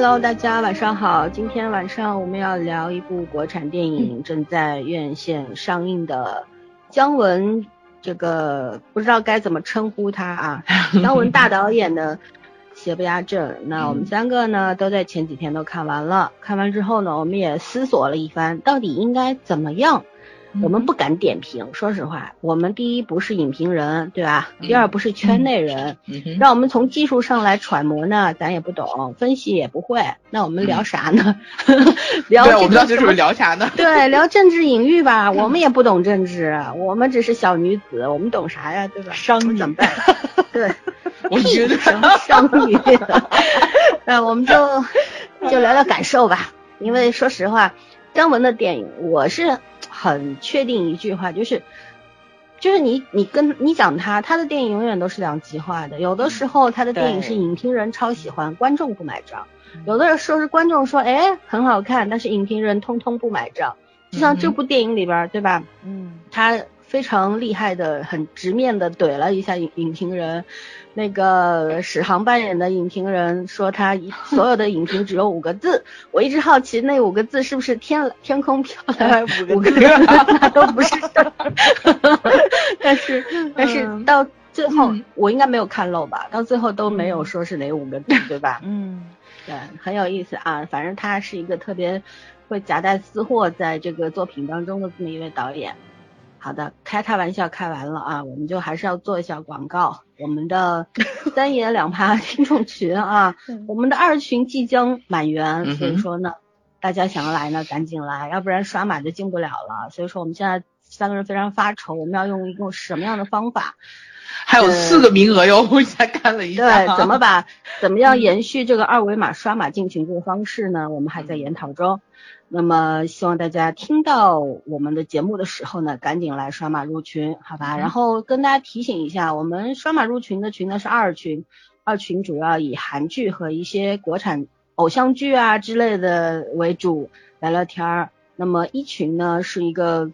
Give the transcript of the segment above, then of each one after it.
Hello，大家晚上好。今天晚上我们要聊一部国产电影，正在院线上映的姜文，这个不知道该怎么称呼他啊。姜文大导演的《邪不压正》，那我们三个呢都在前几天都看完了。看完之后呢，我们也思索了一番，到底应该怎么样。我们不敢点评，说实话，我们第一不是影评人，对吧？第二不是圈内人，让我们从技术上来揣摩呢，咱也不懂，分析也不会，那我们聊啥呢？聊我们到底是聊啥呢？对，聊政治隐喻吧，我们也不懂政治，我们只是小女子，我们懂啥呀？对吧？商女怎么办？对，我觉得商女，那我们就就聊聊感受吧，因为说实话，姜文的电影我是。很确定一句话，就是，就是你你跟你讲他，他的电影永远都是两极化的。有的时候他的电影是影评人超喜欢，观众不买账；有的人说是观众说，哎，很好看，但是影评人通通不买账。就像这部电影里边，对吧？嗯，他非常厉害的，很直面的怼了一下影影评人。那个史航扮演的影评人说，他 所有的影评只有五个字。我一直好奇，那五个字是不是天天空飘来五个字？那都不是。但是但是到最后，我应该没有看漏吧？到最后都没有说是哪五个字，对吧？嗯，对，很有意思啊。反正他是一个特别会夹带私货在这个作品当中的这么一位导演。好的，开他玩笑开完了啊，我们就还是要做一下广告。我们的 三言两拍 听众群啊，我们的二群即将满员，所以说呢，大家想要来呢，赶紧来，要不然刷码就进不了了。所以说我们现在三个人非常发愁，我们要用一种什么样的方法？还有四个名额哟，我才看了一下。对，怎么把怎么样延续这个二维码刷码进群这个方式呢？我们还在研讨中。那么希望大家听到我们的节目的时候呢，赶紧来刷码入群，好吧？然后跟大家提醒一下，我们刷码入群的群呢是二群，二群主要以韩剧和一些国产偶像剧啊之类的为主聊聊天儿。那么一群呢是一个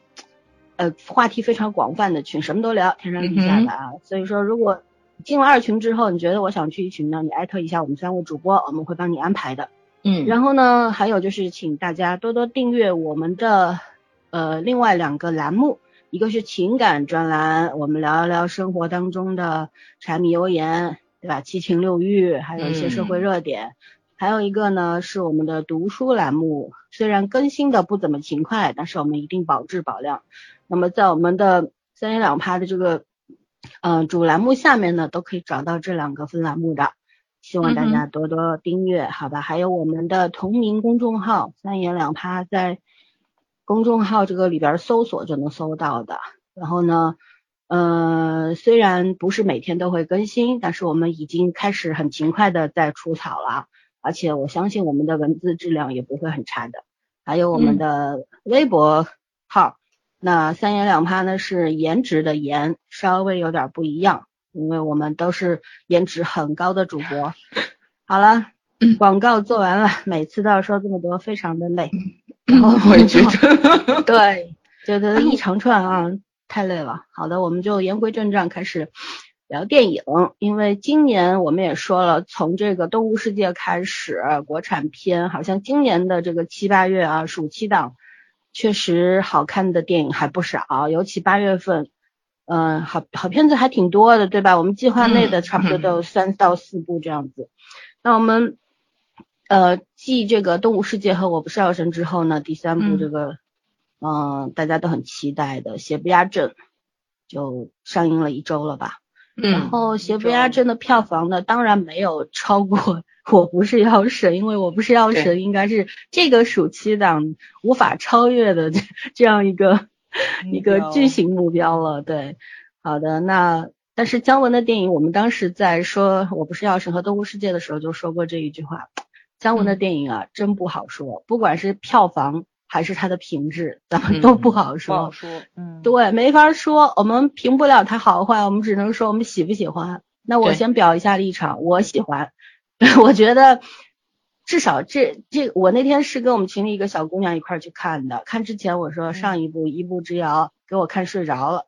呃话题非常广泛的群，什么都聊，天上地下的啊。所以说，如果进了二群之后，你觉得我想去一群呢，你艾特一下我们三位主播，我们会帮你安排的。嗯，然后呢，还有就是请大家多多订阅我们的呃另外两个栏目，一个是情感专栏，我们聊一聊生活当中的柴米油盐，对吧？七情六欲，还有一些社会热点。还有一个呢是我们的读书栏目，虽然更新的不怎么勤快，但是我们一定保质保量。那么在我们的三言两拍的这个呃主栏目下面呢，都可以找到这两个分栏目的。希望大家多多订阅，好吧？还有我们的同名公众号“三言两拍”，在公众号这个里边搜索就能搜到的。然后呢，呃，虽然不是每天都会更新，但是我们已经开始很勤快的在除草了，而且我相信我们的文字质量也不会很差的。还有我们的微博号，那“三言两拍”呢是颜值的颜，稍微有点不一样。因为我们都是颜值很高的主播。好了，广告做完了，每次都要说这么多，非常的累。然后我也觉得，对，觉得一长串啊，太累了。好的，我们就言归正传，开始聊电影。因为今年我们也说了，从这个动物世界开始，国产片好像今年的这个七八月啊，暑期档确实好看的电影还不少，尤其八月份。嗯，好好片子还挺多的，对吧？我们计划内的差不多都有三到四部这样子。那我们呃继这个《动物世界》和《我不是药神》之后呢，第三部这个嗯大家都很期待的《邪不压正》就上映了一周了吧？嗯。然后《邪不压正》的票房呢，当然没有超过《我不是药神》，因为我不是药神应该是这个暑期档无法超越的这样一个。一个巨型目标了，对，好的，那但是姜文的电影，我们当时在说我不是药神和动物世界的时候就说过这一句话，姜文的电影啊，真不好说，不管是票房还是它的品质，咱们都不好说，不好说，嗯，对，没法说，我们评不了它好坏，我们只能说我们喜不喜欢。那我先表一下立场，我喜欢，我觉得。至少这这我那天是跟我们群里一个小姑娘一块去看的。看之前我说上一部《一步之遥》给我看睡着了，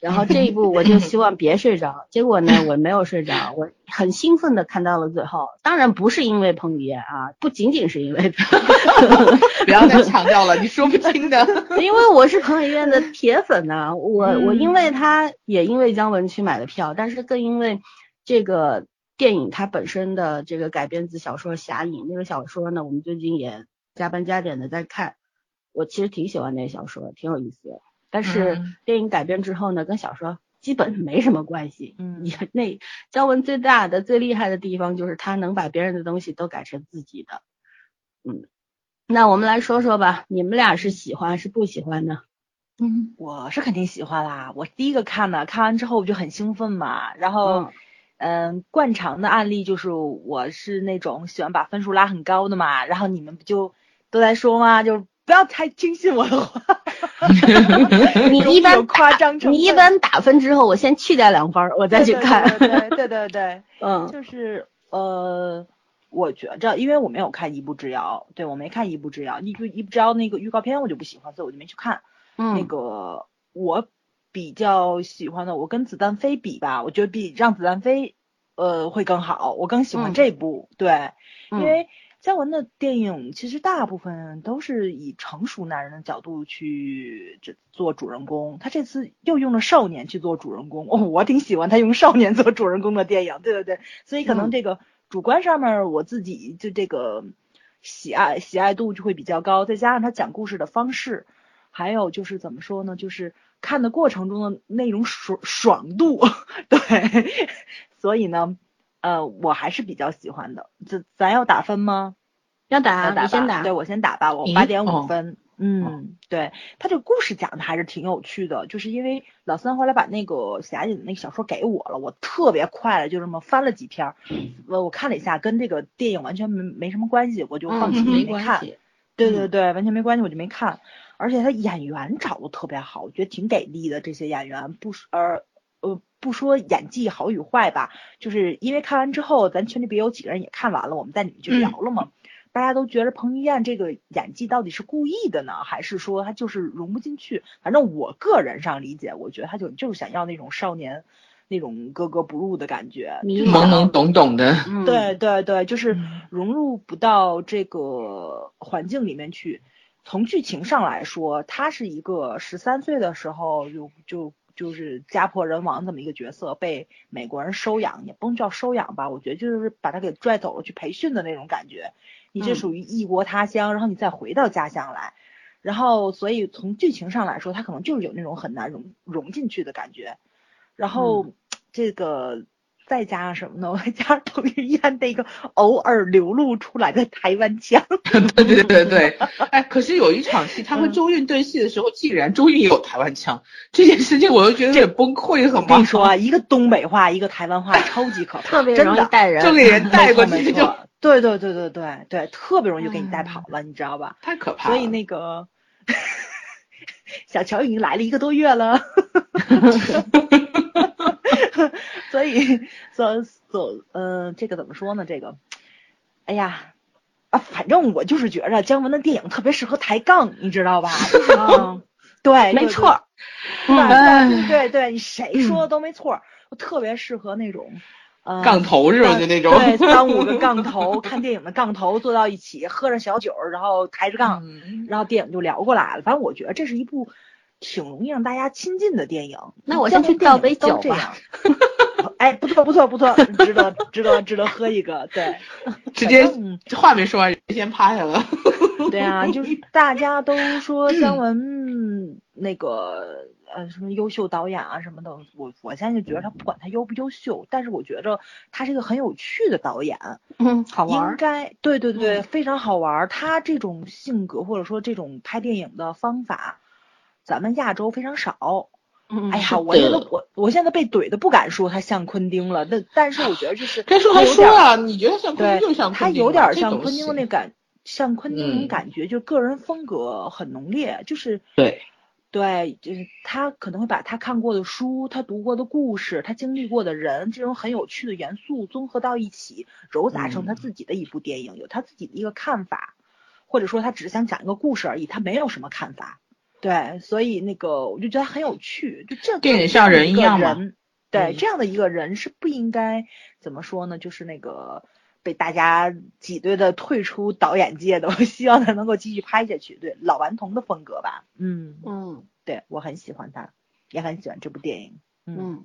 然后这一部我就希望别睡着，结果呢我没有睡着，我很兴奋的看到了最后，当然不是因为彭于晏啊，不仅仅是因为，不要再强调了，你说不清的。因为我是彭于晏的铁粉呐、我我因为他也因为姜文去买的票，但是更因为这个电影它本身的这个改编自小说《侠影》那个小说呢，我们最近也加班加点的在看，我其实挺喜欢那个小说，挺有意思的。但是嗯电影改编之后呢，跟小说基本没什么关系。嗯也那姜文最大的、最厉害的地方就是他能把别人的东西都改成自己的。嗯，那我们来说说吧，你们俩是喜欢是不喜欢呢？嗯，我是肯定喜欢啦，我第一个看的，看完之后我就很兴奋嘛，然后。嗯嗯，惯常的案例就是我是那种喜欢把分数拉很高的嘛，然后你们不就都在说吗？就不要太轻信我的话，你一般夸张成。你一般打分之后，我先去掉两分儿，我再去看。对对对对对对，嗯就是呃，我觉着，因为我没有看《一步之遥》，对我没看《一步之遥》，一就一步之遥那个预告片我就不喜欢，所以我就没去看。嗯那嗯个我比较喜欢的，我跟子弹飞比吧，我觉得比让子弹飞呃会更好，我更喜欢嗯这部，对，嗯因为姜文的电影其实大部分都是以成熟男人的角度去这做主人公，他这次又用了少年去做主人公，哦，我挺喜欢他用少年做主人公的电影，对对对，所以可能嗯这个主观上面我自己就这个喜爱喜爱度就会比较高，再加上他讲故事的方式。还有就是怎么说呢？就是看的过程中的那种爽爽度，对，所以呢，呃，我还是比较喜欢的。咱咱要打分吗？要打，要打吧你先打。对我先打吧，我八点五哦分。嗯，对他这个故事讲的还是挺有趣的，就是因为老三后来把那个侠影那个小说给我了，我特别快的就这么翻了几篇儿，我我看了一下，跟这个电影完全没没什么关系，我就放弃嗯，没没看。关系。对对对，完全没关系，我就没看。而且他演员找的特别好，我觉得挺给力的。这些演员不说呃呃不说演技好与坏吧，就是因为看完之后，咱群里边有几个人也看完了，我们在里面就聊了嘛。大家都觉得彭于晏这个演技到底是故意的呢，还是说他就是融不进去？反正我个人上理解，我觉得他就就是想要那种少年那种格格不入的感觉，懵懵懂懂的，嗯，对对对，就是嗯融入不到这个环境里面去。从剧情上来说，他是一个十三岁的时候就就就是家破人亡这么一个角色，被美国人收养，也不能叫收养吧，我觉得就是把他给拽走了去培训的那种感觉。你这嗯属于异国他乡，然后你再回到家乡来，然后所以从剧情上来说，他可能就是有那种很难融融进去的感觉。然后、这个再加上什么呢？我再加上彭于晏那个偶尔流露出来的台湾腔，对对对对，哎，可是有一场戏，他和嗯周韵对戏的时候，竟然周韵也有台湾腔，这件事情我又觉得有点崩溃，很我跟你说啊，一个东北话，一个台湾话，超级可怕，特别真的。容易带人。就给人带过去，就对对对对对对，特别容易就给你带跑了，你知道吧？太可怕了。所以那个 小乔已经来了一个多月了，所以所所呃，这个怎么说呢？这个，哎呀。啊，反正我就是觉着姜文的电影特别适合抬杠，你知道吧？对，没错儿。对哎对你谁说的都没错儿，我特别适合那种，呃，杠头是吧？就那种。对，三五个杠头，看电影的杠头坐到一起，喝着小酒儿，然后抬着杠，嗯然后电影就聊过来了。反正我觉得这是一部挺容易让大家亲近的电影。那我先去倒杯酒吧都这样。哎，不错不错不错，值得值得值得喝一个，对，直接话没说完，人先趴下了。对啊，就是大家都说姜文那个呃什么优秀导演啊什么的，我我现在就觉得他不管他优不优秀，但是我觉着他是一个很有趣的导演，嗯，好玩应。该对对对，非常好玩儿。他这种性格或者说这种拍电影的方法，咱们亚洲非常少。嗯，哎呀，我现在我我现在被怼的不敢说他像昆汀了，但但是我觉得就是 该说还说啊，你觉得像昆对汀就像，他有点像昆汀的那感，像昆汀那种嗯感觉，就个人风格很浓烈，就是对对，就是他可能会把他看过的书、他读过的故事、他经历过的人，这种很有趣的元素综合到一起，揉杂成他嗯自己的一部电影，有他自己的一个看法，或者说他只是想讲一个故事而已，他没有什么看法。对，所以那个我就觉得很有趣，就这电影像人一样嘛。对，嗯这样的一个人是不应该怎么说呢？就是那个被大家挤兑的退出导演界的，我 希望他能够继续拍下去。对，老顽童的风格吧。嗯，嗯对我很喜欢他，也很喜欢这部电影。嗯嗯，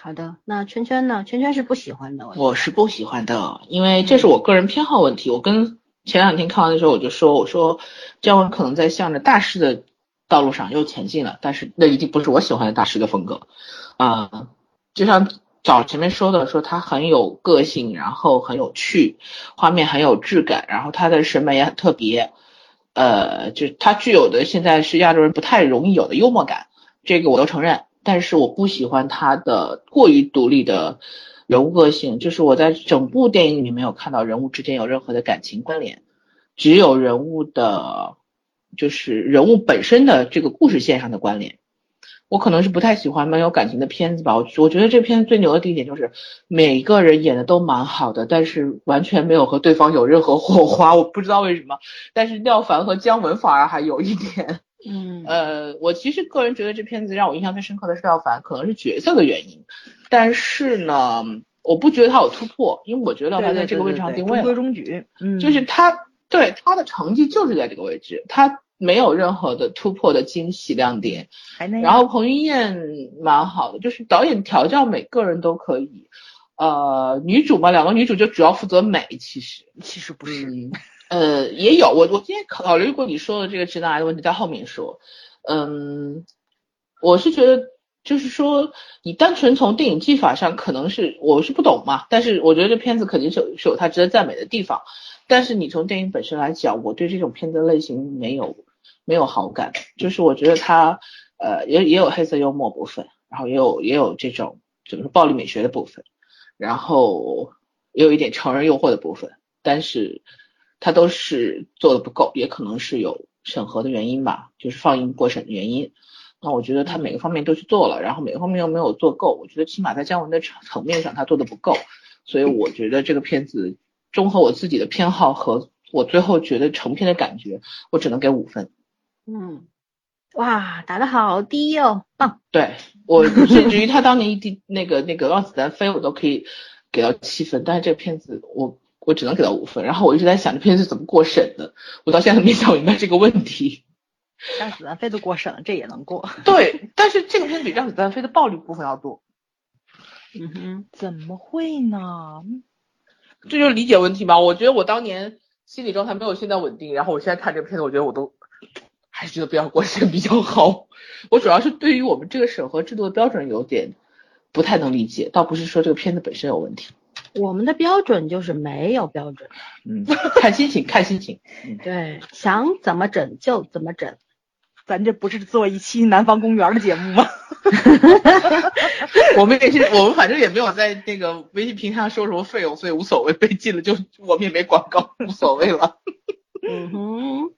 好的。那圈圈呢？圈圈是不喜欢的。我是不喜欢的，因为这是我个人偏好问题。我跟前两天看完的时候我就说，我说姜文可能在向着大师的道路上又前进了，但是那一定不是我喜欢的大师的风格。啊、就像早前面说的，说他很有个性，然后很有趣，画面很有质感，然后他的审美也很特别。呃，就他具有的现在是亚洲人不太容易有的幽默感，这个我都承认。但是我不喜欢他的过于独立的人物个性，就是我在整部电影里没有看到人物之间有任何的感情关联，只有人物的，就是人物本身的这个故事线上的关联。我可能是不太喜欢没有感情的片子吧。我我觉得这片子最牛的第一点就是每个人演的都蛮好的，但是完全没有和对方有任何火花。我不知道为什么，但是廖凡和姜文反而还有一点。嗯 呃，我其实个人觉得这片子让我印象最深刻的是廖凡，可能是角色的原因，但是呢，我不觉得他有突破，因为我觉得廖凡在这个位置上定位了，中规中矩。嗯，就是他对他的成绩就是在这个位置，他没有任何的突破的惊喜亮点。然后彭于晏蛮好的，就是导演调教每个人都可以。呃，女主嘛，两个女主就主要负责美，其实。其实不是。嗯，呃，也有，我我今天考虑过你说的这个直男癌的问题，在后面说。嗯，我是觉得，就是说，你单纯从电影技法上，可能是我是不懂嘛，但是我觉得这片子肯定是有是有它值得赞美的地方。但是你从电影本身来讲，我对这种片子类型没有没有好感，就是我觉得它呃也也有黑色幽默部分，然后也有也有这种怎么说暴力美学的部分，然后也有一点成人诱惑的部分，但是它都是做的不够，也可能是有审核的原因吧，就是放映过审的原因。那我觉得他每个方面都去做了，然后每个方面又没有做够，我觉得起码在姜文的层层面上他做的不够，所以我觉得这个片子综合我自己的偏好和我最后觉得成片的感觉，我只能给五分。嗯，哇，打得好低哦，棒。对我甚至于他当年一滴那个那个让子弹飞，我都可以给到七分，但是这个片子我我只能给到五分。然后我一直在想这片子怎么过审的，我到现在没想明白这个问题。让子弹飞都过审了，这也能过？对，但是这个片子比让子弹飞的暴力部分要多，嗯哼，怎么会呢？这就是理解问题吧？我觉得我当年心理状态没有现在稳定，然后我现在看这个片子，我觉得我都 还是觉得不要过审比较好。我主要是对于我们这个审核制度的标准有点不太能理解，倒不是说这个片子本身有问题。我们的标准就是没有标准，嗯，看心情，看心情。嗯，对，想怎么整就怎么整。咱这不是做一期南方公园的节目吗？我们也是，我们反正也没有在那个微信平台上收什么费用，所以无所谓，被禁了就我们也没广告，无所谓了。嗯哼，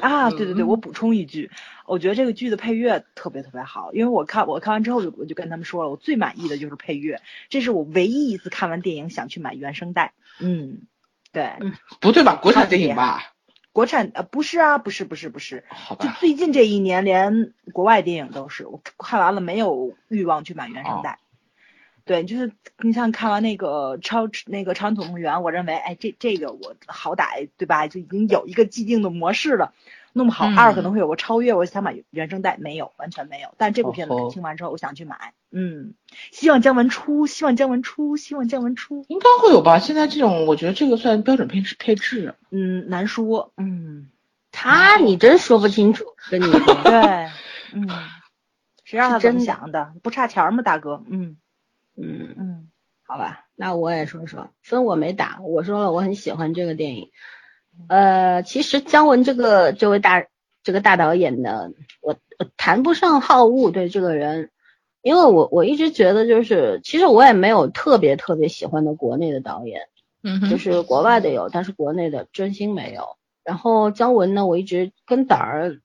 啊，对对对，嗯我补充一句，我觉得这个剧的配乐特别特别好，因为我看我看完之后就我就跟他们说了，我最满意的就是配乐，这是我唯一一次看完电影想去买原声带。嗯，对，不对吧？国产电影吧？国产呃不是啊，不是不是不是，就。最近这一年连国外电影都是，我看完了没有欲望去买原声带。对，就是你像看完那个超那个《超人总动员》，我认为，哎，这这个我好歹对吧，就已经有一个既定的模式了，弄不好嗯二可能会有个超越，我想买原声带，没有，完全没有。但这部片子听完之后，我想去买，嗯，希望姜文出，希望姜文出，希望姜文出，应该会有吧？现在这种，我觉得这个算标准配置配置。嗯，难说，嗯，他你真说不清楚，跟你 对，嗯，谁让他真想的？不差钱吗，大哥？嗯嗯，嗯好吧，那我也说说，分我没打，我说了我很喜欢这个电影。呃，其实姜文这个这位大这个大导演呢，我我谈不上好恶对这个人，因为我我一直觉得就是，其实我也没有特别特别喜欢的国内的导演，嗯就是国外的有，但是国内的真心没有。然后姜文呢，我一直跟胆儿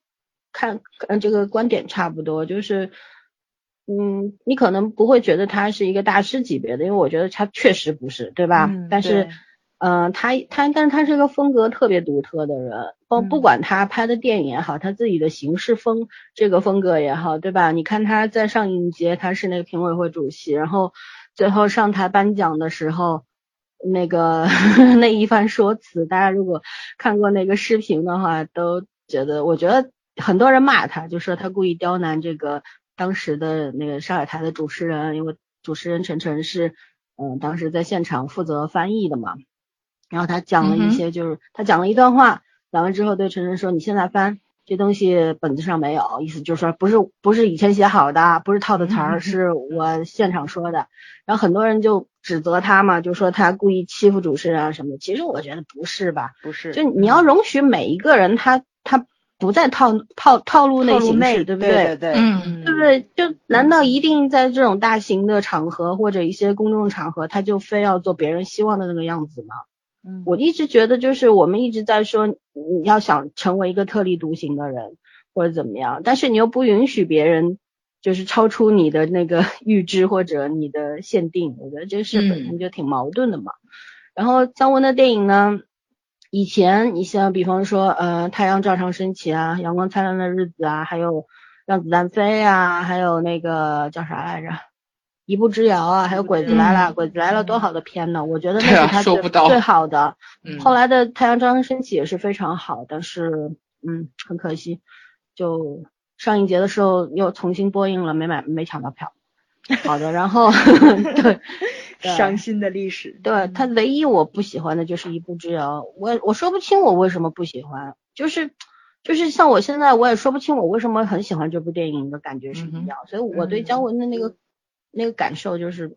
看，嗯，这个观点差不多，就是，嗯，你可能不会觉得他是一个大师级别的，因为我觉得他确实不是，对吧？嗯但是对嗯，他他，但是他是一个风格特别独特的人，不不管他拍的电影也好，他自己的行事风这个风格也好，对吧？你看他在上影节，他是那个评委会主席，然后最后上台颁奖的时候，那个 那一番说辞，大家如果看过那个视频的话，都觉得，我觉得很多人骂他，就说他故意刁难这个当时的那个上海台的主持人，因为主持人陈晨是嗯当时在现场负责翻译的嘛。然后他讲了一些，就是他讲了一段话，讲完之后对陈晨说：“你现在翻这东西本子上没有，意思就是说不是不是以前写好的，不是套的词儿，是我现场说的。”然后很多人就指责他嘛，就说他故意欺负主持人啊什么的。其实我觉得不是吧？不是，就你要容许每一个人他他不再套套套路内行事，对不对？对对，嗯，对不对？就难道一定在这种大型的场合或者一些公众场合，他就非要做别人希望的那个样子吗？我一直觉得，就是我们一直在说，你要想成为一个特立独行的人，或者怎么样，但是你又不允许别人就是超出你的那个 预知或者你的限定，我觉得这事本身就挺矛盾的嘛。然后姜文的电影呢，以前你像比方说，呃，太阳照常升起啊，阳光灿烂的日子啊，还有让子弹飞啊，还有那个叫啥来着？一步之遥啊，还有鬼子来了，鬼子来了多好的片呢！我觉得那是他最最好的。后来的太阳照常升起也是非常好，但是嗯，很可惜，就上映节的时候又重新播映了，没买没抢到票。好的，然后 对，伤心的历史。对他唯一我不喜欢的就是一步之遥，我我说不清我为什么不喜欢，就是就是像我现在我也说不清我为什么很喜欢这部电影的感觉是一样，所以我对姜文的那个。那个感受就是，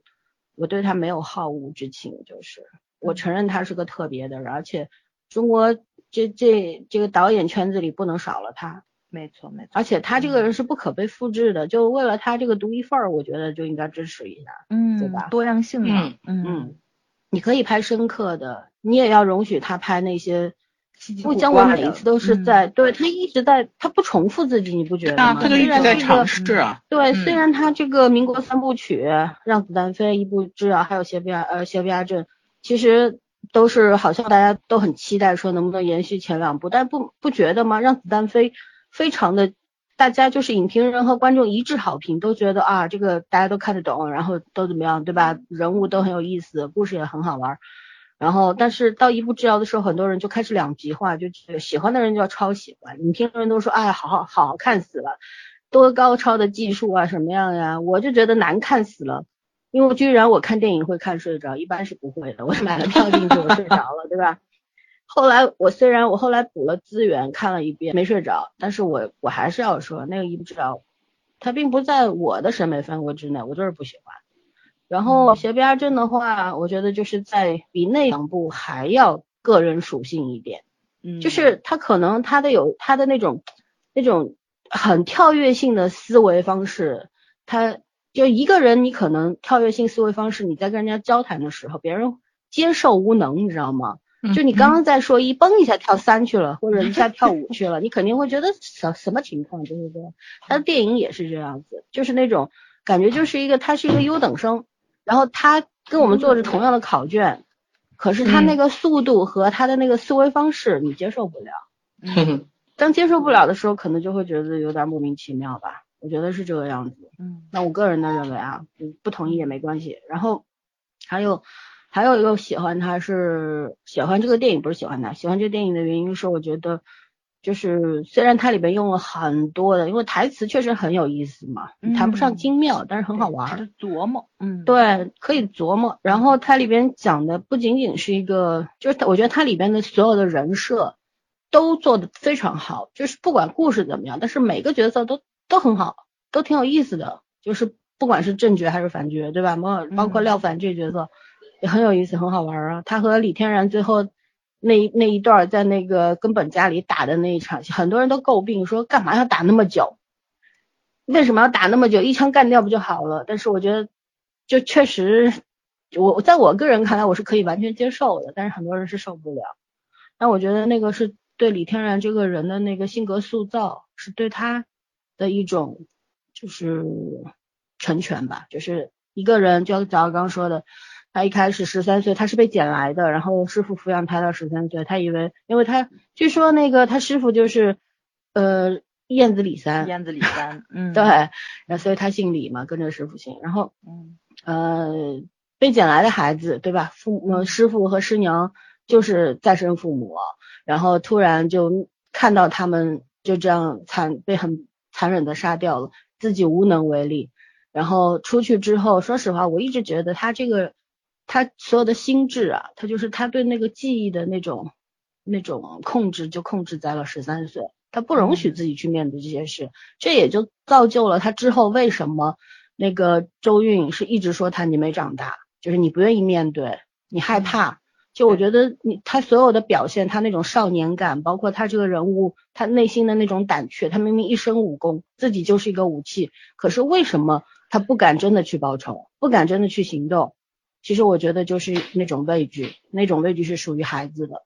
我对他没有好恶之情，就是我承认他是个特别的人，而且中国这这这个导演圈子里不能少了他，没错没错，而且他这个人是不可被复制的，就为了他这个独一份儿，我觉得就应该支持一下，嗯，对吧？多样性嘛，嗯嗯，你可以拍深刻的，你也要容许他拍那些。不，姜文每一次都是在，对他一直在，他不重复自己，你不觉得吗？他就一直在尝试啊。对，虽然他这个民国三部曲《让子弹飞》《一步之遥》还有《邪不压呃邪不压正》，其实都是好像大家都很期待说能不能延续前两部，但不不觉得吗？《让子弹飞》非常的，大家就是影评人和观众一致好评，都觉得啊这个大家都看得懂，然后都怎么样，对吧？人物都很有意思，故事也很好玩。然后，但是到一步之遥的时候，很多人就开始两极化，就喜欢的人就要超喜欢，你听人都说，哎，好好好看死了，多高超的技术啊，什么样呀？我就觉得难看死了，因为居然我看电影会看睡着，一般是不会的，我买了票进去我睡着了，对吧？后来我虽然我后来补了资源看了一遍没睡着，但是我我还是要说，那个一步之遥，它并不在我的审美范围之内，我就是不喜欢。然后邪不压正的话，我觉得就是在比那两部还要个人属性一点，嗯，就是他可能他的有他的那种那种很跳跃性的思维方式，他就一个人你可能跳跃性思维方式，你在跟人家交谈的时候，别人接受无能，你知道吗？就你刚刚在说一蹦一下跳三去了，或者一下跳五去了，你肯定会觉得什什么情况？对不对？他的电影也是这样子，就是那种感觉，就是一个他是一个优等生。然后他跟我们做着同样的考卷，可是他那个速度和他的那个思维方式你接受不了。嗯，当接受不了的时候，可能就会觉得有点莫名其妙吧。我觉得是这个样子。嗯，那我个人的认为啊，不同意也没关系。然后还有还有一个喜欢他是喜欢这个电影，不是喜欢他，喜欢这个电影的原因是我觉得。就是虽然它里边用了很多的，因为台词确实很有意思嘛，谈不上精妙，但是很好玩。琢磨，嗯，对，可以琢磨。然后它里边讲的不仅仅是一个，就是我觉得它里边的所有的人设都做的非常好，就是不管故事怎么样，但是每个角色都都很好，都挺有意思的。就是不管是正角还是反角，对吧？包包括廖凡这角色也很有意思，很好玩啊。他和李天然最后。那那一段在那个根本家里打的那一场戏，很多人都诟病说干嘛要打那么久？为什么要打那么久？一枪干掉不就好了？但是我觉得，就确实，我在我个人看来我是可以完全接受的，但是很多人是受不了。那我觉得那个是对李天然这个人的那个性格塑造，是对他的一种就是成全吧，就是一个人，就像刚刚说的。他一开始十三岁，他是被捡来的，然后师傅抚养他到十三岁，他以为，因为他据说那个他师傅就是呃燕子李三，燕子李三，嗯，对，然后所以他姓李嘛，跟着师傅姓，然后嗯呃被捡来的孩子，对吧？父母师傅和师娘就是再生父母，然后突然就看到他们就这样惨被很残忍的杀掉了，自己无能为力。然后出去之后，说实话，我一直觉得他这个，他所有的心智啊，他就是他对那个记忆的那种那种控制，就控制在了十三岁，他不容许自己去面对这些事，这也就造就了他之后为什么那个周韵是一直说他你没长大，就是你不愿意面对，你害怕。就我觉得你他所有的表现，他那种少年感，包括他这个人物，他内心的那种胆怯，他明明一身武功，自己就是一个武器，可是为什么？他不敢真的去报仇，不敢真的去行动。其实我觉得就是那种畏惧，那种畏惧是属于孩子的。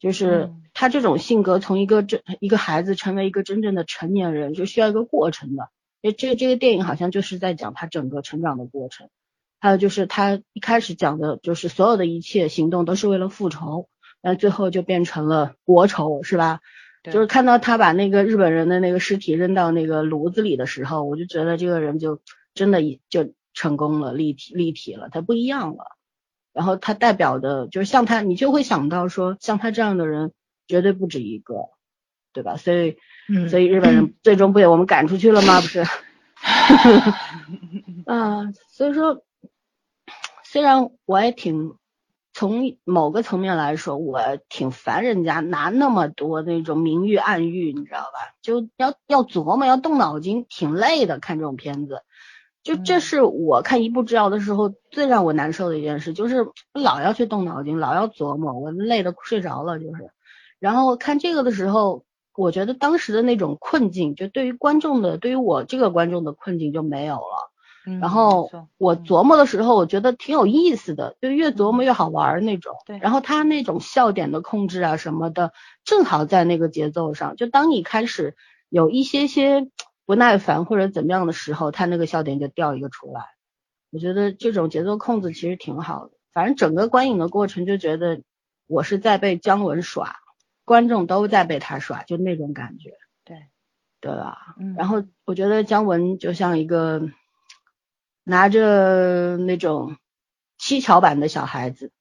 就是他这种性格，从一个真一个孩子成为一个真正的成年人，就需要一个过程的。这这这个电影好像就是在讲他整个成长的过程。还有就是他一开始讲的就是所有的一切行动都是为了复仇，但最后就变成了国仇，是吧？就是看到他把那个日本人的那个尸体扔到那个炉子里的时候，我就觉得这个人就。真的就成功了，立体立体了，他不一样了。然后他代表的就是像他，你就会想到说，像他这样的人绝对不止一个，对吧？所以，所以日本人最终不也我们赶出去了吗？不是？啊，所以说，虽然我也挺从某个层面来说，我挺烦人家拿那么多那种明喻暗喻，你知道吧？就要要琢磨，要动脑筋，挺累的。看这种片子。就这是我看一步之遥的时候最让我难受的一件事，就是老要去动脑筋，老要琢磨，我累得睡着了，就是。然后看这个的时候，我觉得当时的那种困境，就对于观众的，对于我这个观众的困境就没有了。然后我琢磨的时候，我觉得挺有意思的，就越琢磨越好玩那种。对。然后他那种笑点的控制啊什么的，正好在那个节奏上，就当你开始有一些些。不耐烦或者怎么样的时候，他那个笑点就掉一个出来。我觉得这种节奏控制其实挺好的。反正整个观影的过程就觉得我是在被姜文耍，观众都在被他耍，就那种感觉。对，对吧？嗯。然后我觉得姜文就像一个拿着那种七巧板的小孩子。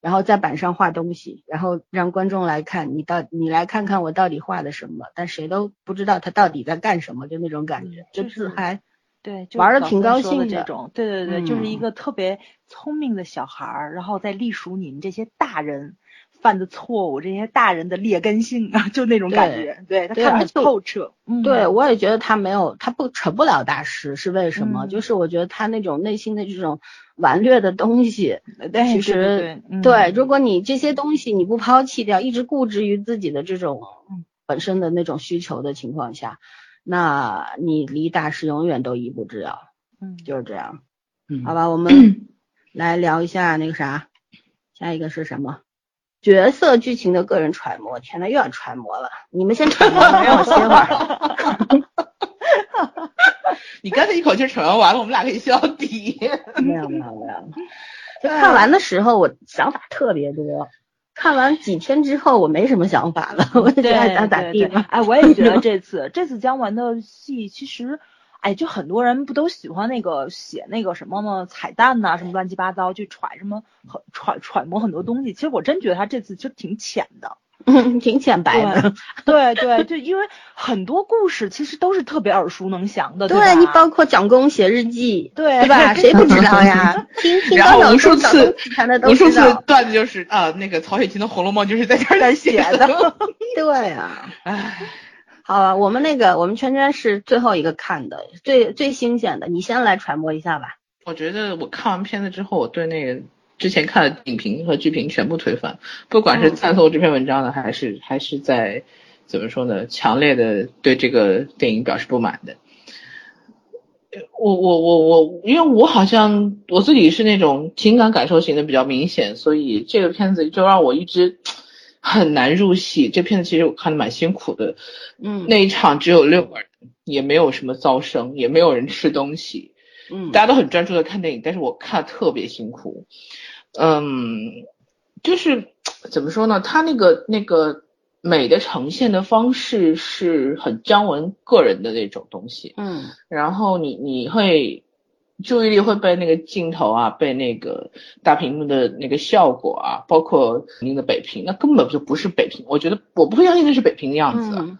然后在板上画东西，然后让观众来看你到你来看看我到底画的什么，但谁都不知道他到底在干什么，就那种感觉，就是还对玩的挺高兴的这种，对对对，就是一个特别聪明的小孩儿，然后在隶属你们这些大人。犯的错误，这些大人的劣根性啊，就那种感觉，对他看得透彻。对我也觉得他没有，他不成不了大师，是为什么？就是我觉得他那种内心的这种顽劣的东西，其实对，如果你这些东西你不抛弃掉，一直固执于自己的这种本身的那种需求的情况下，那你离大师永远都一步之遥。嗯，就是这样。嗯，好吧，我们 来聊一下那个啥，下一个是什么？角色剧情的个人揣摩，天呐，又要揣摩了。你们先揣摩，让 我歇会儿。你刚才一口气揣摩完了，我们俩可以笑底。没有没有没有，就看完的时候我想法特别多，看完几天之后我没什么想法了，我就爱咋咋地吧。哎，我也觉得 这次这次姜文的戏其实。哎，就很多人不都喜欢那个写那个什么吗？彩蛋呐，什么乱七八糟，去揣什么很揣揣摩很多东西。其实我真觉得他这次就挺浅的，挺显白的。对 对对，因为很多故事其实都是特别耳熟能详的。对你包括蒋公写日记，对吧？谁不知道呀？听听然后无数次无数次段子就是啊，那个曹雪芹的《红楼梦》就是在这儿写的。对呀，唉。好了，我们那个我们圈圈是最后一个看的，最最新鲜的，你先来传播一下吧。我觉得我看完片子之后，我对那个之前看的影评和剧评全部推翻，不管是赞颂这篇文章的，还是还是在怎么说呢，强烈的对这个电影表示不满的。我我我我，因为我好像我自己是那种情感感受型的比较明显，所以这个片子就让我一直。很难入戏，这片子其实我看的蛮辛苦的，嗯，那一场只有六个人，也没有什么噪声，也没有人吃东西，嗯，大家都很专注的看电影，但是我看特别辛苦。嗯，就是怎么说呢？他那个那个美的呈现的方式是很姜文个人的那种东西。嗯然后你你会注意力会被那个镜头啊，被那个大屏幕的那个效果啊，包括您的北平，那根本就不是北平。我觉得我不会相信那是北平的样子。嗯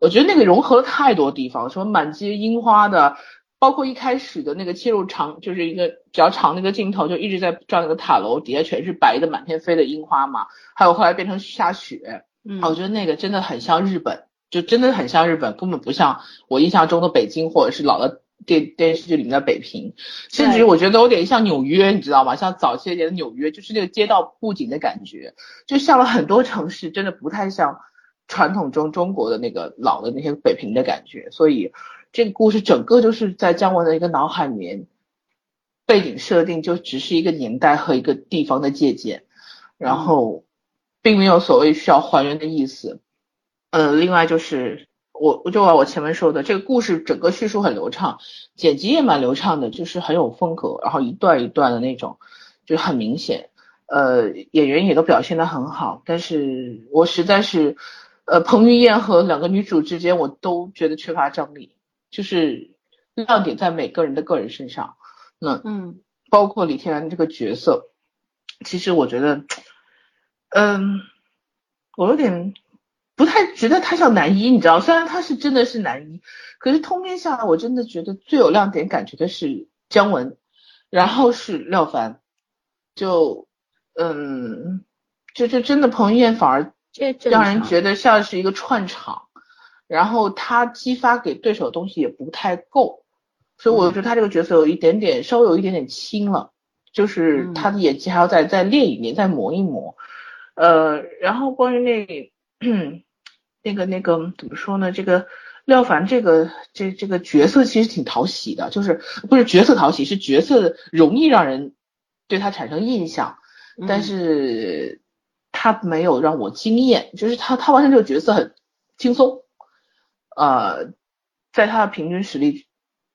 我觉得那个融合了太多地方，什么满街樱花的，包括一开始的那个切入长，就是一个比较长的一个镜头，就一直在照那个塔楼，底下全是白的满天飞的樱花嘛。还有后来变成下雪，嗯，我觉得那个真的很像日本，就真的很像日本，根本不像我印象中的北京或者是老的电电视剧里面的北平，甚至于我觉得有点像纽约，你知道吗？像早些年的纽约，就是那个街道布景的感觉，就像了很多城市，真的不太像传统中中国的那个老的那些北平的感觉，所以这个故事整个就是在姜文的一个脑海里面，背景设定就只是一个年代和一个地方的借鉴，然后并没有所谓需要还原的意思。呃，另外就是我我就把我前面说的这个故事整个叙述很流畅，剪辑也蛮流畅的，就是很有风格，然后一段一段的那种，就很明显。呃，演员也都表现得很好，但是我实在是，呃，彭于晏和两个女主之间，我都觉得缺乏张力，就是亮点在每个人的个人身上。那嗯包括李天然这个角色，其实我觉得，嗯，我有点不太觉得他像男一，你知道，虽然他是真的是男一，可是通篇下来，我真的觉得最有亮点感觉的是姜文，然后是廖凡，就嗯，就就真的彭于晏反而让人觉得像是一个串场，然后他激发给对手的东西也不太够，所以我觉得他这个角色有一点点稍微有一点点轻了，就是嗯他的演技还要再再练一练，再磨一磨。呃，然后关于那那个那个怎么说呢？这个廖凡这个这这个角色其实挺讨喜的，就是不是角色讨喜，是角色容易让人对他产生印象。但嗯是他没有让我惊艳，就是他他完成这个角色很轻松，呃，在他的平均实力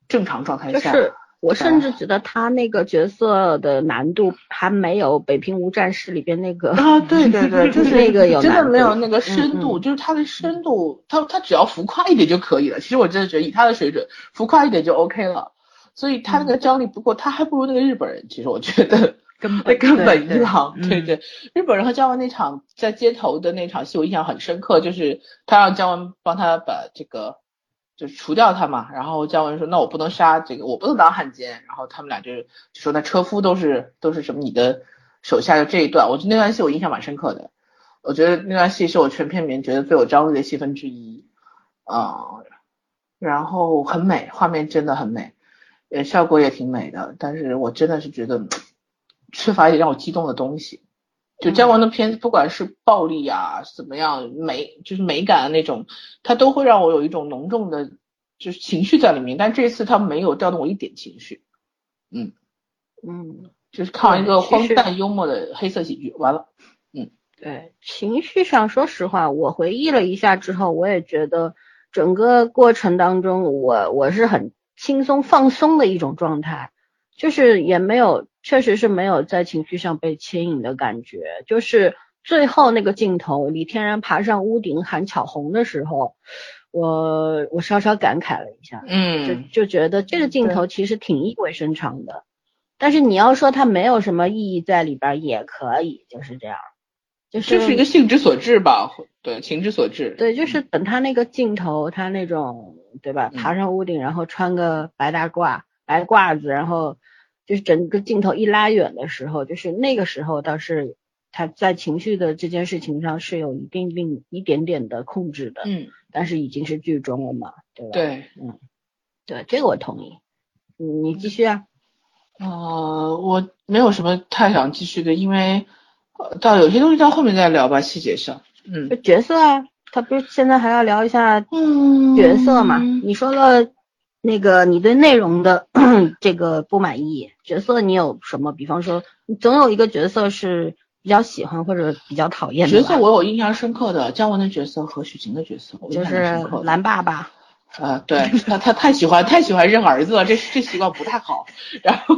正常状态下，就是我甚至觉得他那个角色的难度还没有《北平无战事》里边那个啊，对对对，就是那个有真的没有那个深度，就是他的深度，他他只要浮夸一点就可以了。其实我真的觉得以他的水准，浮夸一点就 OK 了。所以他那个张力不够，他还不如那个日本人。其实我觉得那根本根本对一样，对嗯。对。对。日本人和姜文那场在街头的那场戏，我印象很深刻，就是他让姜文帮他把这个就是除掉他嘛，然后姜文说那我不能杀这个，我不能当汉奸，然后他们俩就就说那车夫都是都是什么你的手下的这一段，我觉得那段戏我印象蛮深刻的，我觉得那段戏是我全片里面觉得最有张力的戏份之一，啊、然后很美，画面真的很美，呃，效果也挺美的，但是我真的是觉得嗯缺乏一点让我激动的东西。就姜文的片子，不管是暴力啊，怎么样美，就是美感的那种，它都会让我有一种浓重的，就是情绪在里面。但这次他没有调动我一点情绪，嗯，嗯，就是看完一个荒诞幽默的黑色喜剧，完了。嗯对，情绪上，说实话，我回忆了一下之后，我也觉得整个过程当中，我我是很轻松放松的一种状态，就是也没有，确实是没有在情绪上被牵引的感觉。就是最后那个镜头，李天然爬上屋顶喊巧红的时候，我我稍稍感慨了一下，嗯，就就觉得这个镜头其实挺意味深长的。但是你要说它没有什么意义在里边儿，也可以，就是这样。就是这是一个性之所至吧，对，情之所至。对，就是等他那个镜头，他那种对吧，嗯爬上屋顶，然后穿个白大褂、白褂子，然后就是整个镜头一拉远的时候，就是那个时候倒是他在情绪的这件事情上是有一定定一点点的控制的，嗯，但是已经是剧中了嘛，对吧？，对。对，这个我同意。嗯，你继续啊。呃，我没有什么太想继续的，因为呃，到有些东西到后面再聊吧，细节上。嗯角色啊，他不是现在还要聊一下嗯角色嘛？你说了那个你对内容的 这个不满意，角色你有什么？比方说，你总有一个角色是比较喜欢或者比较讨厌的。角色我有印象深刻的，姜文的角色和许晴的角色，我就是蓝爸爸。啊，对他他太喜欢太喜欢认儿子了，这这习惯不太好。然后，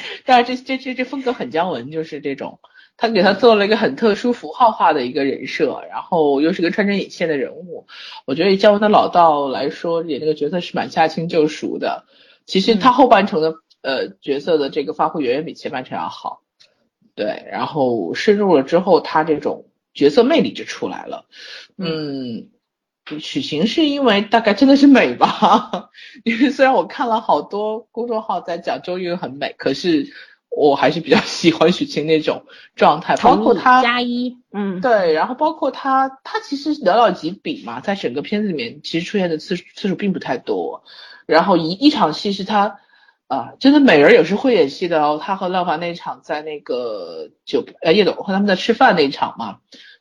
但是这这这这风格很姜文，就是这种，他给他做了一个很特殊符号化的一个人设，然后又是个穿针引线的人物。我觉得以姜文的老道来说，演这个角色是蛮驾轻就熟的。其实他后半程的呃角色的这个发挥远远比前半程要好。对，然后深入了之后，他这种角色魅力就出来了。嗯。许晴是因为大概真的是美吧，因为虽然我看了好多公众号在讲周韵很美，可是我还是比较 喜欢许晴那种状态，包括她加一，嗯，对，然后包括她，她其实寥寥几笔嘛，在整个片子里面其实出现的次数次数并不太多，然后一一场戏是她啊，真的美人也是会演戏的哦，她和廖凡那场在那个酒呃叶董和他们在吃饭那场嘛。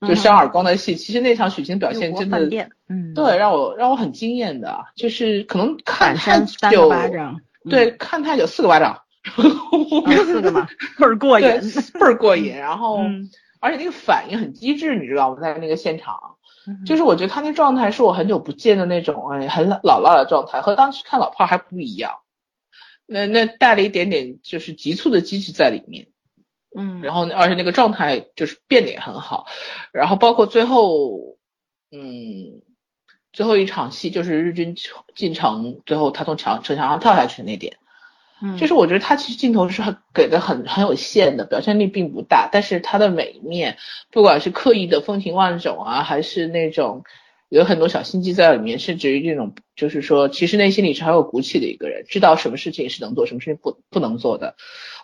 就扇耳光的戏，其实那场许晴表现真的，嗯，对，让我让我很惊艳的，就是可能看太久，对，看太久四个巴掌，四个嘛，倍儿过瘾，倍儿过瘾。然后，而且那个反应很机智，你知道吗？在那个现场，就是我觉得他那状态是我很久不见的那种，哎，很老辣的状态，和当时看老炮还不一样。那那带了一点点就是急促的机智在里面。嗯，然后而且那个状态就是变得也很好，然后包括最后，嗯，最后一场戏就是日军进城，最后他从墙城墙上跳下去那点，嗯，就是我觉得他其实镜头是很给的很很有限的，表现力并不大，但是他的每一面，不管是刻意的风情万种啊，还是那种有很多小心机在里面，甚至于这种就是说其实内心里是很有骨气的一个人，知道什么事情是能做，什么事情不不能做的，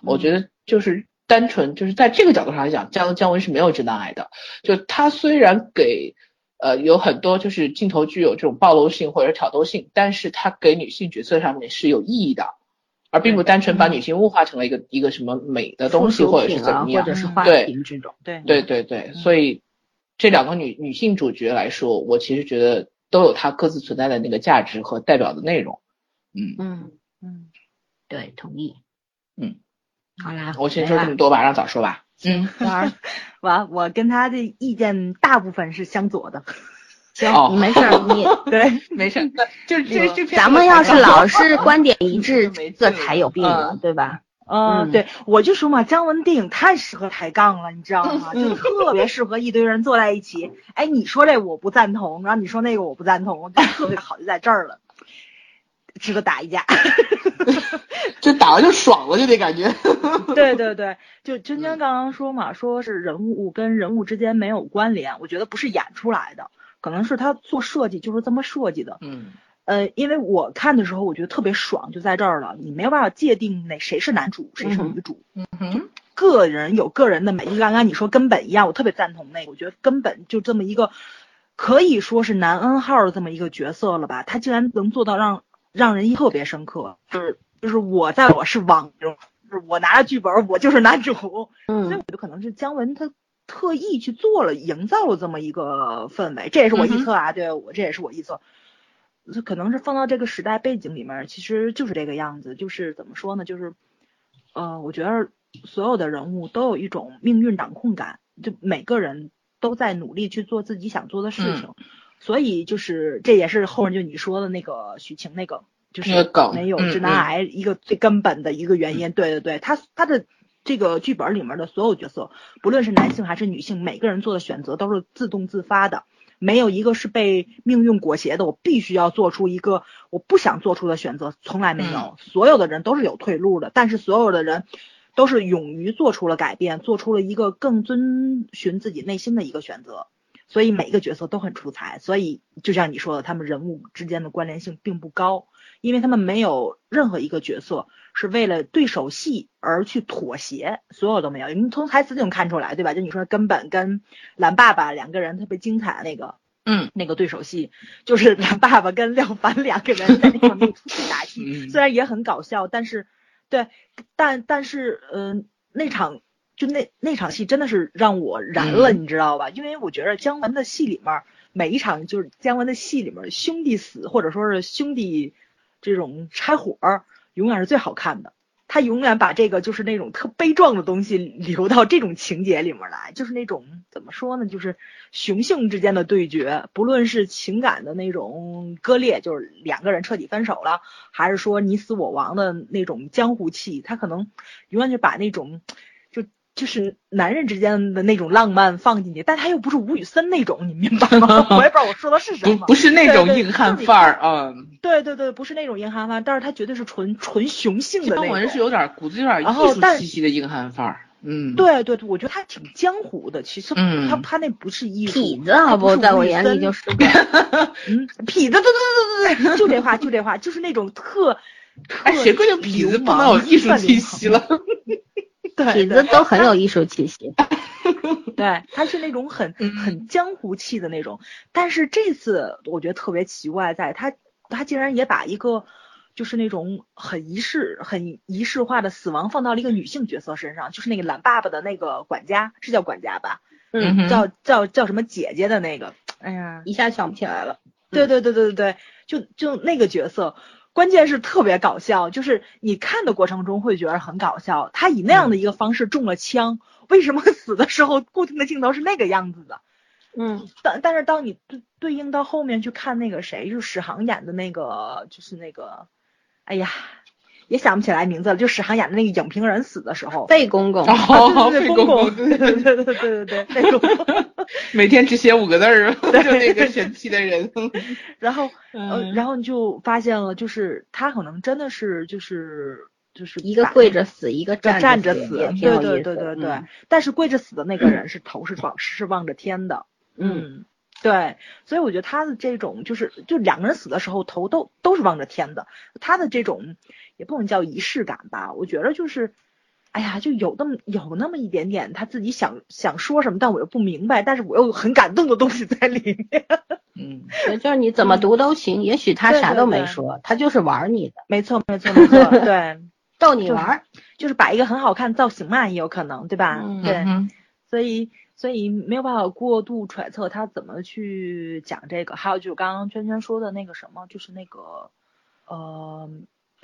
我觉得就是。单纯就是在这个角度上来讲，姜姜文是没有直男癌的。就他虽然给呃有很多就是镜头具有这种暴露性或者挑逗性，但是他给女性角色上面是有意义的，而并不单纯把女性物化成了一个一个什么美的东西或者是怎么样，或者是花瓶这种。对对对对，所以这两个女女性主角来说，我其实觉得都有它各自存在的那个价值和代表的内容。嗯嗯嗯，对，同意。嗯。好啦，我先说这么多吧，让早说吧。嗯，完，我跟他的意见大部分是相左的。行，你没事，你 对，没事。就这这咱们要是老是 观点一致，这才有病呢，对吧？嗯，对，我就说嘛，姜文电影太适合抬杠了，你知道吗？就特别适合一堆人坐在一起。哎，你说这我不赞同，然后你说那个我不赞同，就特别好，就在这儿了。值得打一架，就打完就爽了，就得感觉。对对对，就君君刚刚说嘛，说是人物跟人物之间没有关联，我觉得不是演出来的，可能是他做设计就是这么设计的。嗯。呃，因为我看的时候，我觉得特别爽，就在这儿了，你没有办法界定哪谁是男主，谁是女主。嗯哼。个人有个人的美，就刚刚你说根本一样，我特别赞同那个，我觉得根本就这么一个可以说是男 N 号的这么一个角色了吧，他竟然能做到让。让人特别深刻，就是就是我在我是网中，就是我拿着剧本，我就是男主，嗯，所以我觉得可能是姜文他特意去做了，营造了这么一个氛围，这也是我臆测啊，对我这也是我臆测，他可能是放到这个时代背景里面，其实就是这个样子，就是怎么说呢，就是，呃，我觉得所有的人物都有一种命运掌控感，就每个人都在努力去做自己想做的事情。所以就是这也是后面就你说的那个许晴那个，就是没有直男癌一个最根本的一个原因。对对对，他他的这个剧本里面的所有角色，不论是男性还是女性，每个人做的选择都是自动自发的，没有一个是被命运裹挟的。我必须要做出一个我不想做出的选择，从来没有。所有的人都是有退路的，但是所有的人都是勇于做出了改变，做出了一个更遵循自己内心的一个选择。所以每一个角色都很出彩，所以就像你说的，他们人物之间的关联性并不高，因为他们没有任何一个角色是为了对手戏而去妥协，所有都没有。你从台词就能看出来，对吧？就你说根本跟蓝爸爸两个人特别精彩的那个，嗯，那个对手戏，就是蓝爸爸跟廖凡两个人在那个出去打戏，虽然也很搞笑，但是对，但但是嗯，那场。就那那场戏真的是让我燃了，你知道吧？因为我觉得姜文的戏里面每一场就是姜文的戏里面兄弟死或者说是兄弟这种拆伙，永远是最好看的。他永远把这个就是那种特悲壮的东西留到这种情节里面来，就是那种怎么说呢，就是雄性之间的对决，不论是情感的那种割裂，就是两个人彻底分手了，还是说你死我亡的那种江湖气，他可能永远就把那种。就是男人之间的那种浪漫放进去，但他又不是吴宇森那种，你明白吗？我也不知道我说的是什么。不是那种硬汉范儿啊。对对对，不是那种硬汉范儿，但是他绝对是纯纯雄性的那种。文是有点骨子有点艺术气息的硬汉范儿。嗯。对对对，我觉得他挺江湖的，其实他他那不是艺术。痞子好不，在我眼里就是。嗯，痞子，对对对对对，就这话就这话，就是那种特。哎，谁规定痞子不能有艺术气息了？痞子都很有艺术气息，对，他是那种很很江湖气的那种。但是这次我觉得特别奇怪，在他他竟然也把一个就是那种很仪式很仪式化的死亡放到了一个女性角色身上，就是那个懒爸爸的那个管家，是叫管家吧？嗯，叫叫叫什么姐姐的那个？哎呀，一下想不起来了。对对对对对对，就就那个角色。关键是特别搞笑，就是你看的过程中会觉得很搞笑。他以那样的一个方式中了枪，为什么死的时候固定的镜头是那个样子的？嗯，但但是当你对对应到后面去看那个谁，就是史航演的那个，就是那个，哎呀。也想不起来名字了，就史航演的那个影评人死的时候，费公公，费公公，对对对对对对对，费公公，每天只写五个字儿，就那个神奇的人。然后，呃，然后你就发现了，就是他可能真的是就是就是一个跪着死，一个站着死，对对对对对。但是跪着死的那个人是头是望是望着天的，嗯。对，所以我觉得他的这种就是，就两个人死的时候头都都是望着天的，他的这种也不能叫仪式感吧，我觉得就是，哎呀，就有那么有那么一点点他自己想想说什么，但我又不明白，但是我又很感动的东西在里面。嗯，就是你怎么读都行，也许他啥都没说，他就是玩你的。没错，没错，没错，对，逗你玩，就是摆一个很好看造型嘛，也有可能，对吧？对，所以。所以没有办法过度揣测他怎么去讲这个，还有就是刚刚圈圈说的那个什么，就是那个呃，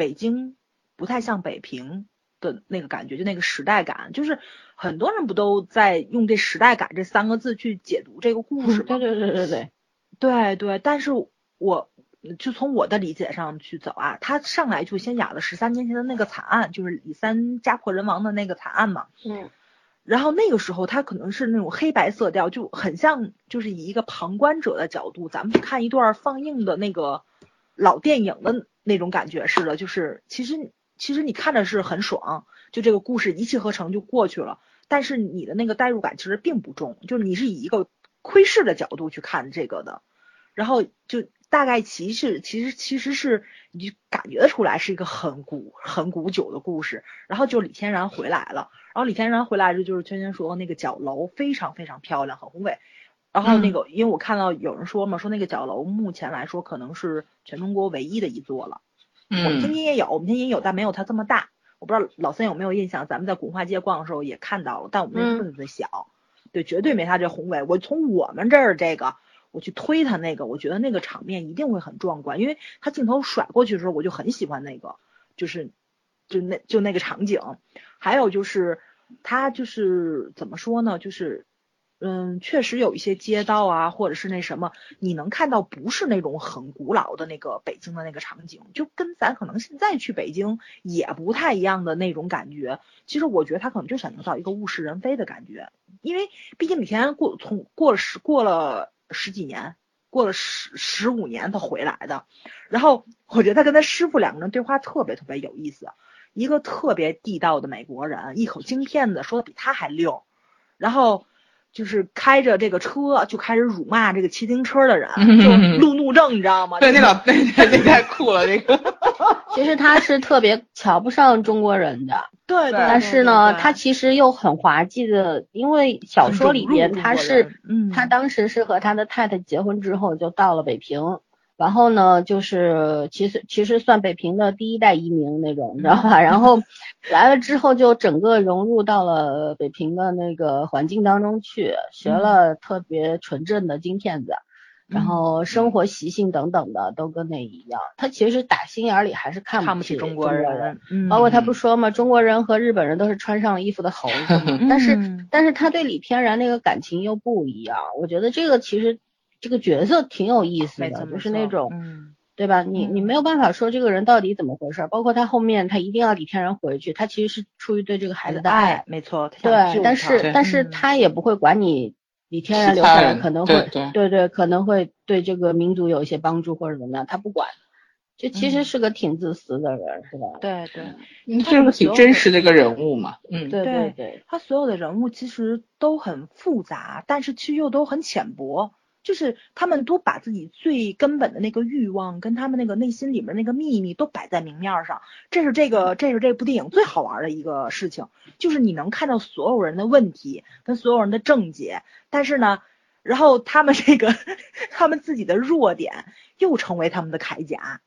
北京不太像北平的那个感觉，就那个时代感，就是很多人不都在用这时代感这三个字去解读这个故事吗？对对对对对，对对。但是我就从我的理解上去走啊，他上来就先演了十三年前的那个惨案，就是李三家破人亡的那个惨案嘛。嗯。然后那个时候，他可能是那种黑白色调，就很像，就是以一个旁观者的角度，咱们看一段放映的那个老电影的那种感觉似的。就是其实其实你看着是很爽，就这个故事一气呵成就过去了，但是你的那个代入感其实并不重，就是你是以一个窥视的角度去看这个的，然后就。大概其实其实其实是你感觉出来是一个很古很古久的故事，然后就李天然回来了，然后李天然回来这就是圈圈说那个角楼非常非常漂亮，很宏伟，然后那个因为我看到有人说嘛，说那个角楼目前来说可能是全中国唯一的一座了，嗯，我们天津也有，我们天津也有，但没有它这么大，我不知道老三有没有印象，咱们在古画街逛的时候也看到了，但我们那特别小，对，绝对没它这宏伟，我从我们这儿这个。我去推它那个，我觉得那个场面一定会很壮观，因为它镜头甩过去的时候，我就很喜欢那个，就是就那就那个场景。还有就是它就是怎么说呢，就是嗯，确实有一些街道啊，或者是那什么，你能看到不是那种很古老的那个北京的那个场景，就跟咱可能现在去北京也不太一样的那种感觉。其实我觉得他可能就想营造一个物是人非的感觉，因为毕竟李天过从过了十过了。十几年过了十十五年，他回来的。然后我觉得他跟他师傅两个人对话特别特别有意思，一个特别地道的美国人，一口京片子说的比他还溜。然后就是开着这个车就开始辱骂这个骑自行车的人，就路怒症，你知道吗？对，那老那那太酷了，这个。其实他是特别瞧不上中国人的。对，但是呢，他其实又很滑稽的，因为小说里边他是，他当时是和他的太太结婚之后就到了北平，然后呢，就是其实其实算北平的第一代移民那种，你知道吧？然后来了之后就整个融入到了北平的那个环境当中去，学了特别纯正的京片子，然后生活习性等等的都跟那一样。他其实打心眼里还是看看不起中国人，嗯，包括他不说嘛，中国人和日本人都是穿上了衣服的猴子，但是嗯但是他对李天然那个感情又不一样。我觉得这个其实这个角色挺有意思的，没错，就是那种。嗯对吧？你你嗯没有办法说这个人到底怎么回事儿，包括他后面他一定要李天然回去，他其实是出于对这个孩子的爱，没错，对，但是对但是嗯他也不会管你李天然其留下来可能会对对对对可能会对这个民族有一些帮助或者怎么样，他不管，就其实嗯是个挺自私的人，是吧？对对，你这是个挺真实的一个人物嘛，嗯，对对对对，他所有的人物其实都很复杂，但是其实又都很浅薄。就是他们都把自己最根本的那个欲望跟他们那个内心里面那个秘密都摆在明面上，这是这个这是这部电影最好玩的一个事情，就是你能看到所有人的问题跟所有人的症结，但是呢，然后他们这个他们自己的弱点又成为他们的铠甲，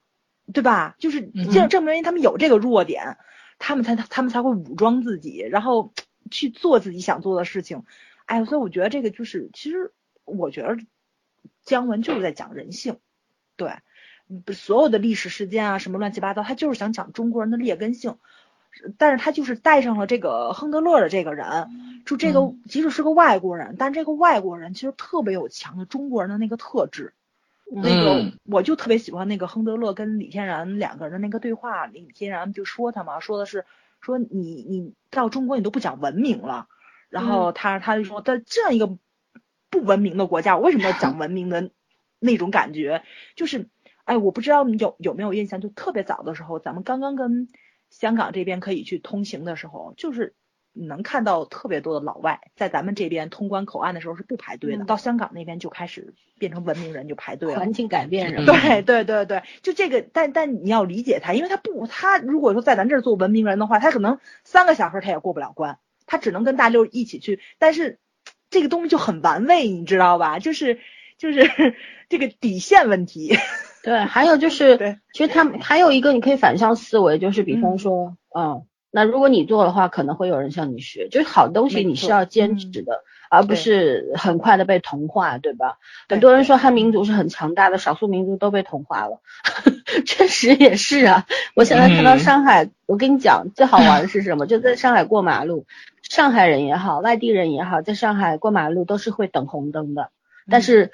对吧？就是嗯正正因为他们有这个弱点，他们才他们才会武装自己，然后去做自己想做的事情。哎，所以我觉得这个就是，其实我觉得姜文就是在讲人性，对，所有的历史事件啊，什么乱七八糟，他就是想讲中国人的劣根性。但是他就是带上了这个亨德勒的这个人，就这个嗯。即使是个外国人，但这个外国人其实特别有强的中国人的那个特质。那个嗯我就特别喜欢那个亨德勒跟李天然两个人的那个对话，李天然就说他嘛，说的是说你你到中国你都不讲文明了，然后他他就说在这样一个不文明的国家，我为什么要讲文明的 那种感觉？就是哎，我不知道你有有没有印象，就特别早的时候，咱们刚刚跟香港这边可以去通行的时候，就是。你能看到特别多的老外在咱们这边通关口岸的时候是不排队的，嗯到香港那边就开始变成文明人就排队了。环境改变人，嗯对对对对，就这个，但但你要理解他，因为他不，他如果说在咱这儿做文明人的话，他可能三个小时他也过不了关，他只能跟大六一起去，但是这个东西就很玩味，你知道吧？就是就是 这个底线问题。对，还有就是，对其实他们还有一个你可以反向思维，就是比方说，嗯，那如果你做的话，可能会有人向你学，就是好东西你是要坚持的，而不是很快的被同化，对吧？对很多人说汉民族是很强大的，少数民族都被同化了，确实也是啊。我现在看到嗯上海，我跟你讲，最好玩的是什么？就在上海过马路，上海人也好，外地人也好，在上海过马路都是会等红灯的，但是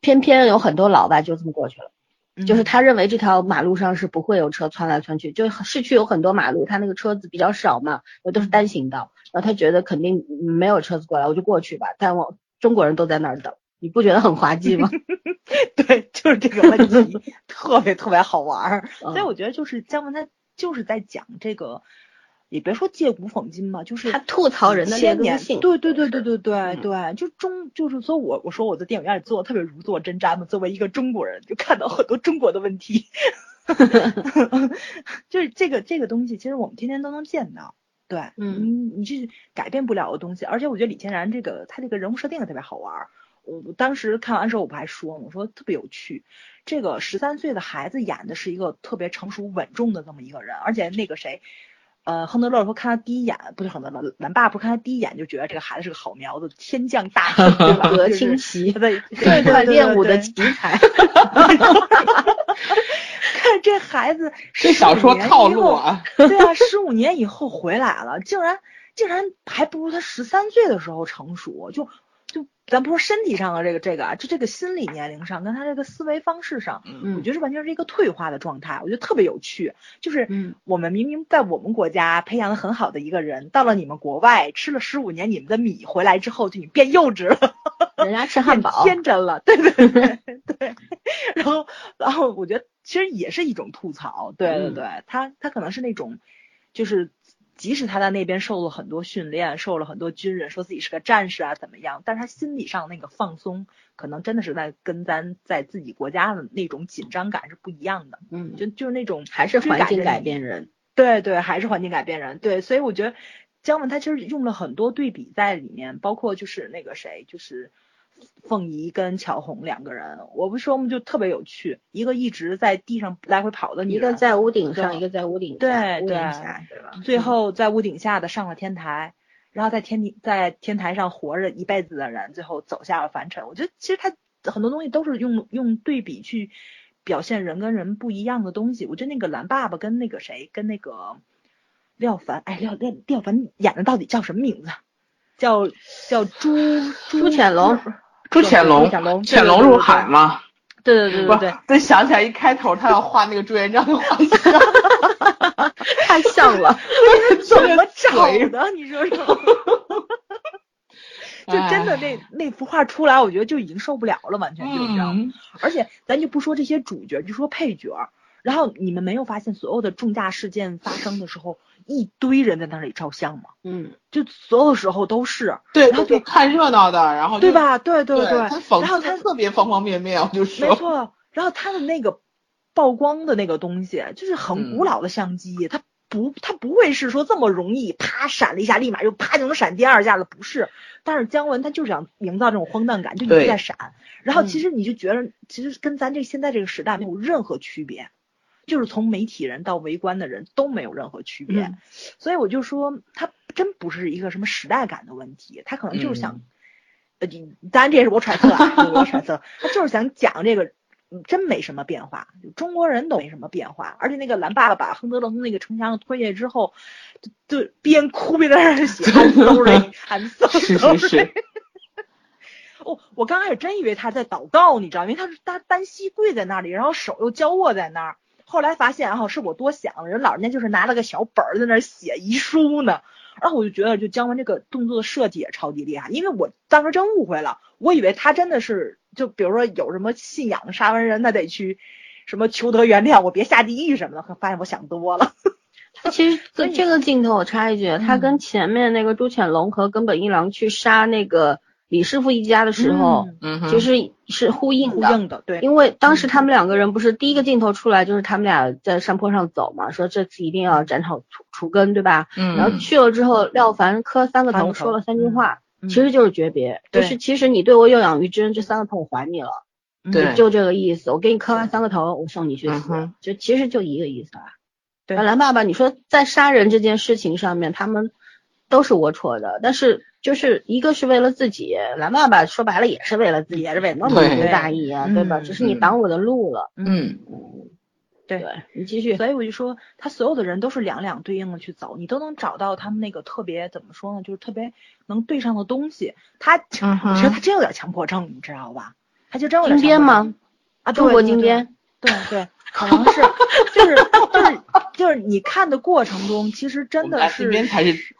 偏偏有很多老外就这么过去了。就是他认为这条马路上是不会有车窜来窜去，就市区有很多马路，他那个车子比较少嘛，又都是单行道，然后他觉得肯定没有车子过来，我就过去吧。但我中国人都在那儿等，你不觉得很滑稽吗？对，就是这个问题 特别特别好玩所以我觉得就是姜文他就是在讲这个，也别说借古讽今吧，就是他吐槽人的劣千年，根性，对对对对对对嗯对，就中就是说我我说我在电影院里做的特别如坐针毡嘛，作为一个中国人，就看到很多中国的问题，就是这个这个东西，其实我们天天都能见到。对，嗯你这是改变不了的东西，而且我觉得李天然这个他这个人物设定也特别好玩儿。我我当时看完之后，我不还说吗？我说特别有趣。这个十三岁的孩子演的是一个特别成熟稳重的这么一个人，而且那个谁，呃，亨德勒说看他第一眼，不是亨德勒，蓝爸不是看他第一眼就觉得这个孩子是个好苗子，天降大 圣，对吧？格就是清奇，对 对对对练武的对奇才，看这孩子这小说15年套路啊，对啊，十五年以后回来了，竟然竟然还不如他十三岁的时候成熟，就就咱不说身体上的这个这个啊，就这个心理年龄上，跟他这个思维方式上，我嗯觉得是完全是一个退化的状态，我觉得特别有趣。就是嗯我们明明在我们国家培养的很好的一个人，到了你们国外吃了十五年你们的米回来之后，就你变幼稚了。人家吃汉堡，天真了，对对对对。然后，然后我觉得其实也是一种吐槽，对对嗯对，他他可能是那种，就是即使他在那边受了很多训练，受了很多军人，说自己是个战士啊怎么样，但是他心理上那个放松，可能真的是在跟咱在自己国家的那种紧张感是不一样的，嗯，就就是那种还是环境改变人，对对，还是环境改变人。对，所以我觉得姜文他其实用了很多对比在里面，包括就是那个谁，就是凤仪跟乔红两个人，我不说嘛，就特别有趣。一个一直在地上来回跑的女人，一个在屋顶上，一个在屋顶下，对对？最后在屋顶下的上了天台，然后在天地在天台上活着一辈子的人，最后走下了凡尘。我觉得其实他很多东西都是用用对比去表现人跟人不一样的东西。我觉得那个蓝爸爸跟那个谁，跟那个廖凡，哎，廖廖廖凡演的到底叫什么名字？叫叫朱朱潜龙，朱潜龙，潜龙，入海嘛。对对对对对，再，想起来一开头他要画那个朱元璋的画像，太像了，怎么找的？你说说。就真的那那幅画出来，我觉得就已经受不了了，完全就这样。而且咱就不说这些主角，就说配角。然后你们没有发现，所有的重大事件发生的时候，一堆人在那里照相吗？嗯，就所有时候都是。对，然后就看热闹的，然后对吧？对对对，然后他特别方方面面，我就说。没错，然后他的那个曝光的那个东西，就是很古老的相机，它不，它不会是说这么容易，啪闪了一下，立马就啪就能闪第二下的，不是。但是姜文他就是想营造这种荒诞感，就一直在闪。然后其实你就觉得，其实跟咱这现在这个时代没有任何区别。就是从媒体人到围观的人都没有任何区别，所以我就说他真不是一个什么时代感的问题，他可能就是想，呃，当然这也是我揣测啊，我揣测，他就是想讲这个真没什么变化，中国人都没什么变化，而且那个蓝爸爸把亨德勒从那个城墙上推下去之后，就边哭边在那写，I'm sorry，I'm sorry。哦，我刚开始真以为他在祷告，你知道，因为他是单单膝跪在那里，然后手又交握在那儿。后来发现哈，是我多想了，人老人家就是拿了个小本儿在那写遗书呢。然后我就觉得，就姜文这个动作的设计也超级厉害，因为我当时真误会了，我以为他真的是就比如说有什么信仰杀完人，他得去什么求得原谅，我别下地狱什么的。发现我想多了。他其实这个镜头我插一句，他跟前面那个朱潜龙和根本一郎去杀那个。李师傅一家的时候，嗯，其实是呼应的，呼应的，对，因为当时他们两个人不是第一个镜头出来，就是他们俩在山坡上走嘛，说这次一定要斩草除除根，对吧？嗯，然后去了之后，廖凡磕三个头，说了三句话，其实就是诀别，就是其实你对我有养育之恩，这三个头我还你了，对，就这个意思，我给你磕完三个头，我送你去死，就其实就一个意思啊。对，蓝爸爸，你说在杀人这件事情上面，他们都是龌龊的，但是。就是一个是为了自己，蓝爸爸说白了也是为了自己，也是为那么图大义啊，对吧？只是你挡我的路了。嗯，对，你继续。所以我就说，他所有的人都是两两对应的去走，你都能找到他们那个特别怎么说呢？就是特别能对上的东西。他，我觉得他真有点强迫症，你知道吧？他就真有点金边吗？啊，中国金边。对对，可能是，就是就是就是你看的过程中，其实真的是。金边才是。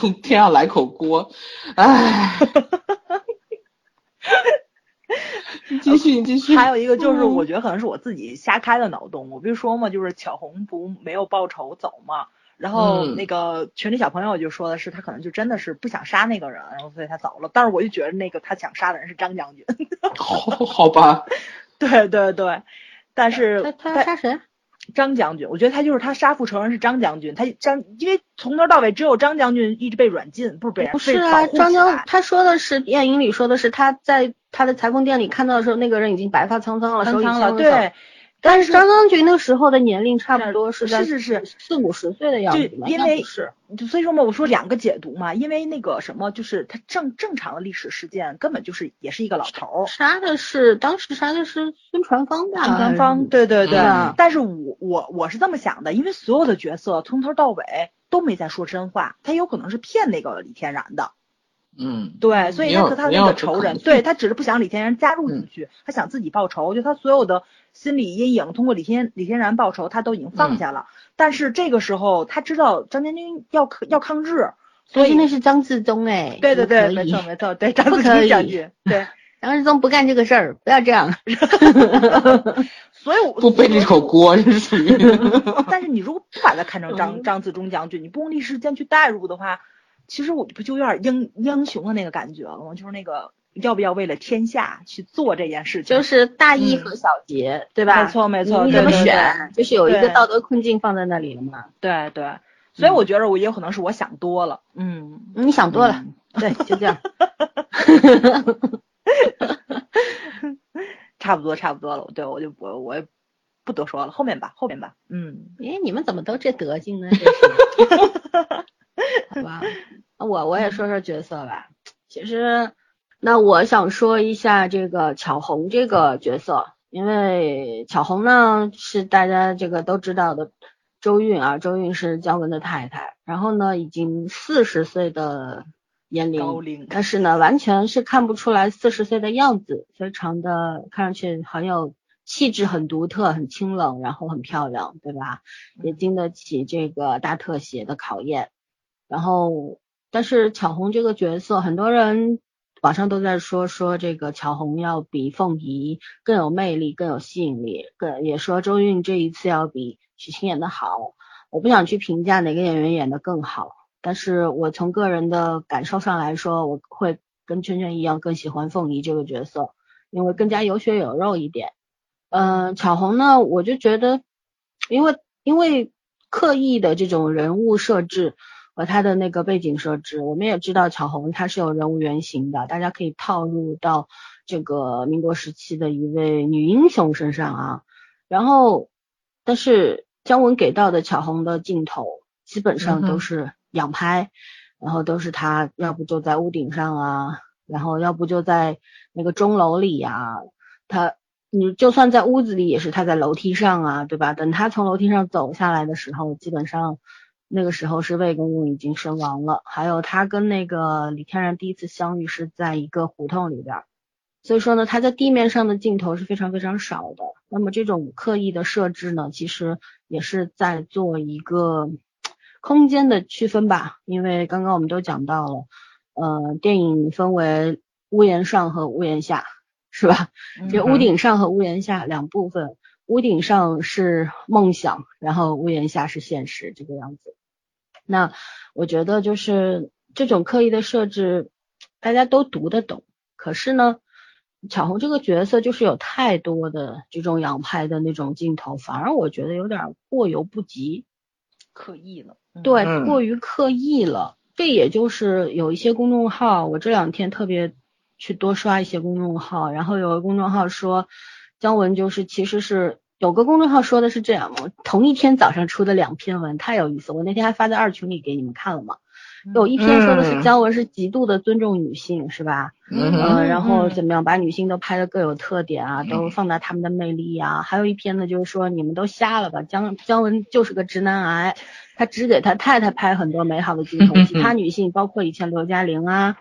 从天上来口锅，唉，你继续，你继续。还有一个就是，我觉得可能是我自己瞎开的脑洞。我不是说嘛，就是巧红不没有报仇走嘛，然后那个群里小朋友就说的是，他可能就真的是不想杀那个人，然后所以他走了。但是我就觉得那个他想杀的人是张将军。好，好吧。对对对，但是他他要杀谁？张将军，我觉得他就是他杀父仇人是张将军，他张因为从头到尾只有张将军一直被软禁，不是被不是啊，张将他说的是电影里说的是他在他的裁缝店里看到的时候，那个人已经白发苍苍了，手里枪了，对。但是张将军那时候的年龄差不多是是是是四五十岁的样子因为是，所以说嘛，我说两个解读嘛，因为那个什么，就是他正正常的历史事件根本就是也是一个老头，杀的是当时杀的是孙传芳吧？孙传芳，对对对。但是我我我是这么想的，因为所有的角色从头到尾都没在说真话，他有可能是骗那个李天然的。嗯，对，所以他和他那个仇人，对他只是不想李天然加入进去，他想自己报仇，就他所有的心理阴影，通过李天李天然报仇，他都已经放下了。但是这个时候他知道张将军要抗要抗日，所以那是张自忠哎，对对对，没错没错，对张自忠将军，对 张自忠不干这个事儿，不要这样。所以我不背这口锅，这是属于。但是你如果不把他看成张张自忠将军，你不用历史间去代入的话。其实我不就有点英英雄的那个感觉了吗？就是那个要不要为了天下去做这件事情，就是大义和小节，对吧？没错没错，你怎么选？就是有一个道德困境放在那里了嘛。对对，所以我觉得我也有可能是我想多了。嗯，你想多了。对，就这样。差不多差不多了，对我就我我也不多说了，后面吧后面吧。嗯，哎，你们怎么都这德行呢？好吧，我我也说说角色吧。其实那我想说一下这个巧红这个角色，因为巧红呢是大家这个都知道的周韵啊，周韵是姜文的太太，然后呢已经四十岁的年龄，龄但是呢完全是看不出来四十岁的样子，非常的看上去很有气质，很独特，很清冷，然后很漂亮，对吧？也经得起这个大特写的考验。然后，但是巧红这个角色，很多人。网上都在说说这个巧红要比凤仪更有魅力，更有吸引力，更也说周韵这一次要比许晴演的好。我不想去评价哪个演员演的更好，但是我从个人的感受上来说，我会跟圈圈一样更喜欢凤仪这个角色，因为更加有血有肉一点。嗯，巧红呢，我就觉得，因为因为刻意的这种人物设置。和他的那个背景设置，我们也知道巧红她是有人物原型的，大家可以套入到这个民国时期的一位女英雄身上啊。然后，但是姜文给到的巧红的镜头基本上都是仰拍，然后都是她要不就在屋顶上啊，然后要不就在那个钟楼里呀。她你就算在屋子里，也是他在楼梯上啊，对吧？等他从楼梯上走下来的时候，基本上。那个时候是魏公公已经身亡了，还有他跟那个李天然第一次相遇是在一个胡同里边，所以说呢，他在地面上的镜头是非常非常少的。那么这种刻意的设置呢，其实也是在做一个空间的区分吧。因为刚刚我们都讲到了，呃，电影分为屋檐上和屋檐下，是吧？这屋顶上和屋檐下两部分，屋顶上是梦想，然后屋檐下是现实，这个样子。那我觉得就是这种刻意的设置，大家都读得懂。可是呢，巧红这个角色就是有太多的这种仰拍的那种镜头，反而我觉得有点过犹不及，刻意了。对，过于刻意了。这也就是有一些公众号，我这两天特别去多刷一些公众号，然后有个公众号说姜文就是其实是。有个公众号说的是这样，我同一天早上出的两篇文太有意思，我那天还发在二群里给你们看了嘛。有一篇说的是姜文是极度的尊重女性，是吧？嗯，然后怎么样把女性都拍的各有特点啊，都放大她们的魅力啊。还有一篇呢，就是说你们都瞎了吧，姜姜文就是个直男癌，他只给他太太拍很多美好的镜头，其他女性包括以前刘嘉玲啊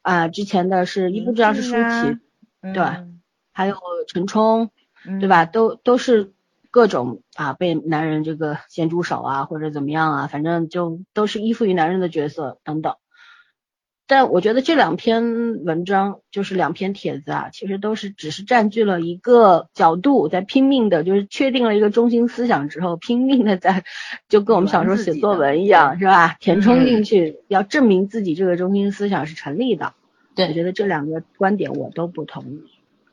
啊，之前的是一不知道是舒淇，对，还有陈冲。对吧？都都是各种啊，被男人这个咸猪手啊，或者怎么样啊，反正就都是依附于男人的角色等等。但我觉得这两篇文章，就是两篇帖子啊，其实都是只是占据了一个角度，在拼命的，就是确定了一个中心思想之后，拼命的在就跟我们小时候写作文一样，是吧？填充进去，要证明自己这个中心思想是成立的。对，我觉得这两个观点我都不同意。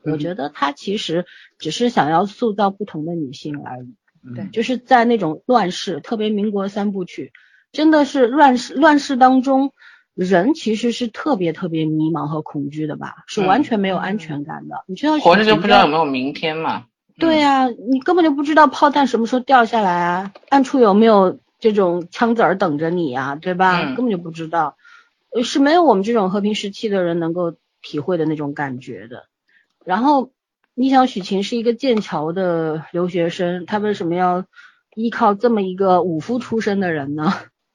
我觉得他其实只是想要塑造不同的女性而已，对，就是在那种乱世，特别民国三部曲，真的是乱世乱世当中，人其实是特别特别迷茫和恐惧的吧，是完全没有安全感的。你知道活着就不知道有没有明天嘛？对呀，你根本就不知道炮弹什么时候掉下来啊，暗处有没有这种枪子儿等着你呀，对吧？根本就不知道，是没有我们这种和平时期的人能够体会的那种感觉的。然后你想，许晴是一个剑桥的留学生，他为什么要依靠这么一个武夫出身的人呢？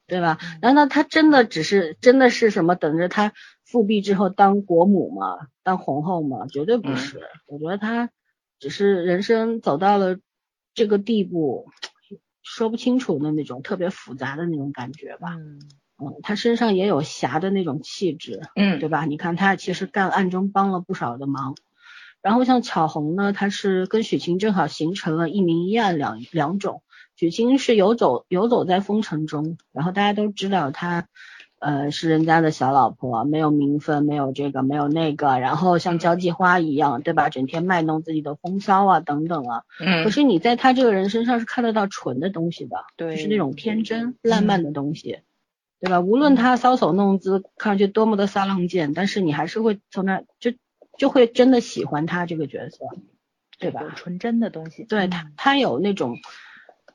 对吧？难道他真的只是真的是什么等着他复辟之后当国母吗？当皇后吗？绝对不是。我觉得他只是人生走到了这个地步，说不清楚的那种特别复杂的那种感觉吧。嗯，他身上也有侠的那种气质，嗯，对吧？你看他其实干暗中帮了不少的忙。然后像巧红呢，她是跟许晴正好形成了一明一暗两两种。许晴是游走游走在风尘中，然后大家都知道她，呃，是人家的小老婆，没有名分，没有这个，没有那个，然后像交际花一样，对吧？整天卖弄自己的风骚啊，等等啊。嗯。可是你在她这个人身上是看得到纯的东西的，对，是那种天真烂漫的东西，对吧？无论他搔首弄姿，看上去多么的撒浪贱，但是你还是会从那就。就会真的喜欢他这个角色，对吧？纯真的东西，对他，他有那种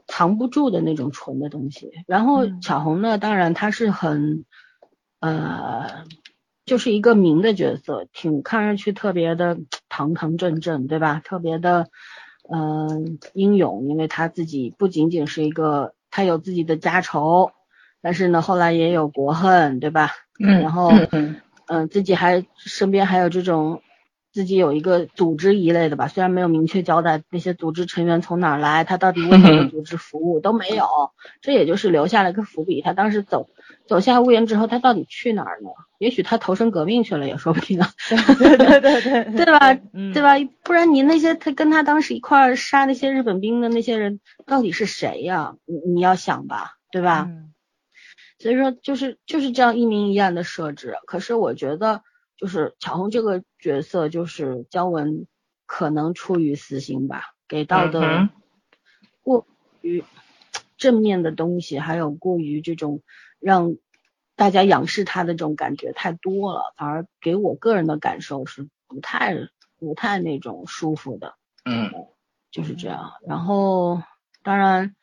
藏不住的那种纯的东西。然后巧红呢，当然他是很，呃，就是一个明的角色，挺看上去特别的堂堂正正，对吧？特别的嗯、英勇，因为他自己不仅仅是一个，他有自己的家仇，但是呢后来也有国恨，对吧？嗯，然后嗯嗯嗯，自己还身边还有这种自己有一个组织一类的吧，虽然没有明确交代那些组织成员从哪儿来，他到底为哪个组织服务 都没有，这也就是留下了一个伏笔。他当时走走下屋檐之后，他到底去哪儿呢？也许他投身革命去了，也说不定呢，对对对对 对吧？嗯对吧？不然你那些他跟他当时一块儿杀那些日本兵的那些人到底是谁呀？你你要想吧，对吧？嗯所以说就是就是这样一明一暗的设置。可是我觉得就是巧红这个角色，就是姜文可能出于私心吧，给到的过于 正面的东西，还有过于这种让大家仰视他的这种感觉太多了，反而给我个人的感受是不太不太那种舒服的。嗯就是这样。然后，当然，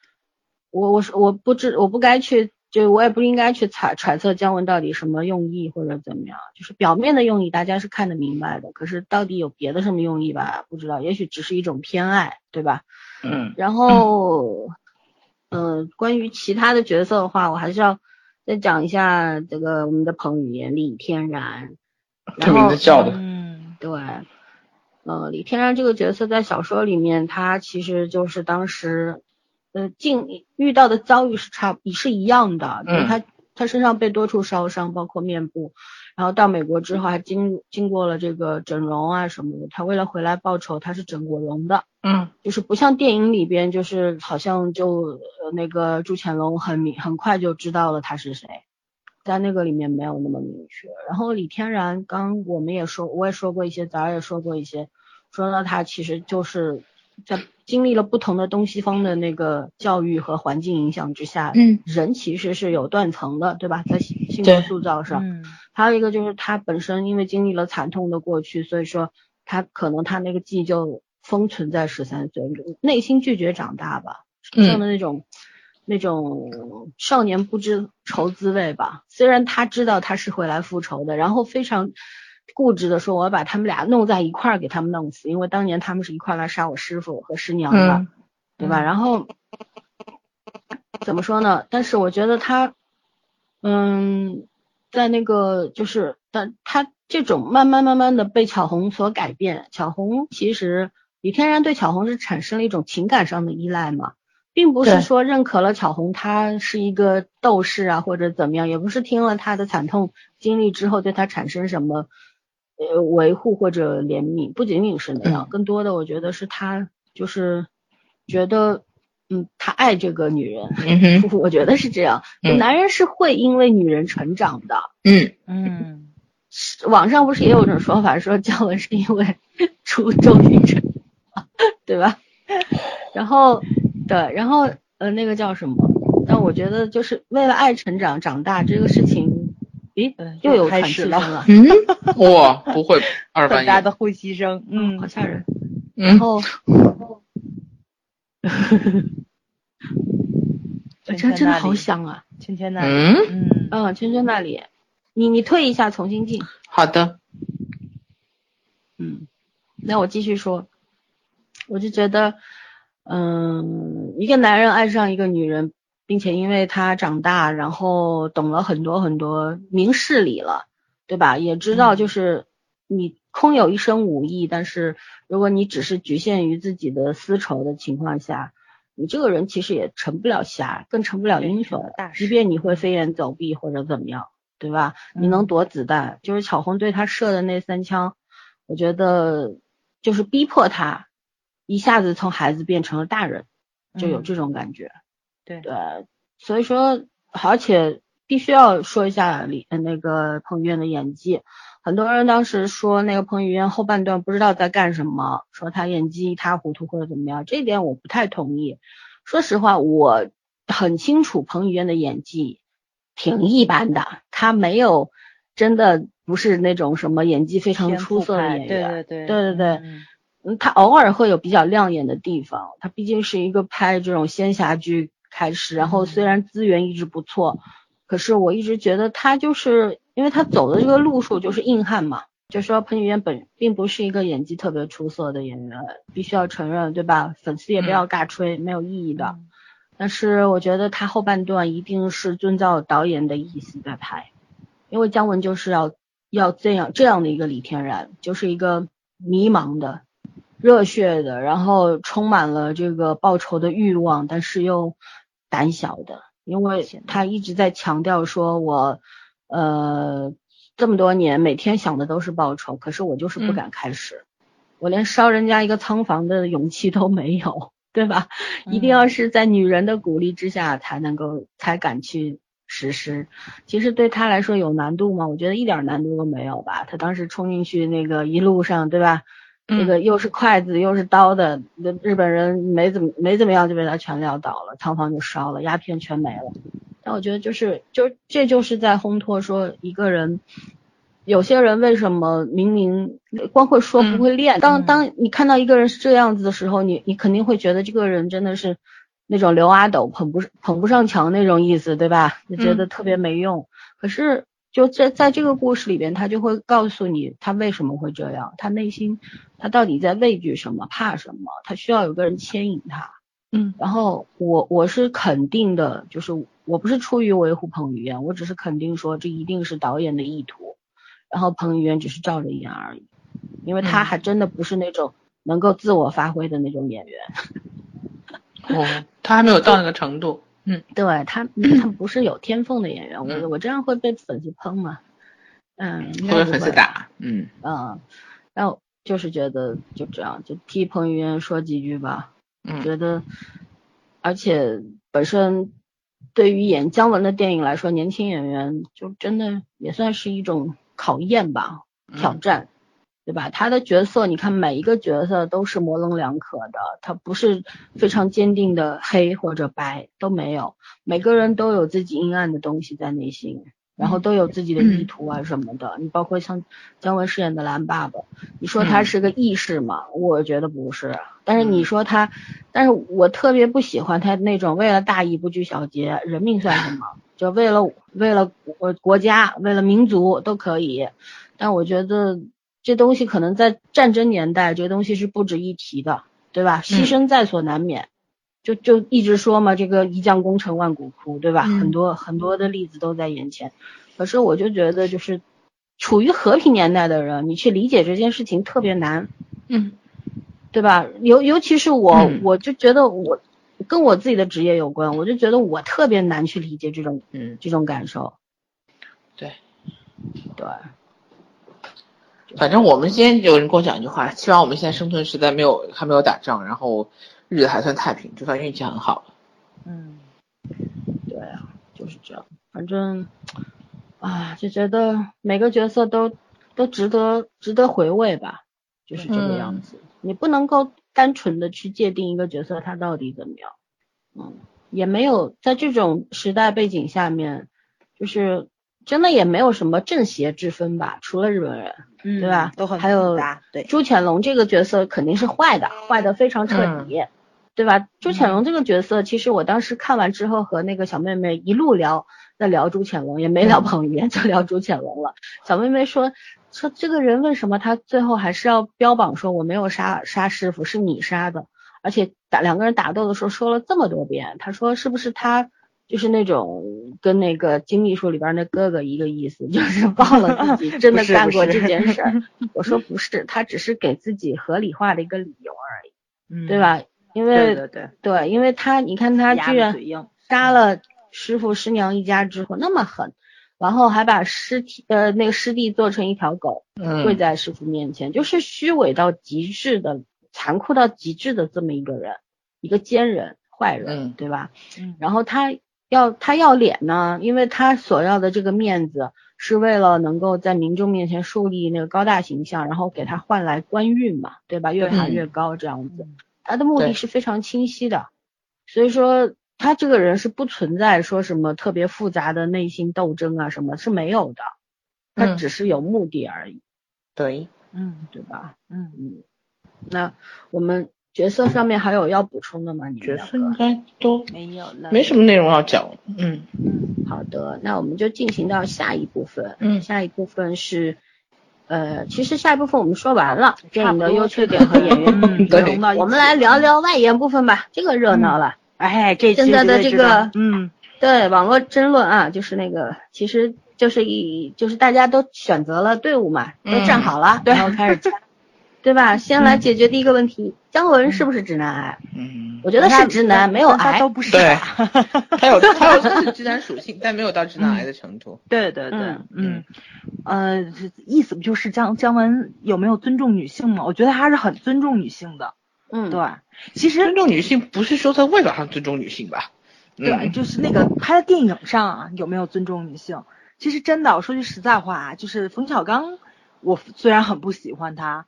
我我是我不知我不该去，就我也不应该去揣揣测姜文到底什么用意或者怎么样。就是表面的用意大家是看得明白的，可是到底有别的什么用意吧？不知道，也许只是一种偏爱，对吧？嗯然后，嗯、关于其他的角色的话，我还是要再讲一下这个我们的彭于晏、李天然。这名字叫的，嗯对，呃，李天然这个角色在小说里面，他其实就是当时，呃，境遇到的遭遇是差也是一样的，就是嗯他他身上被多处烧伤，包括面部，然后到美国之后还经经过了这个整容啊什么的，他为了回来报仇，他是整过容的，嗯就是不像电影里边，就是好像就呃那个朱潜龙很明很快就知道了他是谁，在那个里面没有那么明确。然后李天然，刚我们也说，我也说过一些，咱儿也说过一些，说到他其实就是在经历了不同的东西方的那个教育和环境影响之下，嗯。人其实是有断层的，对吧？在性性格塑造上，嗯。还有一个就是他本身因为经历了惨痛的过去，所以说他可能他那个记忆就封存在十三岁，内心拒绝长大吧，这样的那种、那种少年不知愁滋味吧。虽然他知道他是会来复仇的，然后非常固执的说我要把他们俩弄在一块儿给他们弄死，因为当年他们是一块儿来杀我师傅和师娘的。嗯对吧？嗯然后怎么说呢？但是我觉得他，嗯，在那个就是，但他这种慢慢慢慢的被巧红所改变。巧红其实李天然对巧红是产生了一种情感上的依赖嘛，并不是说认可了巧红她是一个斗士啊或者怎么样，也不是听了她的惨痛经历之后对她产生什么呃维护或者怜悯，不仅仅是那样，嗯更多的我觉得是他就是觉得，嗯，他爱这个女人，嗯 我觉得是这样。嗯男人是会因为女人成长的。嗯嗯网上不是也有种说法，说姜文是因为出周星驰，对吧？然后对，然后呃那个叫什么？但我觉得就是为了爱成长长大这个事情，咦嗯，又有开喘气声始了。了，嗯，哇，不会二半夜，很大的呼吸声，嗯，好吓人。然嗯后，圈这真的好响啊！圈圈那里，嗯，嗯。嗯，圈圈那里，你你退一下，重新进。好的，嗯，那我继续说，我就觉得，嗯，一个男人爱上一个女人，并且因为他长大，然后懂了很多很多明事理了，对吧？也知道嗯就是你空有一身武艺，但是如果你只是局限于自己的私仇的情况下，你这个人其实也成不了侠，更成不了英雄大。即便你会飞檐走壁或者怎么样，对吧？你能嗯躲子弹，就是巧红对他射的那三枪，我觉得就是逼迫他一下子从孩子变成了大人，就有嗯这种感觉。对对，所以说，而且必须要说一下李呃那个彭于晏的演技。很多人当时说那个彭于晏后半段不知道在干什么，说他演技一塌糊涂或者怎么样，这一点我不太同意。说实话，我很清楚彭于晏的演技挺一般的，他没有真的不是那种什么演技非常出色的演员。对对对对对对嗯嗯，他偶尔会有比较亮眼的地方，他毕竟是一个拍这种仙侠剧开始，然后虽然资源一直不错，可是我一直觉得他就是因为他走的这个路数就是硬汉嘛，就说彭于晏本并不是一个演技特别出色的演员，必须要承认，对吧？粉丝也不要尬吹，没有意义的。但是我觉得他后半段一定是遵照导演的意思在拍，因为姜文就是要要这样这样的一个李天然，就是一个迷茫的、热血的，然后充满了这个报仇的欲望，但是又胆小的，因为他一直在强调说，我呃这么多年每天想的都是报仇，可是我就是不敢开始，我连烧人家一个仓房的勇气都没有。对吧？一定要是在女人的鼓励之下才能够才敢去实施。其实对他来说有难度吗？我觉得一点难度都没有吧。他当时冲进去那个一路上，对吧？那个又是筷子又是刀的，那日本人没怎么没怎么样就被他全撂倒了，仓房就烧了，鸦片全没了。但我觉得就是就这就是在烘托说一个人。有些人为什么明明光会说不会练？当当你看到一个人是这样子的时候，你你肯定会觉得这个人真的是那种刘阿斗捧不捧不上墙那种意思，对吧？就觉得特别没用。可是就在在这个故事里边，他就会告诉你他为什么会这样，他内心他到底在畏惧什么，怕什么，他需要有个人牵引他。嗯，然后我我是肯定的，就是我不是出于维护彭于晏，我只是肯定说这一定是导演的意图。然后彭于晏只是照着演而已，因为他还真的不是那种能够自我发挥的那种演员。哦，他还没有到那个程度。嗯，对他，他不是有天分的演员。我我这样会被粉丝喷吗？嗯，会被粉丝打。嗯嗯，然后就是觉得就这样，就替彭于晏说几句吧。嗯，觉得，而且本身。对于演姜文的电影来说，年轻演员就真的也算是一种考验吧，挑战，对吧？他的角色，你看每一个角色都是模棱两可的，他不是非常坚定的黑或者白都没有，每个人都有自己阴暗的东西在内心。然后都有自己的意图啊什么的，你包括像姜文饰演的蓝爸爸，你说他是个义士吗？我觉得不是。但是你说他，但是我特别不喜欢他那种为了大义不拘小节，人命算什么？就为了为了国国家，为了民族都可以。但我觉得这东西可能在战争年代，这东西是不值一提的，对吧？牺牲在所难免。就就一直说嘛，这个一将功成万骨枯，对吧？很多很多的例子都在眼前。可是我就觉得，就是处于和平年代的人，你去理解这件事情特别难，嗯，对吧？尤尤其是我，我就觉得我跟我自己的职业有关，我就觉得我特别难去理解这种，嗯，这种感受。对，对。反正我们今天有人跟我讲一句话，希望我们现在生存时代没有还没有打仗，然后。日子还算太平，就算运气很好了。嗯，对啊，就是这样。反正啊，就觉得每个角色都都值得值得回味吧，就是这个样子。你不能够单纯的去界定一个角色他到底怎么样。嗯，也没有在这种时代背景下面，就是真的也没有什么正邪之分吧，除了日本人。对吧？都很还有对朱潜龙这个角色肯定是坏的，坏的非常彻底，对吧？朱潜龙这个角色，其实我当时看完之后和那个小妹妹一路聊，在聊朱潜龙，也没聊彭于晏，就聊朱潜龙了。小妹妹说说这个人为什么他最后还是要标榜说我没有杀杀师傅，是你杀的，而且打两个人打斗的时候说了这么多遍，他说是不是他？就是那种跟那个金秘书里边那哥哥一个意思，就是忘了自己真的干过这件事儿。我说不是，他只是给自己合理化的一个理由而已，对吧？因为对对对，因为他你看他居然杀了师傅师娘一家之后那么狠，然后还把尸体呃那个师弟做成一条狗跪在师傅面前，就是虚伪到极致的、残酷到极致的这么一个人，一个奸人坏人，对吧？然后他。要他要脸呢，因为他所要的这个面子是为了能够在民众面前树立那个高大形象，然后给他换来官运嘛，对吧？越爬越高这样子，他的目的是非常清晰的。所以说他这个人是不存在说什么特别复杂的内心斗争啊，什么是没有的，他只是有目的而已。对，嗯，对吧？嗯嗯，那我们。角色上面还有要补充的吗？你角色应该都没有了，没什么内容要讲。嗯嗯，好的，那我们就进行到下一部分。嗯下一部分是，呃，其实下一部分我们说完了电影的差不多优缺点和演员 嗯对融到一起我们来聊聊外延部分吧，这个热闹了。哎，这现在的这个嗯对网络争论啊，就是那个，其实就是一就是大家都选择了队伍嘛，都站好了，对然后开始掐，对吧？先来解决第一个问题，姜文是不是直男癌？嗯，我觉得是直男，没有癌都。不是。对，他有他有他是 直男属性，但没有到直男癌的程度。对对对，嗯嗯，呃，意思不就是姜姜文有没有尊重女性吗？我觉得他是很尊重女性的。嗯，对，其实尊重女性不是说他为了上尊重女性吧？对，嗯就是那个拍的电影上啊有没有尊重女性？其实真的，我说句实在话啊，就是冯小刚，我虽然很不喜欢他，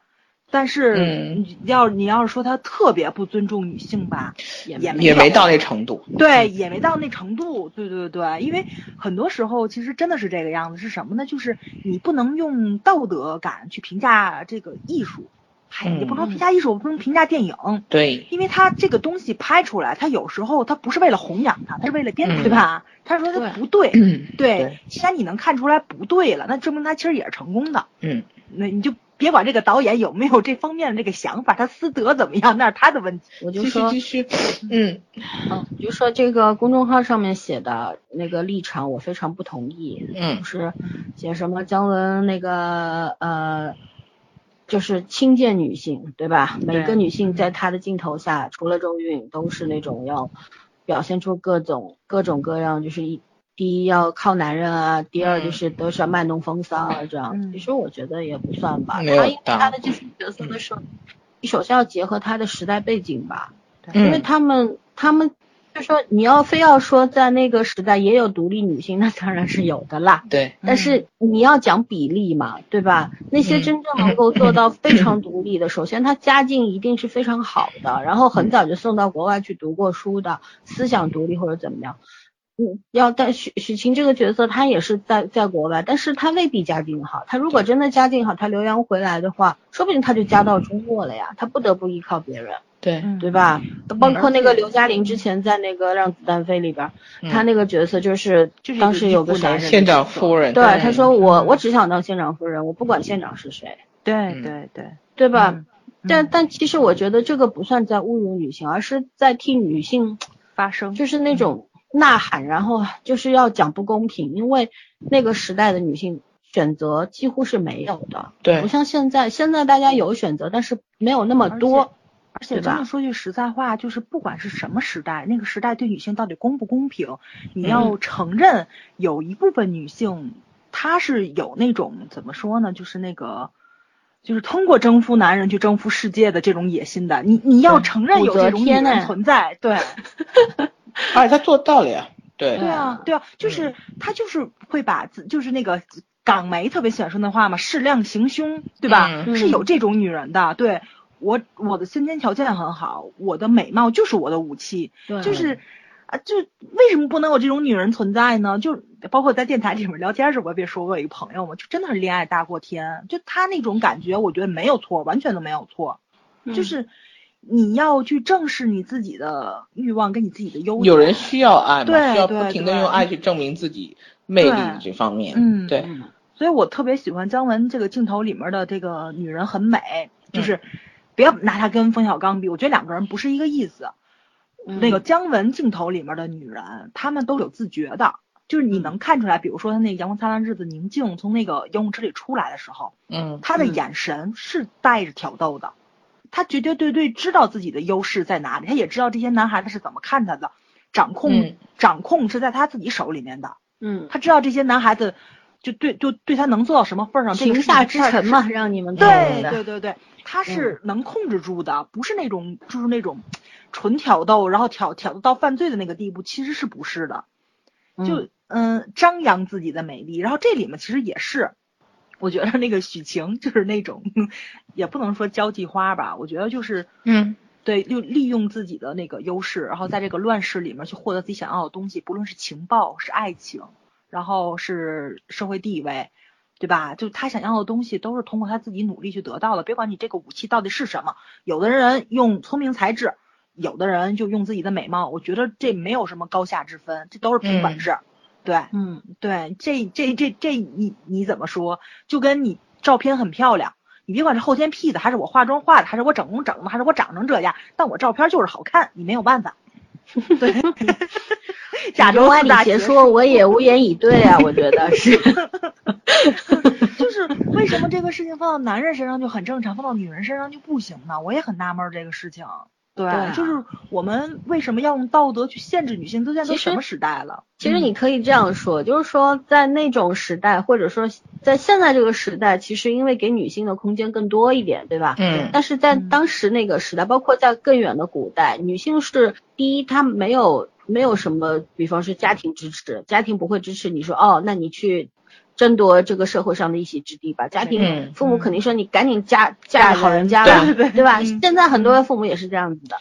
但是嗯你要你要是说他特别不尊重女性吧，也也有也没到那程度。对，也没到那程度。对对对，因为很多时候其实真的是这个样子，是什么呢？就是你不能用道德感去评价这个艺术，嗨，也不能嗯评价艺术，不能评价电影。对，因为他这个东西拍出来，他有时候他不是为了弘扬它，他是为了编，嗯对吧？他说他不对，嗯对对，既然你能看出来不对了，那证明他其实也是成功的。嗯，那你就别管这个导演有没有这方面的这个想法，他私德怎么样，那是他的问题。我就说继，续。嗯嗯，就说这个公众号上面写的那个立场，我非常不同意。嗯就是写什么姜文那个呃，就是轻贱女性，对吧？每个女性在他的镜头下，除了周韵，都是那种要表现出各种各种各样，就是一第一要靠男人啊，第二就是都是要卖弄风骚啊，这样。嗯其实我觉得也不算吧，他因为他的这些角色的时候，你首先要结合他的时代背景吧。嗯，因为他们他们就说你要非要说在那个时代也有独立女性，那当然是有的啦。对，但是你要讲比例嘛，对吧？那些真正能够做到非常独立的，首先她家境一定是非常好的，然后很早就送到国外去读过书的，思想独立或者怎么样。嗯，要但许许晴这个角色，她也是在在国外，但是她未必家境好。她如果真的家境好，她留洋回来的话，说不定她就嫁到中国了呀，她不得不依靠别人。对，嗯对？吧？包括那个刘嘉玲之前在那个《让子弹飞》里边，嗯她那个角色就是就是当时有个谁一个男人县长夫人。对，她说我嗯我只想当县长夫人，我不管县长是谁，对嗯对对，对吧？嗯但嗯但其实我觉得这个不算在侮辱女性，而是在替女性发声就是那种呐喊，然后就是要讲不公平，因为那个时代的女性选择几乎是没有的，对不像现在，现在大家有选择，但是没有那么多。而且真的说句实在话，就是不管是什么时代，那个时代对女性到底公不公平，你要承认有一部分女性她是有那种怎么说呢，就是那个。就是通过征服男人去征服世界的这种野心的，你你要承认有这种野人武则天呢存在，对而 且他做到了呀。对对啊对啊，就是他就是会把自就是那个港媒特别喜欢说那话嘛，适量行凶，对吧？嗯是有这种女人的，对我我的先天条件很好，我的美貌就是我的武器，对就是啊，就为什么不能有这种女人存在呢？就包括在电台里面聊天时，我也别说过一个朋友嘛，就真的是恋爱大过天，就他那种感觉，我觉得没有错，完全都没有错，嗯就是你要去正视你自己的欲望跟你自己的优点。有人需要爱嘛，对需要不停的用爱去证明自己魅力这方面。嗯对，嗯所以我特别喜欢姜文这个镜头里面的这个女人很美，嗯就是不要拿她跟冯小刚比，我觉得两个人不是一个意思。嗯那个姜文镜头里面的女人，她们都有自觉的，就是你能看出来，比如说她那个《阳光灿烂日子》宁静从那个游泳池里出来的时候，嗯她的嗯。眼神是带着挑逗的，她绝绝对对知道自己的优势在哪里，她也知道这些男孩子是怎么看她的，掌控、嗯。掌控是在她自己手里面的，嗯，她知道这些男孩子就对就对他能做到什么份儿上，这个情下之是臣嘛，让你们对对对对，他是能控制住的，不是那种就是那种纯挑逗，然后挑挑逗到犯罪的那个地步，其实是不是的？就嗯张扬自己的美丽，然后这里面其实也是，我觉得那个许晴就是那种，也不能说交际花吧，我觉得就是嗯对，就利用自己的那个优势，然后在这个乱世里面去获得自己想要的东西，不论是情报、是爱情，然后是社会地位，对吧？就他想要的东西都是通过他自己努力去得到的。别管你这个武器到底是什么，有的人用聪明才智，有的人就用自己的美貌。我觉得这没有什么高下之分，这都是凭本事。对对，嗯，对，这这这这你你怎么说？就跟你照片很漂亮，你别管是后天 P 的，还是我化妆化的，还是我整容整的，还是我长成这样，但我照片就是好看，你没有办法。对，亚洲话里四大邪邪说，我也无言以对啊，我觉得是。就是为什么这个事情放到男人身上就很正常，放到女人身上就不行呢？我也很纳闷儿这个事情。对，对啊就是我们为什么要用道德去限制女性？都现在都什么时代了？其实你可以这样说，就是说在那种时代，或者说在现在这个时代，其实因为给女性的空间更多一点，对吧？嗯但是在嗯当时那个时代，包括在更远的古代，女性是第一，她没有没有什么，比方说家庭支持，家庭不会支持你说哦，那你去争夺这个社会上的一席之地吧。家庭、嗯父母肯定说你赶紧嫁嫁好人人家吧，对吧？嗯现在很多的父母也是这样子的。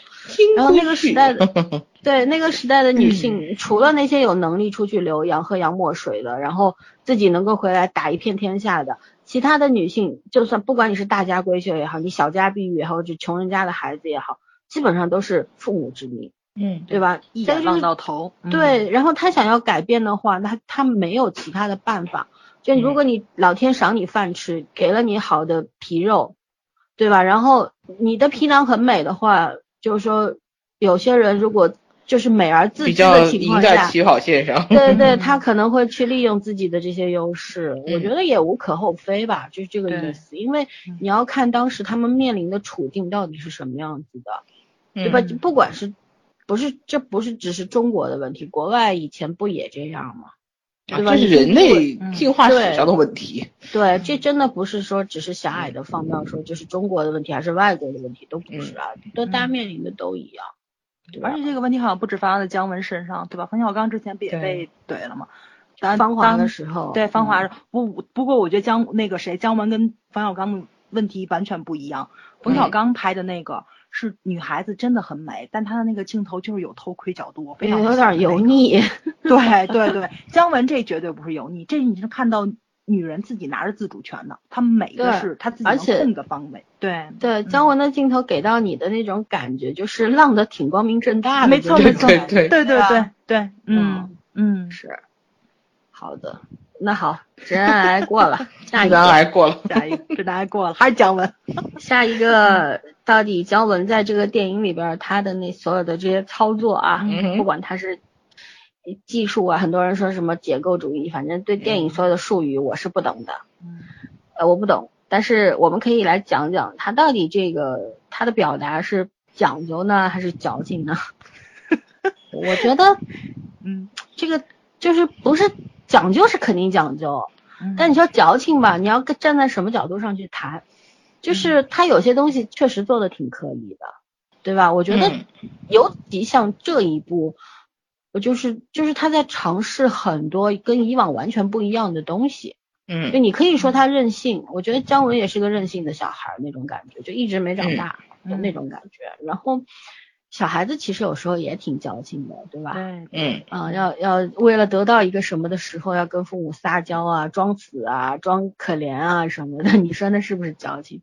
然后那个时代的，对那个时代的女性，除了那些有能力出去留洋喝洋墨水的，然后自己能够回来打一片天下的，其他的女性，就算不管你是大家闺秀也好，你小家碧玉也好，就穷人家的孩子也好，基本上都是父母之命，嗯对吧？一眼望到头。嗯，对，然后他想要改变的话，那他没有其他的办法。就如果你老天赏你饭吃，给了你好的皮肉，对吧？然后你的皮囊很美的话，就是说有些人如果就是美而自知的情况下，在起跑线上。对对，嗯 他可能会去利用自己的这些优势，我嗯觉得也无可厚非吧，就是这个意思。因为嗯你要看当时他们面临的处境到底是什么样子的。对吧？嗯不管是不是这不是只是中国的问题，国外以前不也这样吗？对吧？啊这是人类嗯进化史上的问题。对，这真的不是说只是狭隘的放到说就是中国的问题还是外国的问题，都不是啊，都大家嗯面临的都一样，对吧而且？这个问题好像不止发生在姜文身上，对吧？冯小刚之前不也被怼了吗？当芳华的时候，对，芳华嗯不不过我觉得姜那个谁姜文跟冯小刚的问题完全不一样。冯小嗯刚拍的那个是女孩子真的很美，但她的那个镜头就是有偷窥角度，我非常有点油。腻，对对对，姜文这绝对不是油腻，这你是看到女人自己拿着自主权的，她美的是她自己而且能控的方位。对，对姜文的镜头给到你的那种感觉，就是浪的挺光明正大的，没错没错对对对对，嗯嗯，是好的。那好，直男癌过了，下一个。癌过了。下一个这大家过了，还是姜文。下一个，到底姜文在这个电影里边儿他的那所有的这些操作啊，嗯不管他是技术啊，很多人说什么解构主义，反正对电影所有的术语我是不懂的，嗯呃，我不懂。但是我们可以来讲讲他到底这个他的表达是讲究呢，还是矫情呢？我觉得嗯，这个就是不是讲究是肯定讲究，嗯但你说矫情吧，你要跟站在什么角度上去谈？就是他有些东西确实做的挺可以的，对吧？我觉得嗯尤其像这一步，我就是就是他在尝试很多跟以往完全不一样的东西。嗯就嗯你可以说他任性，我觉得姜文也是个任性的小孩儿那种感觉，就一直没长大的嗯那种感觉。然后小孩子其实有时候也挺矫情的，对吧？对，嗯啊，要要为了得到一个什么的时候，要跟父母撒娇啊，装死啊，装可怜啊什么的，你说那是不是矫情？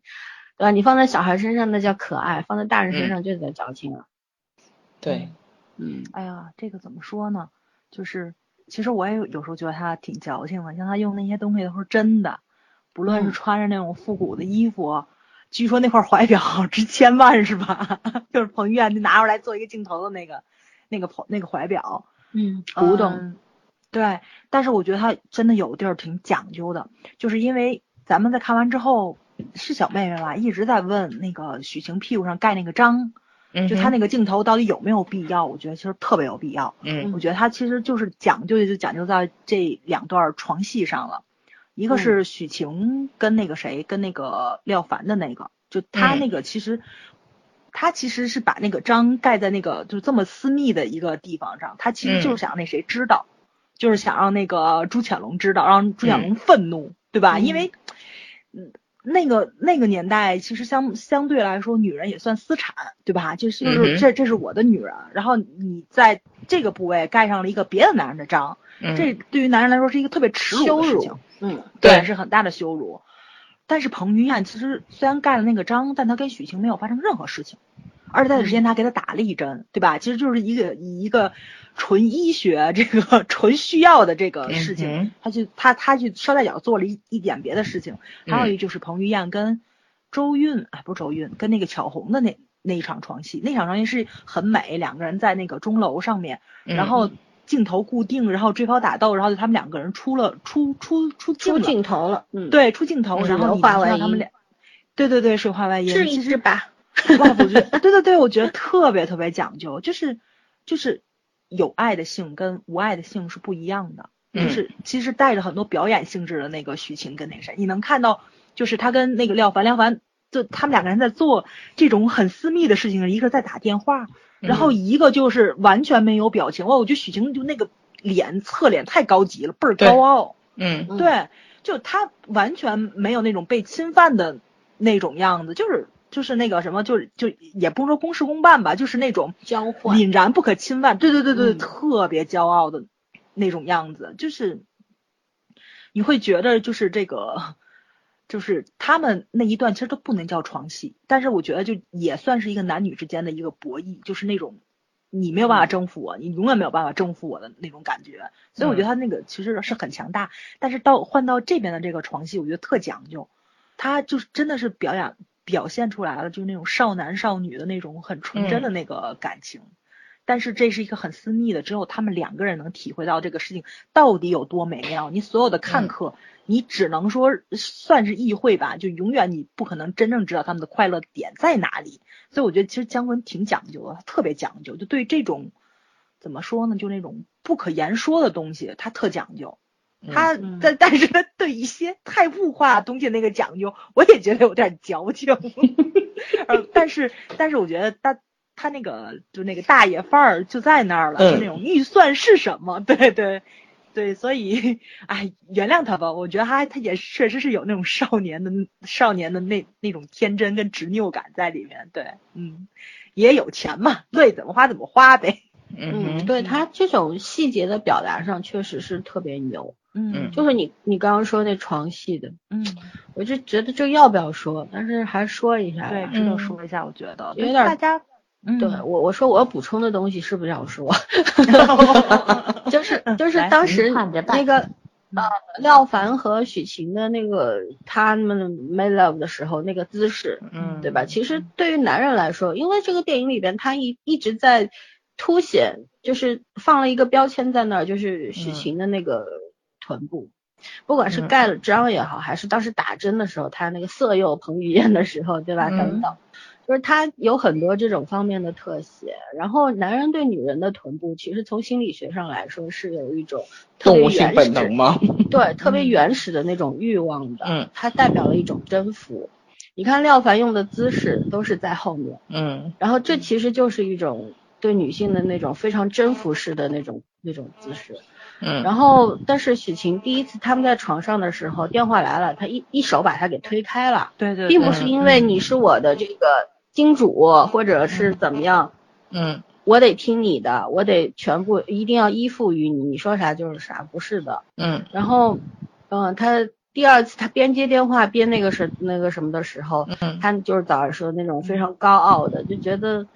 对吧？你放在小孩身上那叫可爱，放在大人身上就叫矫情了。对，嗯哎呀，这个怎么说呢？就是其实我也有有时候觉得他挺矫情的，像他用那些东西都是真的，不论是嗯穿着那种复古的衣服，据说那块怀表值千万是吧？就是彭于晏就拿出来做一个镜头的那个那个那个怀表，嗯，古董。嗯对，但是我觉得他真的有地儿挺讲究的，就是因为咱们在看完之后，是小妹妹吧，一直在问那个许晴屁股上盖那个章，嗯就他那个镜头到底有没有必要？我觉得其实特别有必要。嗯我觉得他其实就是讲究就讲究在这两段床戏上了，一个是许晴跟那个谁，跟那个廖凡的那个，就他嗯那个其实。他其实是把那个章盖在那个就这么私密的一个地方上，他其实就是想让那谁知道，就是想让那个朱潜龙知道，让朱潜龙愤怒，对吧？嗯因为，嗯，那个那个年代其实相相对来说，女人也算私产，对吧？就是就是这这是我的女人，然后你在这个部位盖上了一个别的男人的章，嗯这对于男人来说是一个特别耻辱的事情，嗯对是很大的羞辱。但是彭于晏其实虽然盖了那个章，但他跟许晴没有发生任何事情。而且在此之前他给他打了一针，对吧？其实就是一个以一个纯医学这个纯需要的这个事情，嗯他去他他去捎带脚做了一一点别的事情。还有一就是彭于晏跟周韵，啊，不是周韵，跟那个巧红的那那一场床戏，那场床戏是很美，两个人在那个钟楼上面，嗯然后镜头固定，然后追跑打斗，然后就他们两个人出了出出出镜出，镜头了，嗯，，对，出镜头，嗯然后你有话外音能看到他们俩，对对对，水花外音，是一其实只吧？哇，我觉得对对对，我觉得特别特别讲究，就是就是有爱的性跟无爱的性是不一样的，就嗯。是其实带着很多表演性质的那个许晴跟那个谁，你能看到就是他跟那个廖凡，廖凡就他们两个人在做这种很私密的事情，一个在打电话，然后一个就是完全没有表情，哇，我觉得许晴就那个脸侧脸太高级了，倍儿高傲。嗯。嗯。对，就他完全没有那种被侵犯的那种样子，就是就是那个什么，就是就也不是说公事公办吧，就是那种交换，凛然不可侵犯，对对对对，嗯特别骄傲的那种样子，就是你会觉得就是这个。就是他们那一段其实都不能叫床戏，但是我觉得就也算是一个男女之间的一个博弈，就是那种你没有办法征服我，你永远没有办法征服我的那种感觉。所以我觉得他那个其实是很强大，但是到换到这边的这个床戏，我觉得特讲究，他就是真的是表演表现出来了，就是那种少男少女的那种很纯真的那个感情。但是这是一个很私密的，只有他们两个人能体会到这个事情到底有多美妙。你所有的看客，你只能说算是意会吧，就永远你不可能真正知道他们的快乐点在哪里。所以我觉得其实姜文挺讲究的，他特别讲究，就对这种怎么说呢，就那种不可言说的东西，他特讲究。他嗯但但是他对一些太物化东西那个讲究，我也觉得有点矫情。呃，但是但是我觉得他他那个就那个大爷范儿就在那儿了，嗯就那种预算是什么？对对对，所以哎，原谅他吧，我觉得他他也确实是有那种少年的少年的那那种天真跟执拗感在里面。对，嗯，也有钱嘛，对怎么花怎么花呗。嗯，嗯对他这种细节的表达上确实是特别牛。嗯就是你你刚刚说那床戏的，嗯，我就觉得这要不要说，但是还说一下吧。对，值得说一下，我觉得有点大家。嗯对我我说我要补充的东西是不是要说？就是就是当时那个呃廖凡和许晴的那个他们 make love 的时候那个姿势，嗯对吧？其实对于男人来说，因为这个电影里边他一一直在凸显，就是放了一个标签在那儿，就是许晴的那个臀部。不管是嗯盖了章也好，还是当时打针的时候，他那个色诱彭于晏的时候，对吧？嗯等等，就是他有很多这种方面的特写。然后男人对女人的臀部，其实从心理学上来说是有一种特别动物性原本能吗？对，特别原始的那种欲望的，嗯它代表了一种征服。你看廖凡用的姿势都是在后面，嗯然后这其实就是一种对女性的那种非常征服式的那种那种姿势。嗯，然后，但是许晴第一次他们在床上的时候，电话来了，他一一手把他给推开了，对对，并不是因为你是我的这个金主或者是怎么样，嗯。我得听你的，我得全部一定要依附于你，你说啥就是啥，不是的。嗯。然后，嗯、他第二次他边接电话边那个是那个什么的时候，嗯。他就是早上说那种非常高傲的，就觉得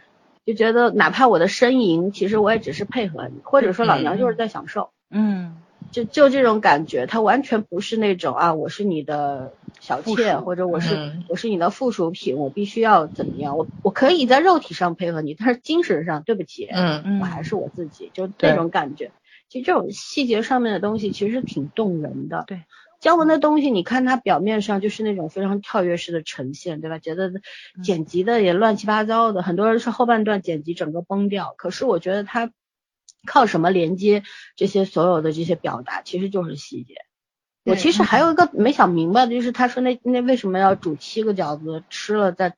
就觉得哪怕我的呻吟，其实我也只是配合你，或者说老娘就是在享受，嗯就就这种感觉，他完全不是那种啊，我是你的小妾，或者我是、嗯我是你的附属品，我必须要怎么样，我我可以在肉体上配合你，但是精神上对不起，嗯嗯，我还是我自己，就对那种感觉。其实这种细节上面的东西其实挺动人的。对，姜文的东西，你看他表面上就是那种非常跳跃式的呈现，对吧？觉得剪辑的也乱七八糟的，很多人是后半段剪辑整个崩掉。可是我觉得他靠什么连接这些所有的这些表达，其实就是细节。我其实还有一个没想明白的，就是他说那那为什么要煮七个饺子，吃了再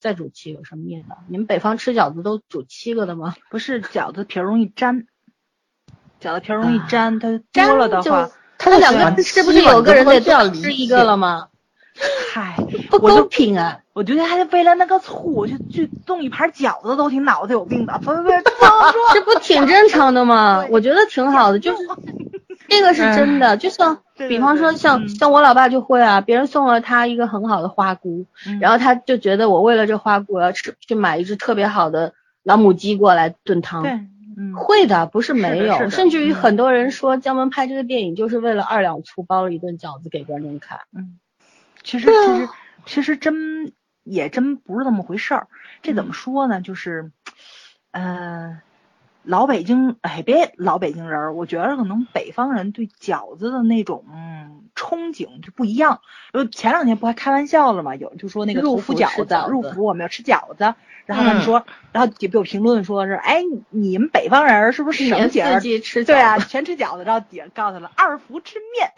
再煮七个，什么意思啊？你们北方吃饺子都煮七个的吗？不是饺子皮儿容易粘，饺子皮儿容易啊粘，它粘多了的就话，他两个人是不是有个人得多吃一个了吗？嗨，不公平啊！我觉得还为了那个醋去去弄一盘饺子都挺脑子有病的，不不不，这不挺正常的吗？我觉得挺好的，就是 这个是真的，就像比方说像嗯像我老爸就会啊，别人送了他一个很好的花菇，嗯然后他就觉得我为了这花菇，我要吃去买一只特别好的老母鸡过来炖汤。对，嗯，会的，不是没有，甚至于嗯很多人说姜文拍这个电影就是为了二两醋包了一顿饺子给观众看。嗯，其实其实其实真也真不是那么回事儿。这怎么说呢？就是，呃，老北京，哎，别老北京人儿，我觉得可能北方人对饺子的那种、嗯、憧憬就不一样。就前两天不还开玩笑了嘛？有就说那个入头伏饺子，入伏我们要吃饺子。然后他们嗯说，然后底下有评论说是，哎，你们北方人儿是不是省节儿对啊，全吃饺子，然后底下告诉他了二伏吃面，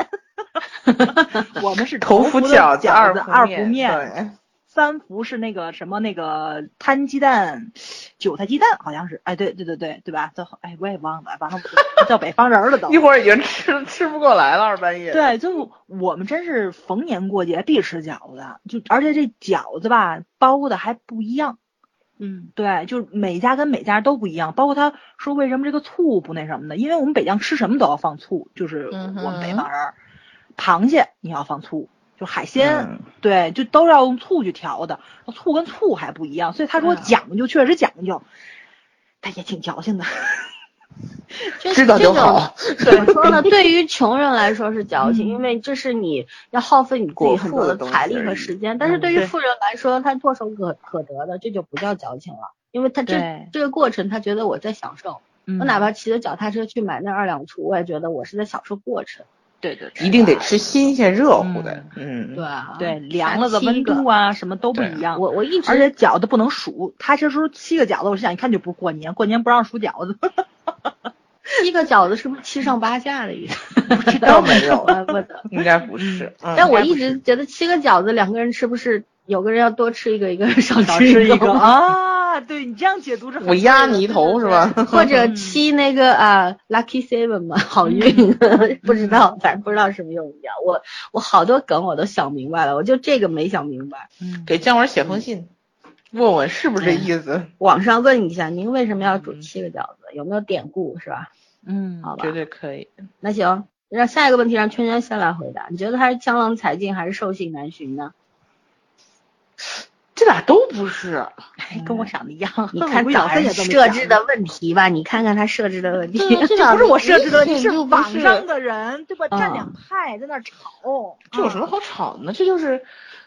我们是头伏饺子，二伏二伏面，三伏是那个什么那个摊鸡蛋，韭菜鸡蛋好像是，哎，对对对对对吧？都哎我也忘了，完了叫北方人儿了都一。会儿已经吃吃不过来了，二半夜。对，就我们真是逢年过节必吃饺子，就而且这饺子吧包的还不一样。嗯，对，就是每家跟每家都不一样，包括他说为什么这个醋不那什么的，因为我们北疆吃什么都要放醋，就是我们北方人儿，螃蟹你要放醋，就海鲜，嗯对，就都是要用醋去调的，醋跟醋还不一样，所以他说嗯讲究确实讲究，但也挺矫情的。这知道就好。怎么说呢？对于穷人来说是矫情，嗯因为这是你要耗费你自己果很多的财力和时间。但是嗯对对于富人来说，他唾手可可得的，这就不叫矫情了，因为他这这个过程，他觉得我在享受。嗯我哪怕骑着脚踏车去买那二两醋，我也觉得我是在享受过程。对对对一定得吃新鲜热乎的，嗯，对啊，对，凉了的温度啊，什么都不一样。我我一直而且饺子不能数，他这时候七个饺子，我想一看就不是过年，过年不让数饺子。七个饺子是不是七上八下的意思？不知倒没有怪不。应该不是。嗯但我一直觉得七个饺子两个人吃不是有个人要多吃一个，一个人少少吃一吃一个啊，对你这样解读是我压你一头是吧？或者嗯七那个啊、lucky seven 嘛，好运，不知道，反正不知道什么用意啊。我我好多梗我都想明白了，我就这个没想明白。嗯，给姜文写封信，问问是不是这意思？网上问一下，您为什么要煮嗯七个饺子？有没有典故是吧？嗯，好吧绝，对可以。那行，让下一个问题让圈圈先来回答。你觉得他是江郎才尽还是兽性难寻呢？这俩都不是，哎跟我想的一样。你看我早上设置的问题吧，你看看他设置的问题。这这不是我设置的问题，是网上的人对吧？嗯站两派在那儿吵，这有什么好吵的呢？这就是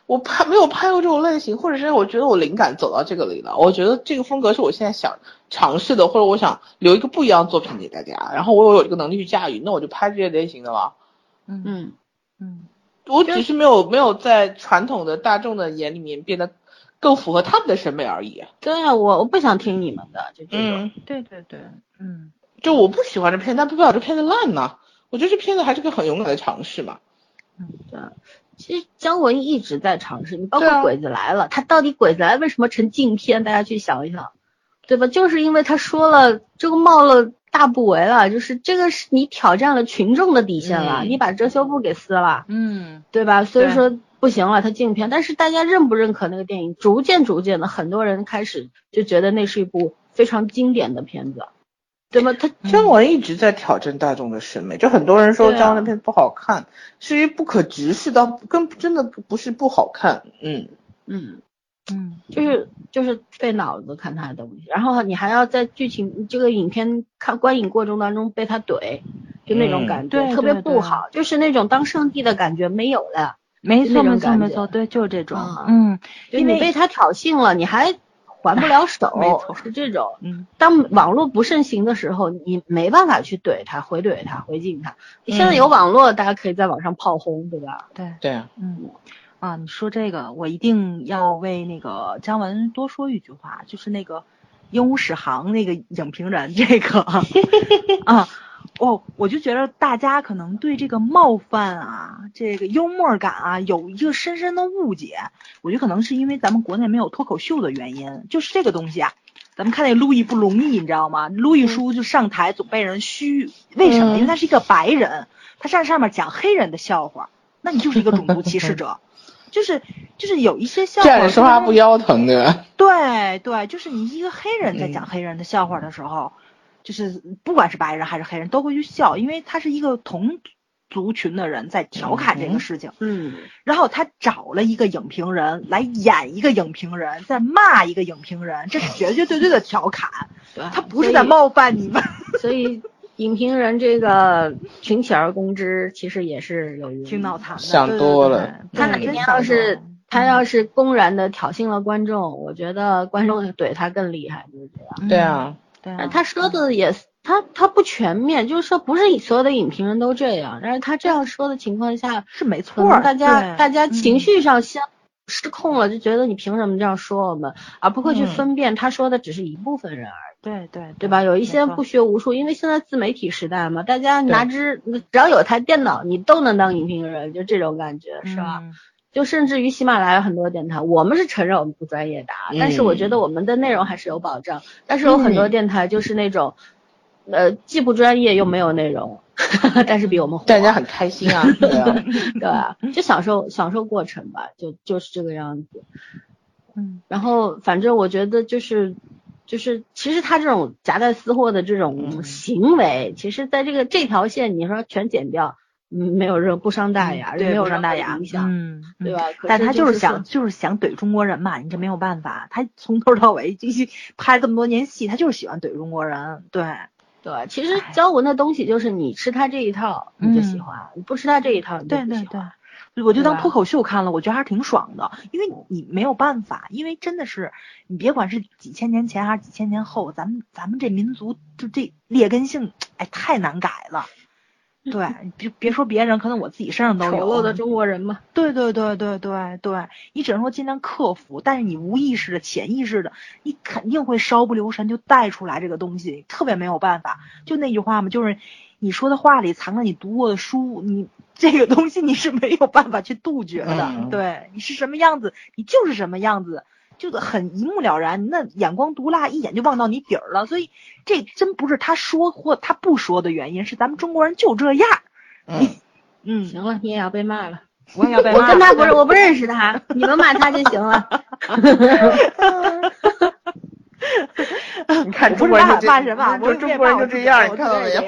我拍没有拍过这种类型，或者是我觉得我灵感走到这个里了。我觉得这个风格是我现在想尝试的，或者我想留一个不一样的作品给大家。然后我有这个能力去驾驭，那我就拍这些类型的了。嗯嗯，嗯我只是没有没有在传统的大众的眼里面变得更符合他们的审美而已。对呀、我我不想听你们的，就这种。嗯，对对对，嗯就我不喜欢这片，但不代表这片子烂呢。我觉得这片子还是个很勇敢的尝试嘛。嗯对，其实姜文一直在尝试，你包括鬼子来了》，他到底《鬼子来了》为什么成禁片？大家去想一想，对吧？就是因为他说了这个冒了大不韪了，就是这个是你挑战了群众的底线了，嗯你把遮羞布给撕了，嗯对吧？所以说不行了，他禁片。但是大家认不认可那个电影？逐渐逐渐的，很多人开始就觉得那是一部非常经典的片子，对吗？他姜文一直在挑战大众的审美，就很多人说姜文的片子不好看，是于不可直视到，跟真的不不是不好看，嗯，嗯。嗯就是就是费脑子看他的东西，然后你还要在剧情这个影片看观影过程当中被他怼，就那种嗯感觉、对特别不好，就是那种当上帝的感觉没有了，没错没错没错，对，就是这种啊，嗯因为你被他挑衅了，你还还不了手，没错是这种。嗯当网络不盛行的时候，你没办法去怼他、回怼他、回敬他。你现在嗯有网络，大家可以在网上炮轰，对吧？对。对啊，嗯，啊，你说这个，我一定要为那个姜文多说一句话，就是那个《鹦鹉史航》那个影评人，这个 啊，哦，我就觉得大家可能对这个冒犯啊，这个幽默感啊，有一个深深的误解。我觉得可能是因为咱们国内没有脱口秀的原因，就是这个东西啊。咱们看那路易不容易，你知道吗？路易叔就上台总被人嘘，为什么？嗯因为他是一个白人，他上上面讲黑人的笑话，那你就是一个种族歧视者。就是就是有一些笑话，站着说话不腰疼对吧？对对，就是你一个黑人在嗯讲黑人的笑话的时候，就是不管是白人还是黑人都会去笑，因为他是一个同族群的人在调侃这个事情，嗯，然后他找了一个影评人来演一个影评人，在骂一个影评人，这是绝绝对对的调侃，对，他不是在冒犯你们。所以影评人这个群起而攻之，其实也是有挺脑残的，想多了。他哪天要是他要是公然的挑衅了观众，我觉得观众怼他更厉害，就是这样。对啊，对啊，他说的也他他不全面，就是说不是所有的影评人都这样，但是他这样说的情况下，是没错大家大家情嗯绪上先失控了，就觉得你凭什么这样说我们，而不会去嗯分辨他说的只是一部分人而已。对对对吧？有一些不学无术，因为现在自媒体时代嘛，大家拿只只要有台电脑，你都能当影评人，就这种感觉，是吧？嗯就甚至于喜马拉雅很多电台，我们是承认我们不专业的啊，但是我觉得我们的内容还是有保障。但是有很多电台就是那种，呃，既不专业又没有内容，但是比我们火，大家很开心啊 对啊，对吧？就享受享受过程吧，就就是这个样子。嗯然后反正我觉得就是就是，其实他这种夹带私货的这嗯种行为，其实在这个这条线，你说全剪掉，嗯，没有任不伤大雅，对没有伤大雅嗯，嗯？对吧？但他就是想就是想怼中国人嘛，你这没有办法，他从头到尾就是拍这么多年戏，他就是喜欢怼中国人，对，对，其实姜文的东西就是你吃他这一套你就喜欢，你不吃他这一套你就对对对不喜欢。，我就当脱口秀看了，我觉得还是挺爽的，因为你没有办法，因为真的是你别管是几千年前还是几千年后，咱们咱们这民族就这劣根性，哎，太难改了。对，别别说别人，可能我自己身上都有丑有。陋的中国人嘛，对对对对对对，你只能说尽量克服，但是你无意识的、潜意识的，你肯定会稍不留神就带出来这个东西，特别没有办法。就那句话嘛，就是你说的话里藏着你读过的书，你这个东西你是没有办法去杜绝的。嗯对，你是什么样子，你就是什么样子，就很一目了然。那眼光毒辣，一眼就望到你底儿了。所以这真不是他说或他不说的原因，是咱们中国人就这样。嗯，嗯，行了，你也要被骂了。我也要被 骂我跟他不是，我不认识他，你们骂他就行了。你看我不是骂中国人骂什么，我中中国人就这样，你看到没有？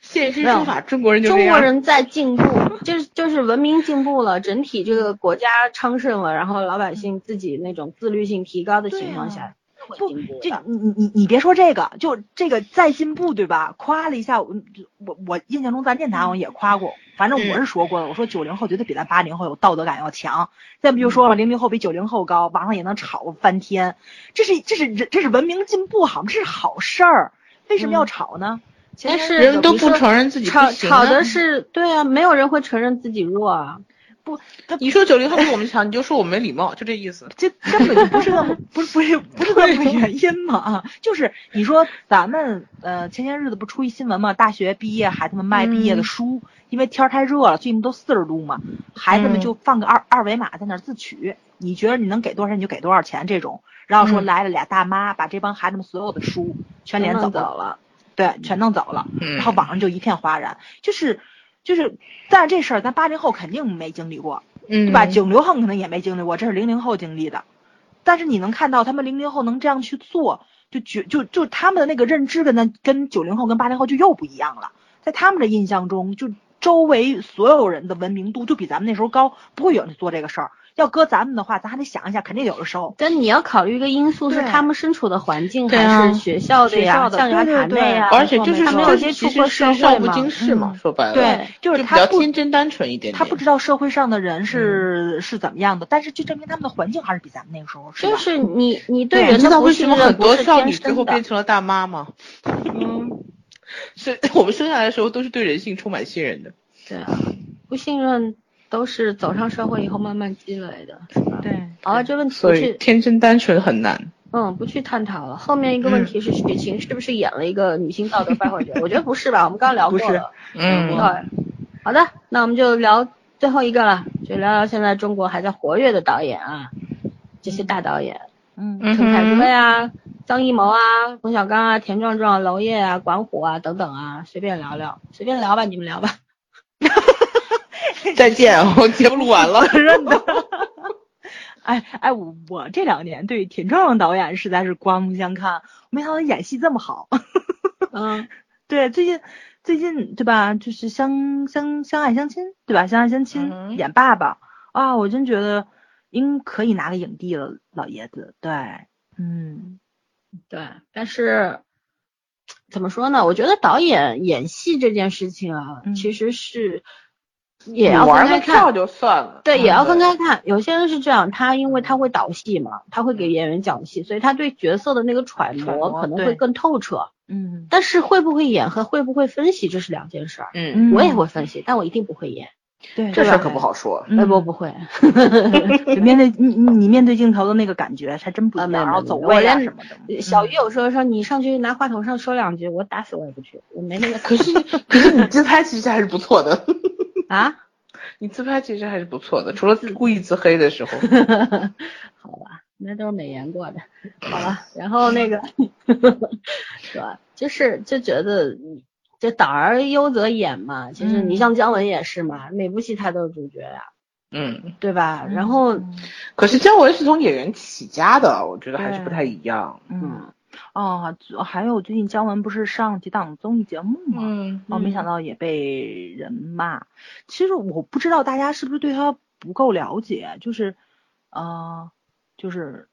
现身说法，中国人就。中国人在进步，就是就是文明进步了，整体这个国家昌盛了，然后老百姓自己那种自律性提高的情况下，不进步，这。你你你你别说这个，就这个在进步对吧？夸了一下我，我我印象中咱电台好像也夸过，反正我是说过的，我说九零后绝对比咱八零后有道德感要强。再不就说了，零零后比九零后高，网上也能吵翻天，这是这是人这是文明进步好吗？这是好事儿，为什么要吵呢？前但是天人都不承认自己吵吵的是对啊，没有人会承认自己弱啊。不，他你说九零后比我们强，你就说我没礼貌，就这意思。这根本就不是那么不是不是不是那么个原因嘛啊，就是你说咱们呃前些日子不出一新闻嘛，大学毕业孩子们卖毕业的书，因为天儿太热了，最近都四十度嘛，孩子们就放个二、二维码在那儿自取，你觉得你能给多少钱你就给多少钱这种，然后说嗯来了俩大妈，把这帮孩子们所有的书全连走走了，对，全弄走了，嗯然后网上就一片哗然，就是就是，但是这事儿咱八零后肯定没经历过，嗯，对吧？九零后可能也没经历过，这是零零后经历的。但是你能看到他们零零后能这样去做，就觉就就他们的那个认知跟咱跟九零后跟八零后就又不一样了。在他们的印象中，就周围所有人的文明度就比咱们那时候高，不会有人做这个事儿。要搁咱们的话，咱还得想一下，肯定有的时候。但你要考虑一个因素是他们身处的环境还是学校的呀、象牙塔内呀，而且就是他没有接触其实是过社会嘛少不经事嘛，嗯说白了，对，就是他天真单纯一点点。他不知道社会上的人是、是怎么样的，但是就证明他们的环境还是比咱们那个时候是就是你你对对人的不你知道为什信任不么很多是天少女最后变成了大妈吗？嗯，是我们生下来的时候都是对人性充满信任的。对啊，不信任都是走上社会以后慢慢积累的，是吧？对，好了，这问题不所以，天真单纯很难。嗯，不去探讨了。后面一个问题是许晴是不是演了一个女性道德败坏者？我觉得不是吧，我们刚刚聊过不是了。嗯对，好的，那我们就聊最后一个了，就聊聊现在中国还在活跃的导演啊，这些大导演，嗯嗯陈凯歌哼，呀、张艺谋啊、冯小刚啊、田壮壮、娄烨啊、管虎啊等等啊，随便聊聊，随便聊吧，你们聊吧。再见，我节目录完了。认得。哎哎，我我这两年对田壮壮导演实在是刮目相看，没想到他演戏这么好。嗯，对，最近最近对吧？就是相相相爱相亲对吧？相爱相亲、嗯演爸爸啊，我真觉得应可以拿个影帝了，老爷子。对，嗯对，但是怎么说呢？我觉得导演演戏这件事情啊，嗯其实是也要分开玩个票看。就算了，对，嗯也要分开看。有些人是这样，他因为他会导戏嘛，他会给演员讲戏，所以他对角色的那个揣揣摩摩可能会更透彻。嗯但是会不会演和会不会分析，这是两件事儿。嗯，我也会分析，但我一定不会演。对，这事儿可不好说。嗯哎，不不会，就面对你你你面对镜头的那个感觉还真不一样，然后走位啊什么的。小鱼有时候说你上去拿话筒上说两句，我打死我也不去，我没那个可是可是你自拍其实还是不错的，啊。你自拍其实还是不错的，除了故意自黑的时候。好吧，那都是美颜过的。好了，然后那个是吧？就是就觉得就导而优则演嘛。其实你嗯像姜文也是嘛，每部戏他都是主角呀，嗯，对吧？然后嗯可是姜文是从演员起家的，我觉得还是不太一样。嗯哦，还有最近姜文不是上几档综艺节目吗？嗯哦，没想到也被人骂。其实我不知道大家是不是对他不够了解，就是，呃，就是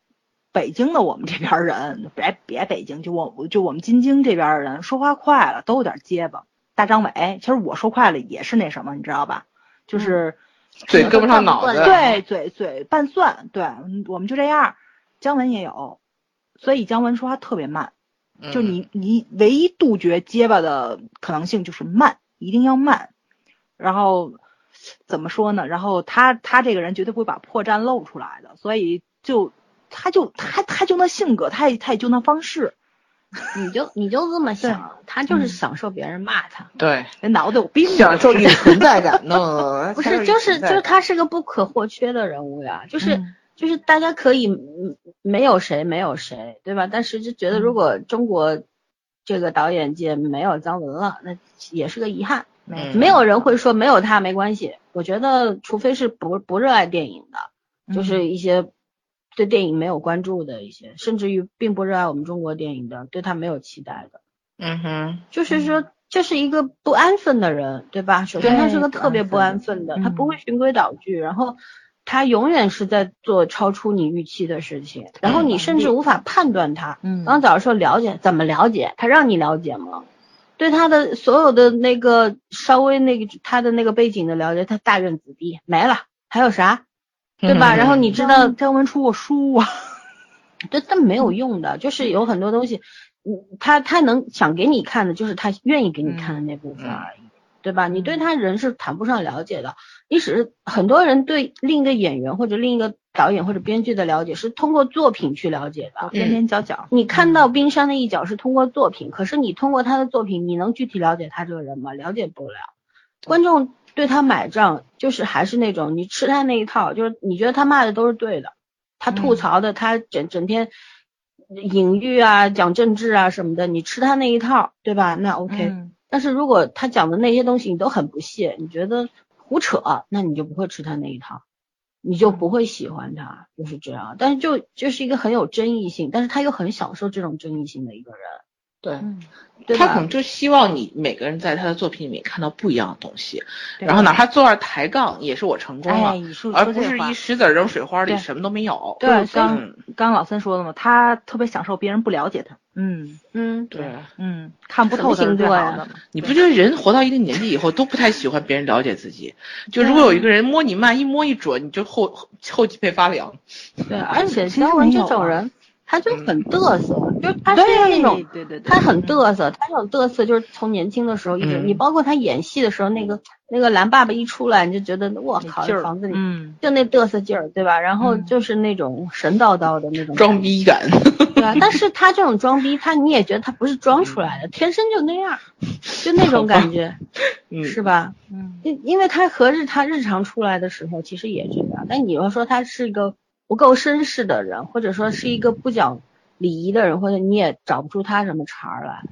北京的我们这边儿人，别别北京，就我就我们京津这边儿的人说话快了都有点结巴。大张伟，其实我说快了也是那什么，你知道吧？就是、嘴跟不上脑子。对嘴嘴拌蒜，对，嗯我们就这样。姜文也有，所以姜文说话特别慢。嗯就你你唯一杜绝结巴的可能性就是慢，一定要慢。然后怎么说呢？然后他他这个人绝对不会把破绽露出来的，所以就他就他他就那性格，他也他也就那方式，你就你就这么想，他就是嗯享受别人骂他。对，那脑子有病啊。享受 你存在感呢。不是，就是就是他是个不可或缺的人物呀，就是、嗯就是大家可以嗯没有谁没有谁，对吧？但是就觉得如果中国这个导演界没有姜文了，那也是个遗憾。没嗯没有人会说没有他没关系，我觉得除非是不不热爱电影的，嗯就是一些对电影没有关注的一些，甚至于并不热爱我们中国电影的，对他没有期待的。嗯哼，就是说，这是一个不安分的人，对吧？首先，他是个特别不安分的，他不会循规蹈矩，然后他永远是在做超出你预期的事情，然后你甚至无法判断他。嗯刚早上说了解，怎么了解？他让你了解吗？对他的所有的那个稍微那个他的那个背景的了解，他大院子弟没了，还有啥？对吧？嗯然后你知道姜文出过书啊，这但没有用的，就是有很多东西，嗯，他他能想给你看的，就是他愿意给你看的那部分而已，对吧？你对他人是谈不上了解的，你只是很多人对另一个演员或者另一个导演或者编剧的了解是通过作品去了解的。边边角角。你看到冰山的一角是通过作品，可是你通过他的作品，你能具体了解他这个人吗？了解不了。观众对他买账，就是还是那种你吃他那一套，就是你觉得他骂的都是对的，他吐槽的，他整整天隐喻啊、讲政治啊什么的，你吃他那一套，对吧？那 OK。嗯但是如果他讲的那些东西你都很不屑，你觉得胡扯，那你就不会吃他那一套，你就不会喜欢他，就是这样。但是就就是一个很有争议性，但是他又很享受这种争议性的一个人，对。嗯，对他可能？就希望你每个人在他的作品里面看到不一样的东西，然后哪怕坐那抬杠，也是我成功了，哎，而不是一石子扔水花里什么都没有。对刚刚老三说的嘛，他特别享受别人不了解他。嗯嗯，对，嗯，看不透的。你不觉得人活到一定年纪以后都不太喜欢别人了解自己？就如果有一个人摸你慢，一摸一准，你就后后后脊背发凉。对，而且其实姜文这种人，他就很嘚瑟，就是他是那种。对对对，他很嘚瑟，他这种嘚瑟就是从年轻的时候一直，嗯你包括他演戏的时候，那个那个蓝爸爸一出来，你就觉得我靠，房子里嗯，就那嘚瑟劲儿，对吧？然后嗯就是那种神叨叨的那种装，逼感。对吧？但是 他这种装逼，他你也觉得他不是装出来的，天生就那样，就那种感觉，嗯，是吧？嗯因因为他和日他日常出来的时候，其实也这样。但你要说他是一个不够绅士的人，或者说是一个不讲礼仪的人，或者你也找不出他什么茬儿来。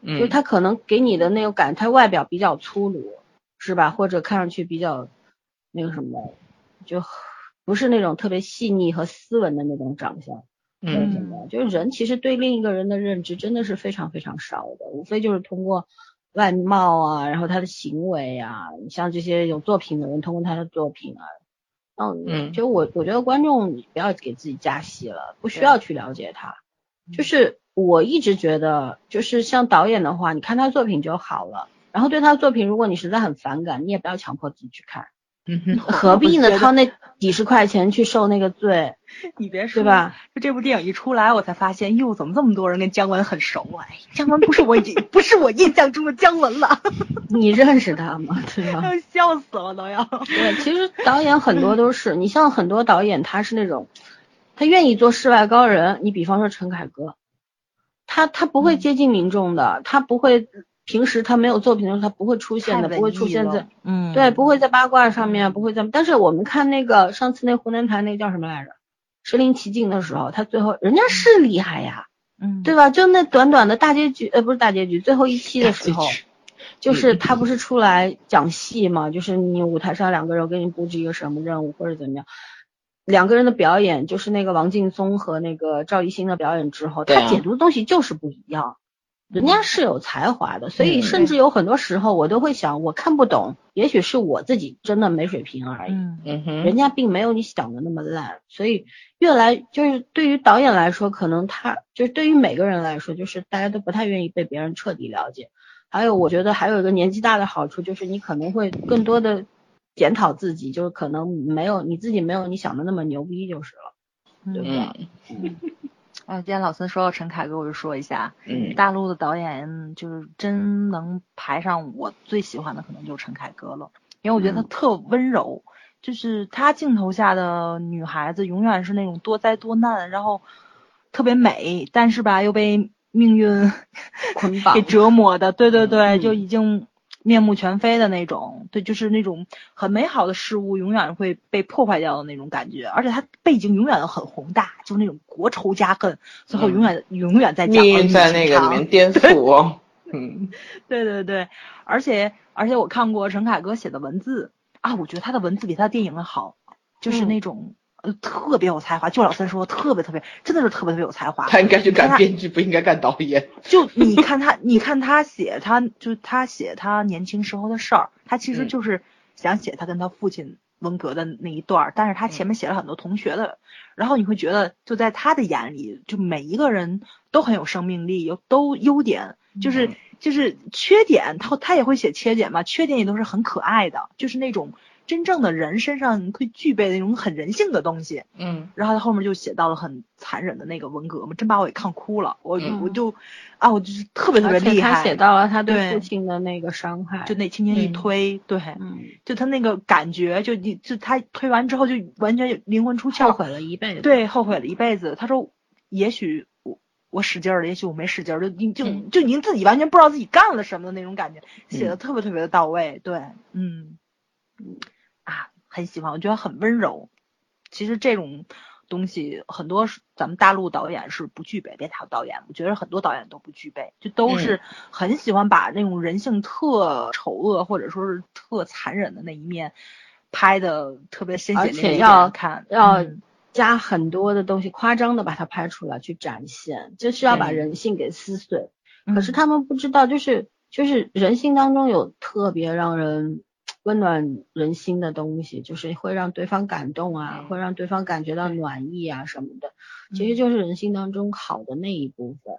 嗯，就他可能给你的那种感，他外表比较粗鲁，是吧？或者看上去比较那个什么，就不是那种特别细腻和斯文的那种长相。嗯就是人其实对另一个人的认知真的是非常非常少的，无非就是通过外貌啊，然后他的行为啊，像这些有作品的人，通过他的作品啊，嗯，嗯就我我觉得观众不要给自己加戏了，不需要去了解他。就是我一直觉得，就是像导演的话，你看他作品就好了。然后对他作品，如果你实在很反感，你也不要强迫自己去看，嗯哼，何必呢？掏那几十块钱去受那个罪，你别说对？吧？就这部电影一出来，我才发现，哟，怎么这么多人跟姜文很熟啊？哎，姜文不是我印不是我印象中的姜文了，你认识他吗？对吧？笑死了都要。对，其实导演很多都是，你像很多导演，他是那种，他愿意做世外高人。你比方说陈凯歌，他他不会接近民众的，他不会平时他没有作品的时候，他不会出现的，不会出现在，嗯对，不会在八卦上面，不会在。但是我们看那个上次那湖南台那叫什么来着，身临其境的时候，他最后人家是厉害呀，嗯，对吧？就那短短的大结局，呃，不是大结局，最后一期的时候。就是他不是出来讲戏嘛，就是你舞台上两个人给你布置一个什么任务或者怎么样，两个人的表演就是那个王劲松和那个赵艺兴的表演之后，他解读的东西就是不一样，人家是有才华的，所以嗯甚至有很多时候我都会想，我看不懂，也许是我自己真的没水平而已。嗯嗯哼，人家并没有你想的那么烂，所以越来就是对于导演来说，可能他就是对于每个人来说，就是大家都不太愿意被别人彻底了解。还有，我觉得还有一个年纪大的好处，就是你可能会更多的检讨自己，就是可能没有你自己没有你想的那么牛逼就是了。对吧嗯啊，今天老孙说到陈凯歌，我就说一下，嗯。大陆的导演就是真能排上我最喜欢的，可能就是陈凯歌了，因为我觉得他嗯。特温柔，就是他镜头下的女孩子永远是那种多灾多难，然后特别美，但是吧又被命运捆绑。给折磨的，对对对，嗯。就已经面目全非的那种，对，就是那种很美好的事物永远会被破坏掉的那种感觉，而且它背景永远很宏大，就是那种国仇家恨，最后永远、永远在讲命运在那个里面颠 覆哦。嗯。对对对，而且而且我看过陈凯歌写的文字啊，我觉得他的文字比他的电影的好，就是嗯。那种、呃特别有才华。就老三说，特别特别，真的是特别特别有才华。他应该去干编剧，不应该干导演。就你看他，你看他写他，就他写他年轻时候的事儿，他其实嗯就是想写他跟他父亲文革的那一段儿，但是他嗯前面写了很多同学的，然后你会觉得就在他的眼里，就每一个人都很有生命力，有都优点，就是、嗯就是缺点，他他也会写缺点嘛，缺点也都是很可爱的，就是那种真正的人身上会具备的那种很人性的东西。嗯然后他后面就写到了很残忍的那个文革嘛，真把我给看哭了。我、嗯我就啊，我就是特别特别厉害，他写到了他对对父亲的那个伤害，就那轻轻一嗯推，对，嗯，就他那个感觉，就你就他推完之后就完全灵魂出窍，后悔了一辈子。，对，后悔了一辈子。他说，也许我我使劲儿了，也许我没使劲儿，就你就、嗯就您自己完全不知道自己干了什么的那种感觉，写的嗯特别特别的到位。对，嗯，啊，很喜欢，我觉得很温柔。其实这种东西很多咱们大陆导演是不具备，别谈导演，我觉得很多导演都不具备，就都是很喜欢把那种人性特丑恶或者说是特残忍的那一面拍的特别深血而且要看，要嗯加很多的东西，夸张的把它拍出来去展现，就是要把人性给撕碎。嗯可是他们不知道，就是就是人性当中有特别让人温暖人心的东西，就是会让对方感动啊，嗯会让对方感觉到暖意啊什么的，其实嗯就是人性当中好的那一部分。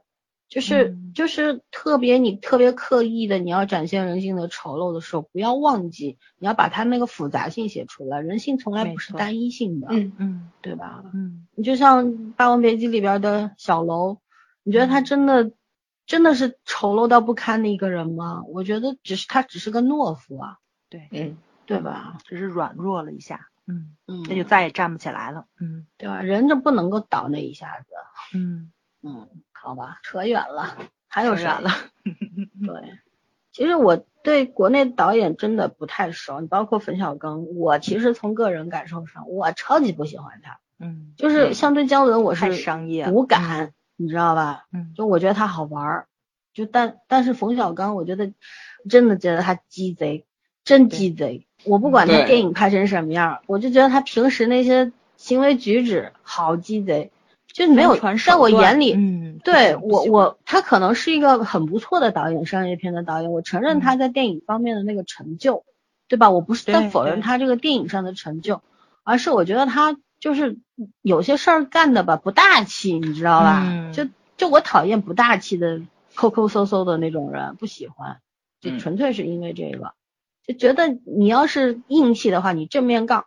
就是嗯就是特别你特别刻意的你要展现人性的丑陋的时候，不要忘记你要把它那个复杂性写出来。人性从来不是单一性的，嗯嗯对吧？嗯你就像《霸王别姬》里边的小楼，你觉得他嗯真的真的是丑陋到不堪的一个人吗？我觉得只是他只是个懦夫啊，对，嗯。对吧？只是软弱了一下，嗯，嗯，那就再也站不起来了，嗯对吧？人就不能够倒那一下子，嗯，嗯，好吧，扯远了，还有谁扯远了，对，其实我对国内导演真的不太熟，你包括冯小刚，我其实从个人感受上，我超级不喜欢他，嗯，就是嗯相对姜文，我太是商业无感，你知道吧？嗯？就我觉得他好玩儿，就但但是冯小刚，我觉得真的觉得他鸡贼，真鸡贼。我不管他电影拍成什么样儿，我就觉得他平时那些行为举止好鸡贼。就没有在我眼里，嗯，对我我他可能是一个很不错的导演，商业片的导演，我承认他在电影方面的那个成就，对吧？我不是在否认他这个电影上的成就，而是我觉得他就是有些事儿干的吧不大气，你知道吧？嗯就就我讨厌不大气的抠抠搜搜的那种人，不喜欢，就嗯纯粹是因为这个，就觉得你要是硬气的话，你正面杠。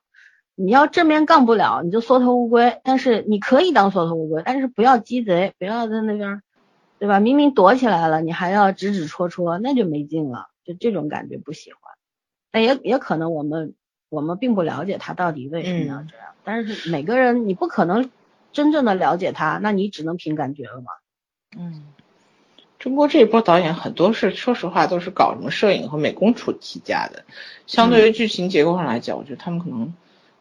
你要正面杠不了，你就缩头乌龟。但是你可以当缩头乌龟，但是不要鸡贼，不要在那边儿，对吧？明明躲起来了，你还要指指戳戳，那就没劲了。就这种感觉不喜欢。但也也可能我们我们并不了解他到底为什么要这样。但是每个人你不可能真正的了解他，那你只能凭感觉了嘛。嗯中国这一波导演很多是，说实话都是搞什么摄影和美工出起家的。相对于剧情结构上来讲，我觉得他们可能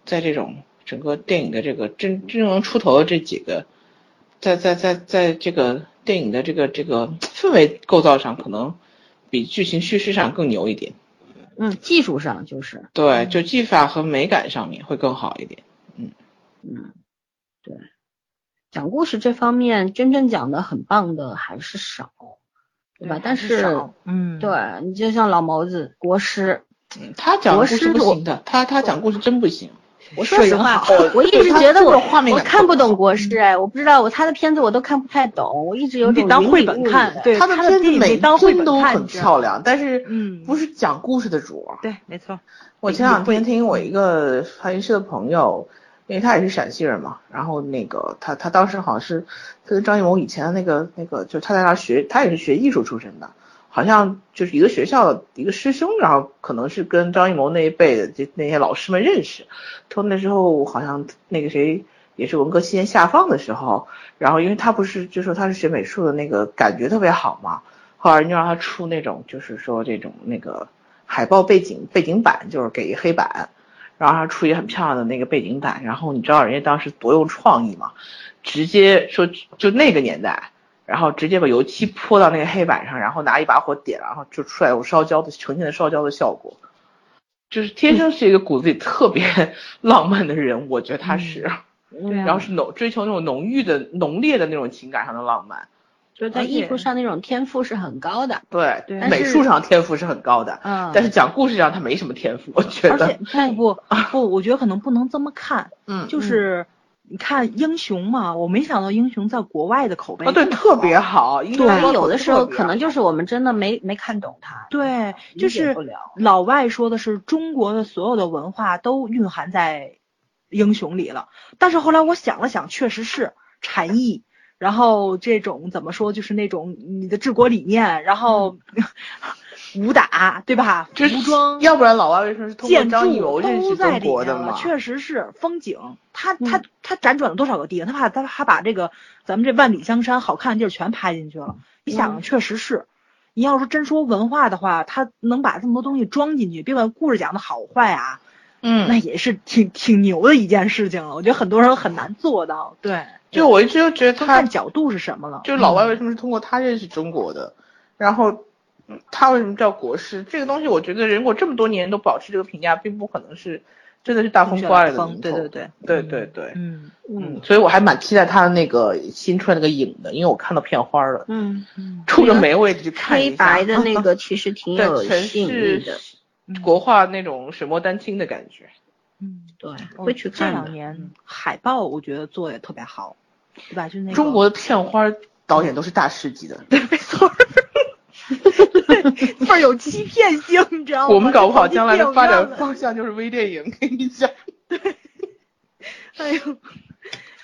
在这种整个电影的这个真真正能出头的这几个，在在在在这个电影的这个这个氛围构造上，可能比剧情叙事上更牛一点。嗯，技术上就是，对，就技法和美感上面会更好一点。嗯嗯，对，讲故事这方面真正讲的很棒的还是少，对吧？但是嗯，对你就像老毛子、国师，嗯，他讲故事国师不行的，他他讲故事真不行。我说实话，我一直觉得我画面我看不懂国师哎，我不知道我他的片子我都看不太懂，我一直有你种云得当绘本。看对他的片子每得当绘帧都很漂亮，但是嗯不是讲故事的主儿。对，没错，我前两天听我一个翻译师的朋友，因为他也是陕西人嘛，然后那个他他当时好像是他跟张艺谋以前的那个那个，就是他在那学，他也是学艺术出身的，好像就是一个学校的一个师兄，然后可能是跟张艺谋那一辈的这那些老师们认识，说那时候好像那个谁也是文革期间下放的时候，然后因为他不是就说他是学美术的那个感觉特别好嘛，后来就让他出那种就是说这种那个海报背景背景板，就是给一黑板，然后还出一个很漂亮的那个背景板，然后你知道人家当时多有创意吗？直接说就那个年代，然后直接把油漆泼到那个黑板上，然后拿一把火点，然后就出来有烧焦的呈现的烧焦的效果，就是天生是一个骨子里特别 浪漫的人，我觉得他是，然后是浓追求那种浓郁的浓烈的那种情感上的浪漫，就在艺术上那种天赋是很高的。对，对美术上天赋是很高的，嗯，但是讲故事上他没什么天赋，我觉得而且，不不 不，我觉得可能不能这么看，嗯，就是你看英雄嘛，我没想到英雄在国外的口碑啊，对，特别好。好，因对为有的时候可能就就是我们真的没没看懂他，对，理就是。老外说的是中国的所有的文化都蕴含在英雄里了，但是后来我想了想，确实是禅意，然后这种怎么说，就是那种你的治国理念，然后 武打，对吧？这服装。要不然老外为什么是通过建张艺筑谋认识都在中里面了，国的嘛？确实是风景。他他嗯他辗转了多少个地方？他把他他把这个咱们这万里江山好看的地儿全拍进去了。你想，嗯确实是。你要是真说文化的话，他能把这么多东西装进去，别管故事讲的好坏啊，那嗯，也是挺挺牛的一件事情了。我觉得很多人很难做到。对，就我一直都觉得他看角度是什么了。就是老外嗯。为什么是通过他认识中国的，然后嗯他为什么叫国师？这个东西我觉得人国这么多年都保持这个评价，并不可能是真的是大风刮来的风对对对。对对对，嗯。嗯，所以我还蛮期待他的那个新出来那个影的，因为我看到片花了，嗯，嗯。冲着没位置去看一黑白的那个其实挺有吸引力的，嗯国画那种水墨丹青的感觉。嗯，对，我会去看这。两年海报我觉得做的也特别好，对吧？就是那个中国的片花导演都是大师级的，没错儿，倍儿有欺骗性，你知道吗？我们搞不好将来的发展方向就是微电影。跟你讲，哎呦，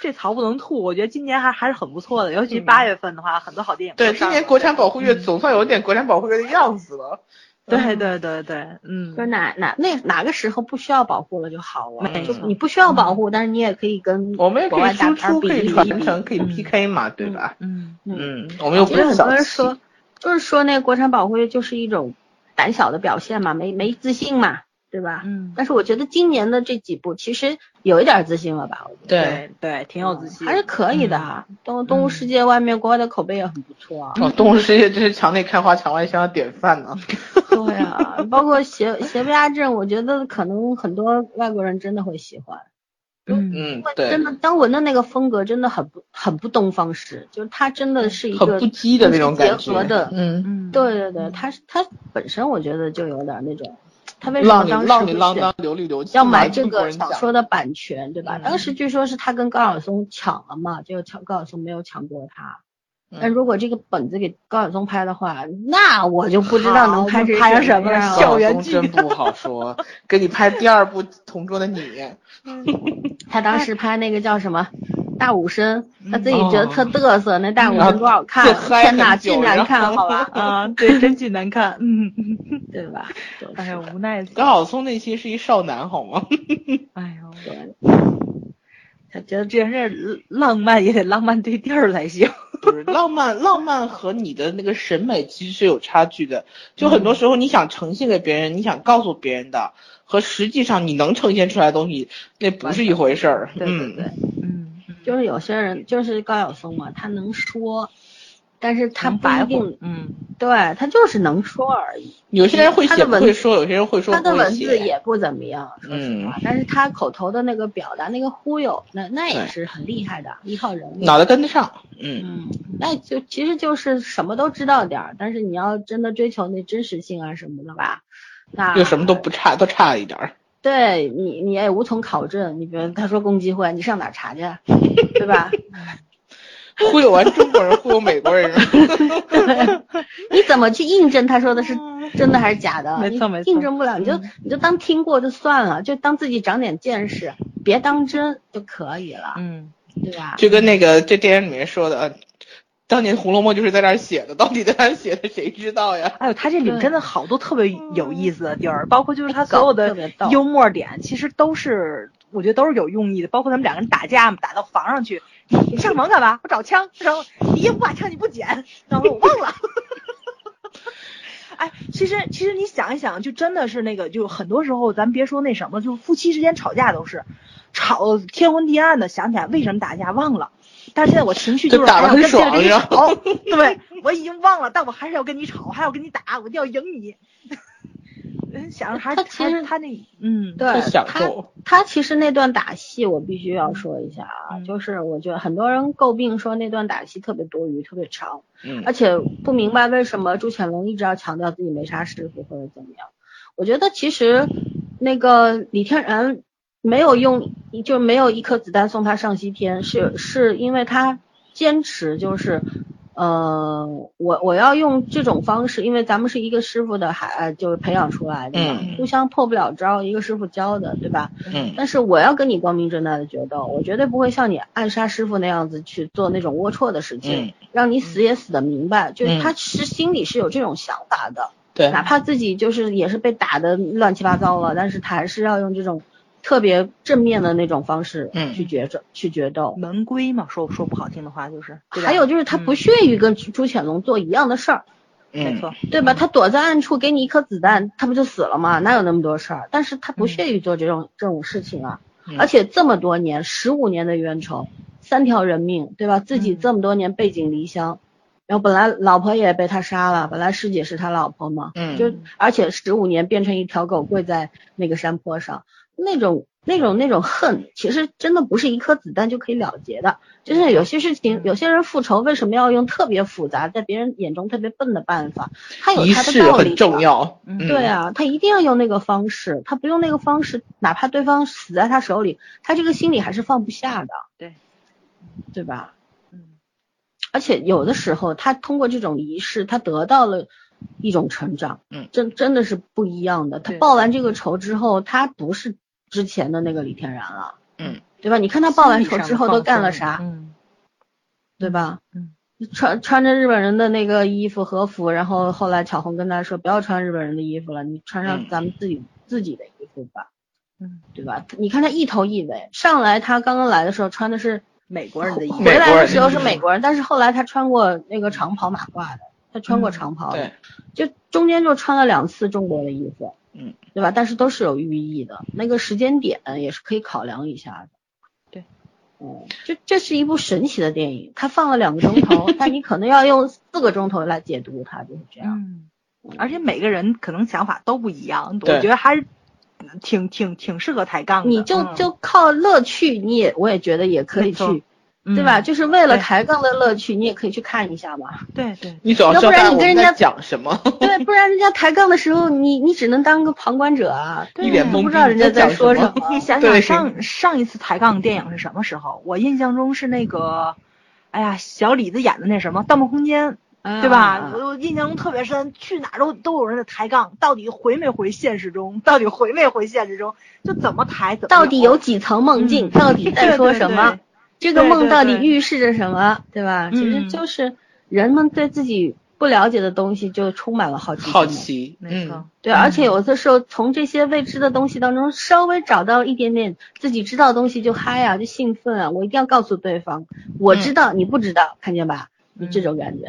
这槽不能吐。我觉得今年还还是很不错的，尤其嗯八月份的话，很多好电影对，今年国产保护月嗯总算有点国产保护月的样子了。对对对对，嗯，说哪哪那哪个时候不需要保护了就好了，就你不需要保护，但是你也可以跟我们也可以国外大输出，可以传承，可以嗯。PK 嘛，对吧？嗯嗯，我们又不是很多人说，就是说那个国产保护月就是一种胆小的表现嘛，没没自信嘛，对吧？嗯，但是我觉得今年的这几部其实有一点自信了吧？我觉得对对，挺有自信，还是可以的啊。动动物世界外面国外的口碑也很不错啊。哦，动物世界真是墙内开花墙外香的典范呢。对啊，包括邪邪不压正，我觉得可能很多外国人真的会喜欢。嗯嗯，对真，的，张文的那个风格真的很不很不东方式，就是他真的是一个很不羁的那种感结合的，，嗯，嗯，对对对，他是他本身我觉得就有点那种，他为什么当时浪里会选浪当流里流气，要买这个小说的版权，对吧？嗯当时据说是他跟高晓松抢了嘛，结果抢高晓松没有抢过他。嗯但如果这个本子给高晓松拍的话，那我就不知道能拍成拍成什么样了。校园剧高晓松真不 好说，给你拍第二部《同桌的你》，他当时拍那个叫什么大武生，他自己嗯觉得特嘚瑟，那大武生多好看天哪，巨难看，好吧，啊，对，真巨难看，嗯，对吧？就是。哎呀，无奈，高晓松内心是一少男，好吗？哎呦，对。他觉得这件事浪漫也得浪漫对地儿才行，不是浪漫，浪漫和你的那个审美其实是有差距的。就很多时候你想呈现给别人，你想告诉别人的，和实际上你能呈现出来的东西，那不是一回事儿。对对对，嗯，就是有些人就是高晓松嘛，他能说，但是他不一定，嗯，对他就是能说而已。有些人会写他的文不会说，有些人会说他的文字。也不怎么样，说实话，嗯但是他口头的那个表达，那个忽悠，那那也是很厉害的依靠人物。脑袋跟得上，嗯，嗯，那就其实就是什么都知道点儿，但是你要真的追求那真实性啊什么的吧，那就什么都不差，都差一点儿。对你你也无从考证。你比如他说共济会，你上哪儿查去，对吧？忽悠完中国人，忽悠美国人，你怎么去印证他说的是真的还是假的？你没错没错印证不了，你就嗯你就当听过就算了，就当自己长点见识，别当真就可以了，嗯，对吧？就跟那个这电影里面说的，呃当年《红楼梦》就是在那儿写的，到底在哪儿写的谁知道呀？哎呦，他这里面真的好多特别有意思的地儿，包括就是他所有的幽默点，其实都是我觉得都是有用意的。包括他们两个人打架嘛，打到房上去，你上房干嘛？我找枪，然后你五把枪你不捡，然后我忘了。哎，其实其实你想一想，就真的是那个，就很多时候咱别说那什么，就夫妻之间吵架都是吵天昏地暗的，想起来为什么打架忘了。但是现在我情绪就是打得还要很跟接着爽跟你吵，对我已经忘了，但我还是要跟你吵，还要跟你打，我一定要赢你。嗯想着还是他其实他那嗯对他，他其实那段打戏，我必须要说一下啊，嗯就是我觉得很多人诟病说那段打戏特别多余，特别长，嗯而且不明白为什么朱潜龙一直要强调自己没杀师傅或者怎么样。我觉得其实那个李天然没有用，就没有一颗子弹送他上西天，是是因为他坚持就是。呃，我我要用这种方式，因为咱们是一个师傅的孩，就是培养出来的嘛，嗯互相破不了招，一个师傅教的，对吧？嗯但是我要跟你光明正大的决斗，我绝对不会像你暗杀师傅那样子去做那种龌龊的事情，嗯让你死也死的明白。就是嗯他是心里是有这种想法的，对，哪怕自己就是也是被打的乱七八糟了，但是他还是要用这种特别正面的那种方式嗯。去决斗、去决斗。门规嘛，说说不好听的话就是，还有就是他不嗯屑于跟朱朱潜龙做一样的事儿，嗯。没错，对吧？他躲在暗处给你一颗子弹，他不就死了吗？哪有那么多事儿？但是他不屑于做这种、这种事情啊。嗯。而且这么多年，十五年的冤仇，三条人命，对吧？自己嗯。这么多年背井离乡，然后本来老婆也被他杀了，本来师姐是他老婆嘛，嗯。就而且十五年变成一条狗跪在那个山坡上，那种那种那种恨，其实真的不是一颗子弹就可以了结的。就是有些事情，嗯有些人复仇为什么要用特别复杂，在别人眼中特别笨的办法？他有他的道理式很重。要，嗯对啊，他一定要用那个方式，他不用那个方式，哪怕对方死在他手里，他这个心里还是放不下的，对，对吧？嗯而且有的时候，他通过这种仪式，他得到了一种成长，嗯真真的是不一样的。他报完这个仇之后，他不是之前的那个李天然了，嗯，对吧？你看他报完仇之后都干了啥，嗯对吧？嗯穿穿着日本人的那个衣服和服，然后后来巧红跟他说不要穿日本人的衣服了，你穿上嗯咱们自己、自己的衣服吧，嗯，对吧？你看他一头一尾，上来他刚刚来的时候穿的是美国人的衣服，回来的时候是美国人但是后来他穿过那个长袍马褂的，他穿过嗯长袍的，对，就中间就穿了两次中国的衣服，嗯，对吧？但是都是有寓意的，那个时间点也是可以考量一下的。对，嗯，这这是一部神奇的电影，它放了两个钟头，但你可能要用四个钟头来解读它，就是这样。嗯，而且每个人可能想法都不一样，我觉得还是挺挺挺适合抬杠的。你就嗯就靠乐趣，你也我也觉得也可以去，对吧？嗯就是为了抬杠的乐趣，你也可以去看一下嘛。对对，你主要要不然你跟人家讲什么，对，不然人家抬杠的时候，你你只能当个旁观者啊，对一脸懵逼，不知道人家在说什么。你想对想上上一次抬杠电影是什么时候？我印象中是那个，哎呀，小李子演的那什么《盗梦空间》，对吧？啊我我印象中特别深，去哪儿都都有人在抬杠，到底回没回现实中？到底回没回现实中？就怎么抬怎么到底有几层梦境？嗯到底在说什么？这个梦到底预示着什么？对吧？其实嗯就是人们对自己不了解的东西就充满了好奇。好。奇，没错嗯，，对，而且有的时候从这些未知的东西当中稍微找到一点点自己知道的东西就嗨啊，就兴奋啊！我一定要告诉对方，我知道，你不知道，看见吧？就这种感觉。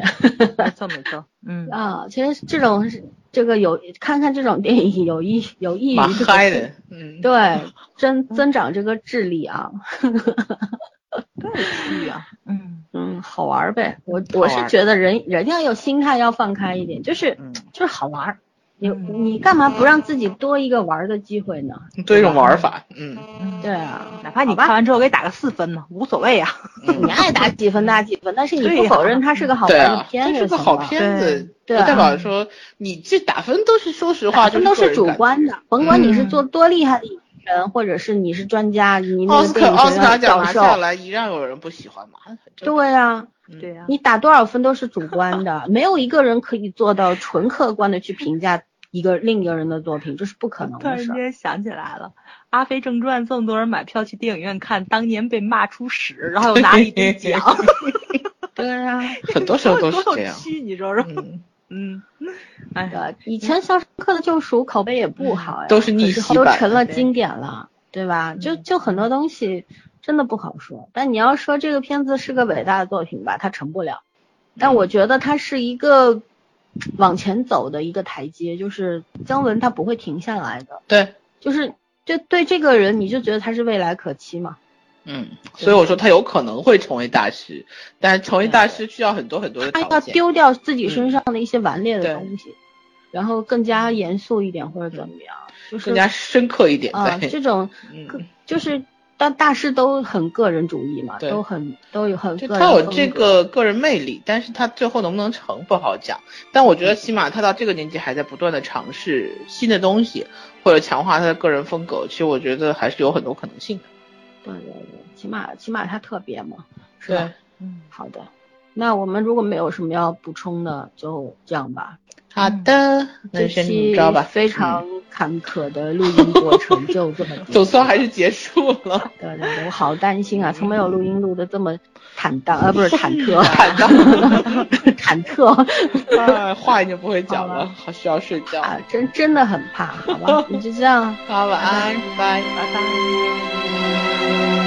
没错 没错，嗯啊，其实这种是这个有看看这种电影有益有益于这个嗨的，嗯，对增增长这个智力啊，对去啊，嗯嗯，好玩呗。我我是觉得人人要有心态要放开一点，就是嗯就是好玩。你嗯你干嘛不让自己多一个玩的机会呢？多一种玩法，嗯嗯，对啊，哪怕你看完之后给打个四分呢，无所谓啊。嗯你爱打几分打几分，但是你不否认它是个好对啊，玩的片这是个好。片子，对代表说你这打分都是，说实话，打分都是主观的，甭管你是嗯做多厉害的演员，或者是你是专家，你那奥斯个电影学卡奥斯卡院教授奖拿下，来，一样有人不喜欢嘛？对啊，嗯对呀，你打多少分都是主观的，没有一个人可以做到纯客观的去评价一个另一个人的作品，这是不可能的事儿。间想起来了，《阿飞正传》这么多人买票去电影院看，当年被骂出屎，然后又拿了一堆 奖，对啊，很多时候都是多这样。你说说？嗯，嗯，哎，对，以前《肖申克的救赎》口碑也不好呀，都是逆袭都成了经典了，对吧？就就很多东西真的不好说。但你要说这个片子是个伟大的作品吧，它成不了。但我觉得它是一个往前走的一个台阶，就是姜文他不会停下来的，对，就是就对这个人你就觉得他是未来可期嘛。嗯，所以我说他有可能会成为大师，但是成为大师需要很多很多的他要。丢掉自己身上的一些顽劣的东西，然后更加严肃一点或者怎么样，就是更加深刻一点，啊，对，这种嗯，就是但大师都很个人主义嘛，都很都有很他有这个个人魅力，但是他最后能不能成不好讲。但我觉得起码他到这个年纪还在不断的尝试新的东西，或者强化他的个人风格，其实我觉得还是有很多可能性的。对对对，起码起码他特别嘛，是吧？嗯，好的，那我们如果没有什么要补充的，就这样吧。好的，那这期么着吧。非常坎坷的录音过程就这么 总算还是结束了。对对对，我好担心啊，从没有录音录的这么坦荡，呃，不是忐忑，坦荡，忐忑 哎，话已经不会讲了，好需要睡觉。啊，真真的很怕，好吧，你就这样。好，晚安，拜拜。拜拜。